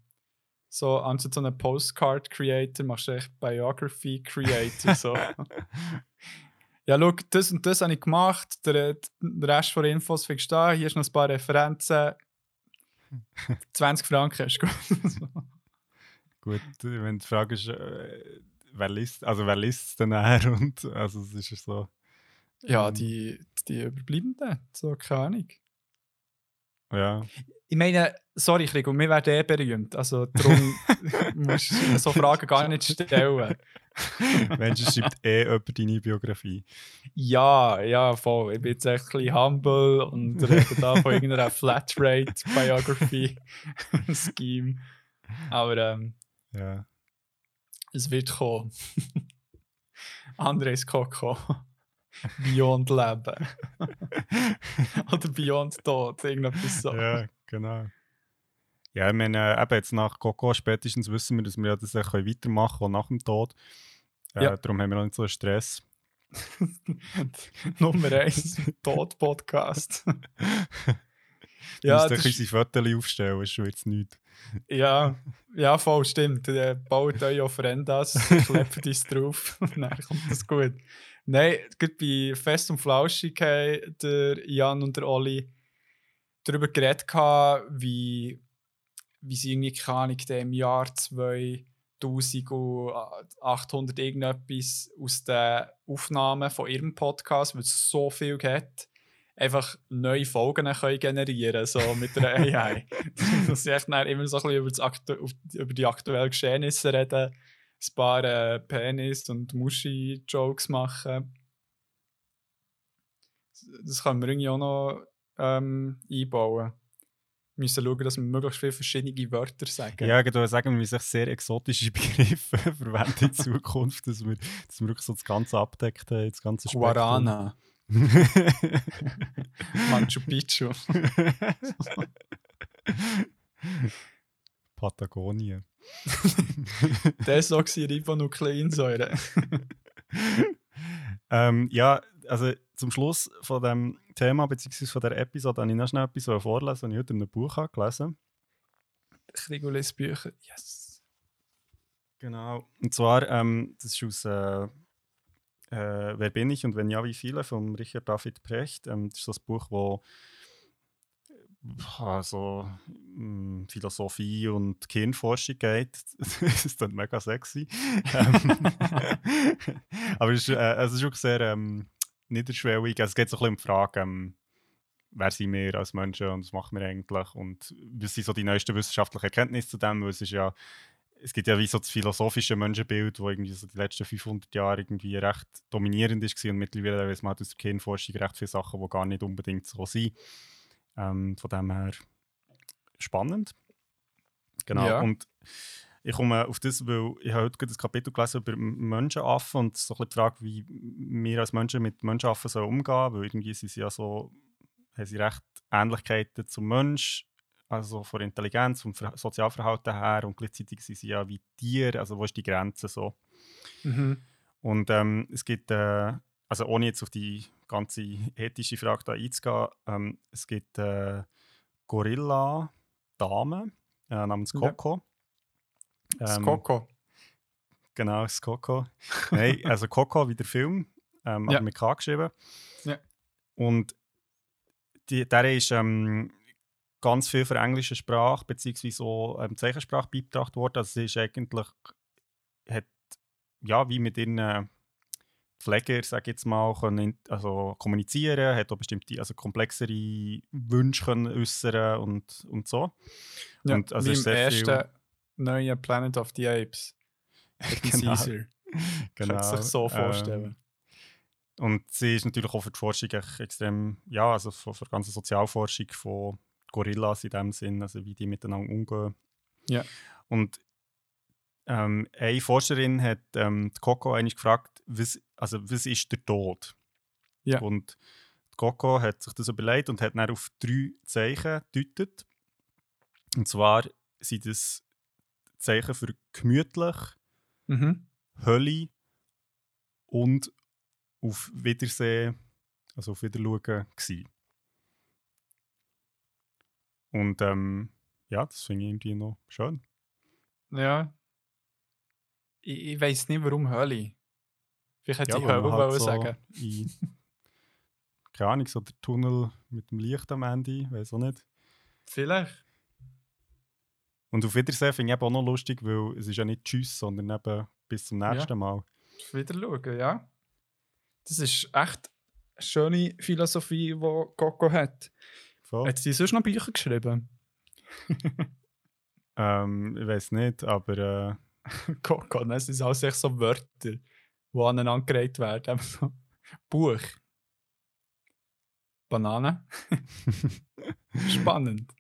So, anstatt so einen Postcard Creator machst du echt Biography Creator. so. ja, schau, das und das habe ich gemacht, der, der Rest der Infos findest du da, hier ist noch ein paar Referenzen. 20 Franken ist gut. Gut, wenn die Frage ist, äh, wer liest, also wer liest es denn her und also es ist ja so. ja, ähm, die, die Überbleibenden, so keine Ahnung. Ja. Ich meine, sorry, Krigo, wir werden eh berühmt. Also darum musst du so Fragen gar nicht stellen. Menschen schreibt eh über deine Biografie. Ja, ja, voll. Ich bin jetzt echt ein bisschen humble und rede da von irgendeiner Flatrate-Biography-Scheme. Aber ähm, Ja. es wird kommen. Andres Coco. Beyond Leben. Oder Beyond Tod, irgendetwas so. ja, genau. Ja, ich meine, äh, eben jetzt nach Coco spätestens wissen wir, dass wir ja das auch weitermachen können, nach dem Tod. Äh, Ja. Darum haben wir noch nicht so einen Stress. Nummer 1 Tod-Podcast. ja, du musst unsere Fotos aufstellen, ist schon jetzt nichts. Ja, ja, voll stimmt. Äh, baut euch Ofrendas, klebt es drauf, dann kommt das gut. Nein, gerade bei Fest und Flauschig haben der Jan und der Olli darüber geredet, wie, wie sie irgendwie, keine Ahnung, im Jahr 2800 irgendetwas aus den Aufnahmen von ihrem Podcast, weil es so viel hat, einfach neue Folgen können generieren so mit der AI. Dass sie echt immer so ein bisschen über, Aktu über die aktuellen Geschehnisse reden, ein paar äh, Penis- und Muschi-Jokes machen. Das können wir irgendwie auch noch ähm, einbauen. Wir müssen schauen, dass wir möglichst viele verschiedene Wörter sagen. Ja, ich würde sagen, wir müssen sehr exotische Begriffe verwenden in Zukunft, dass wir, dass wir wirklich so das Ganze abdeckt haben, das ganze Guarana. Machu Picchu. Patagonien. Das war Ribonukleinsäure. ähm, ja, also zum Schluss von dem Thema bzw. von der Episode habe ich noch schnell etwas vorlesen, das ich heute in einem Buch habe gelesen Krigulis Bücher, yes. Genau. Und zwar, ähm, das ist aus äh, äh, Wer bin ich und wenn ja, wie viele von Richard David Precht. Ähm, das ist das Buch, wo also mh, Philosophie und Kindforschung geht. das ist dann mega sexy. Ähm, aber es ist, äh, es ist auch sehr ähm, niederschwellig. Also es geht so ein bisschen um die Frage, ähm, wer sind wir als Menschen und was machen wir eigentlich und was sind so die neuesten wissenschaftlichen Erkenntnisse zu dem, weil es ist ja es gibt ja wie so das philosophische Menschenbild, das irgendwie so die letzten 500 Jahre irgendwie recht dominierend ist und mittlerweile weiß man halt aus der Kernforschung recht viele Sachen, die gar nicht unbedingt so sind. Ähm, von dem her spannend. Genau. Ja. Und ich komme auf das, weil ich habe heute ein Kapitel gelesen über Menschenaffen und so ein die Frage, wie wir als Menschen mit Menschenaffen so umgehen, weil irgendwie sind sie ja so, haben sie recht Ähnlichkeiten zum Mensch, also von Intelligenz, vom Sozialverhalten her und gleichzeitig sind sie ja wie Tiere, also wo ist die Grenze so? Mhm. Und ähm, es gibt, äh, also ohne jetzt auf die ganze ethische Frage da einzugehen, ähm, es gibt äh, Gorilla-Dame äh, namens Coco. Ja. Ähm, Coco. Genau, Coco. Nein, also Coco wie der Film, ähm, ja. mit K geschrieben. Ja. Und die, der ist ähm, ganz viel für englische Sprache bzw. ähm, Zeichensprache beigebracht worden. Also sie ist eigentlich, hat ja, wie mit ihren Pfleger, sage jetzt mal, können also kommunizieren, hat auch bestimmte, also komplexere Wünsche können äußern und, und so. Ja, und also wie im ersten neuen Planet of the Apes. genau. Caesar. genau. Kann sich so vorstellen. Ähm, und sie ist natürlich auch für die Forschung extrem, ja, also für, für die ganze Sozialforschung von Gorillas in dem Sinn, also wie die miteinander umgehen. Ja. Und ähm, eine Forscherin hat ähm, die Coco eigentlich gefragt, was, also, was ist der Tod? Ja. Und Coco hat sich das überlegt und hat dann auf drei Zeichen gedeutet. Und zwar sind das Zeichen für gemütlich, mhm. Hölle und auf Wiedersehen, also auf Wiederschauen gewesen. Und ähm, ja, das finde ich irgendwie noch schön. Ja. Ich, ich weiß nicht, warum Hölle. Vielleicht hätte ja, ich Hölle halt so sagen. In, keine Ahnung, so der Tunnel mit dem Licht am Ende, weiß auch nicht. Vielleicht. Und auf Wiedersehen finde ich auch noch lustig, weil es ist ja nicht Tschüss, sondern eben bis zum nächsten ja. Mal. Wieder schauen, ja. Das ist echt eine schöne Philosophie, die Coco hat. Voll. Hat sie sonst noch Bücher geschrieben? ähm, ich weiß nicht, aber. Äh... Gott, Gott, es sind alles echt so Wörter, die aneinandergereiht werden. Buch. Banane. Spannend.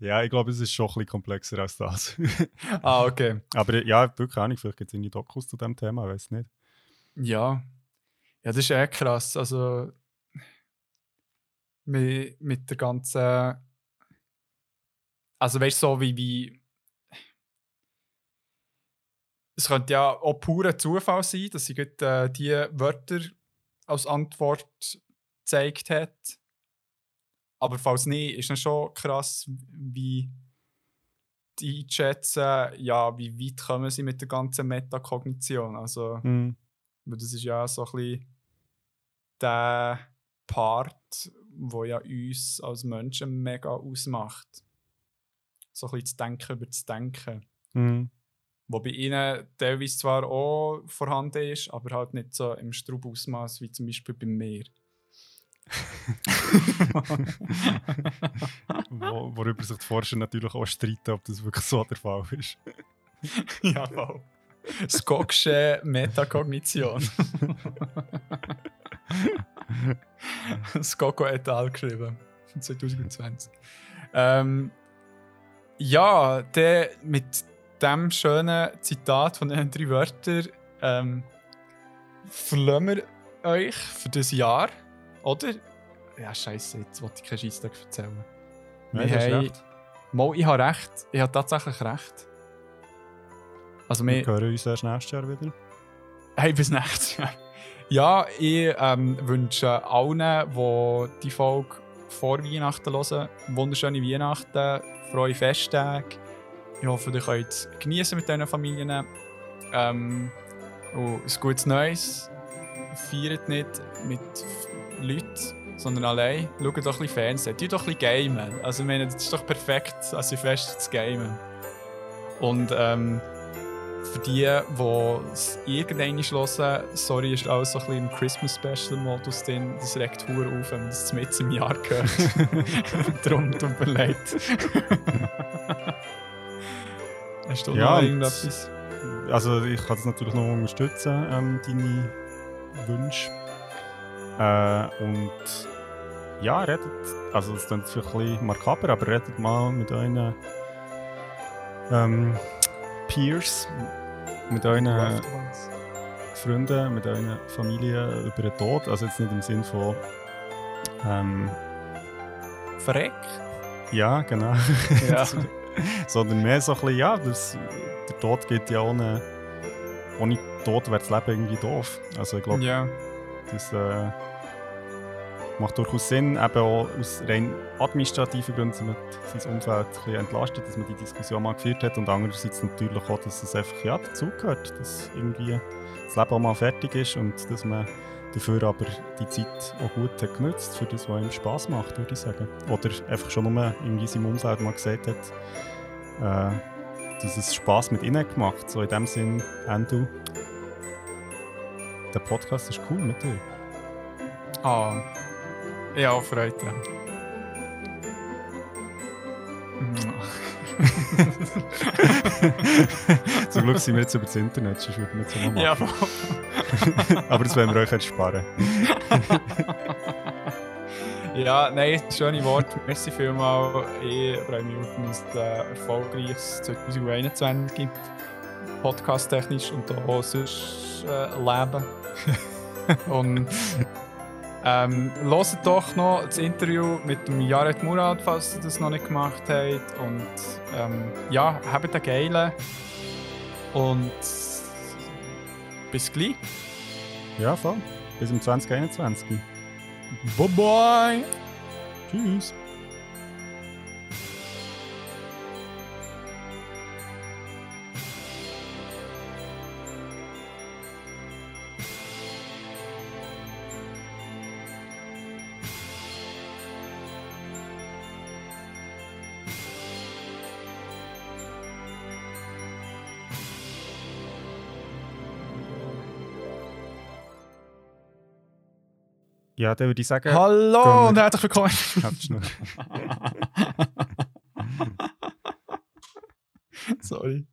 Ja, ich glaube, es ist schon ein bisschen komplexer als das. ah, okay. Aber ja, wirklich auch nicht. Vielleicht gibt es irgendwie Dokus zu dem Thema, ich weiß nicht. Ja. Ja, das ist echt krass. Also, mit, mit der ganzen. Also weißt du, so wie, wie. Es könnte ja auch purer Zufall sein, dass sie gerade, äh, die Wörter als Antwort gezeigt hat. Aber falls nicht, ist dann schon krass, wie die einschätzen, ja, wie weit kommen sie mit der ganzen Metakognition. Also, Mhm. das ist ja so ein bisschen der Part, wo ja uns als Menschen mega ausmacht. So ein bisschen das Denken über das Denken. Mhm. Wo bei ihnen teilweise zwar auch vorhanden ist, aber halt nicht so im Strubausmaß wie zum Beispiel bei mir. Wo, worüber sich die Forscher natürlich auch streiten, ob das wirklich so der Fall ist. ja, wow. Skogsche Metakognition. Skoko et al. geschrieben. 2020. Ähm, ja, der mit dem schönen Zitat von den drei Wörtern ähm, verlassen wir euch für das Jahr, oder? Ja, scheiße, jetzt wollte ich keinen Scheissdag erzählen. Nein, Wir haben- recht. Mal, ich habe recht. Ich habe tatsächlich recht. Also, Wir wir, hören uns erst nächstes Jahr wieder. hey, bis nächstes Jahr. Ja, ich ähm, wünsche allen, die die Folge vor Weihnachten hören, wunderschöne Weihnachten, frohe Festtage. Ich hoffe, ihr könnt es genießen mit euren Familien. Ähm, und ein gutes Neues. Feiert nicht mit Leuten, sondern allein. Schaut doch ein bisschen Fernsehen. Tut doch ein bisschen gamen. Also, ich meine, das ist doch perfekt, als Silvester zu gamen. Und ähm, für die, die es irgendwann hören, sorry, ist alles so ein bisschen im Christmas-Special-Modus drin. Das regt Huhr auf, wenn man das mit im Jahr gehört. Darum tut mir leid. Hast du Ja, noch irgendetwas? Also ich kann das natürlich noch unterstützen, ähm, deine Wünsche. Äh, und ja, redet, also es klingt vielleicht ein bisschen makaber, aber redet mal mit euren ähm, Peers, mit euren Freunden, mit euren Familien über den Tod. Also jetzt nicht im Sinn von ähm, Verreck? ja, genau. Ja. Sondern mehr so ein bisschen, ja, das, der Tod geht ja ohne, ohne Tod wäre das Leben irgendwie doof. Also ich glaube, ja. das äh, macht durchaus Sinn, eben auch aus rein administrativen Gründen, damit sein Umfeld ein bisschen entlastet, dass man die Diskussion mal geführt hat und andererseits natürlich auch, dass es einfach ja, dazugehört, dass irgendwie das Leben auch mal fertig ist und dass man dafür aber die Zeit auch gut hat genutzt für das, was ihm Spass macht, würde ich sagen. Oder einfach schon nur in seinem Umfeld mal gesagt hat, äh, dass es Spass mit ihnen gemacht. So in dem Sinn, Endo, der Podcast ist cool mit dir. Ah. Ja, Freude. Zum Glück sind wir jetzt über das Internet, sonst würden wir jetzt noch machen. ja, Aber das wollen wir euch jetzt sparen. Ja, nein, schöne Worte. Merci vielmals. Ich freue mich auf ein äh, erfolgreiches 2021 podcast-technisch und auch sonst äh, Leben. und ähm, hört doch noch das Interview mit dem Jared Murad, falls ihr das noch nicht gemacht habt. Und ähm, ja, habt einen geilen. Und bis gleich. Ja, voll. Bis im 2021. Bye bye. Tschüss. Ja, dann würde ich sagen, Hallo und herzlich willkommen. Sorry.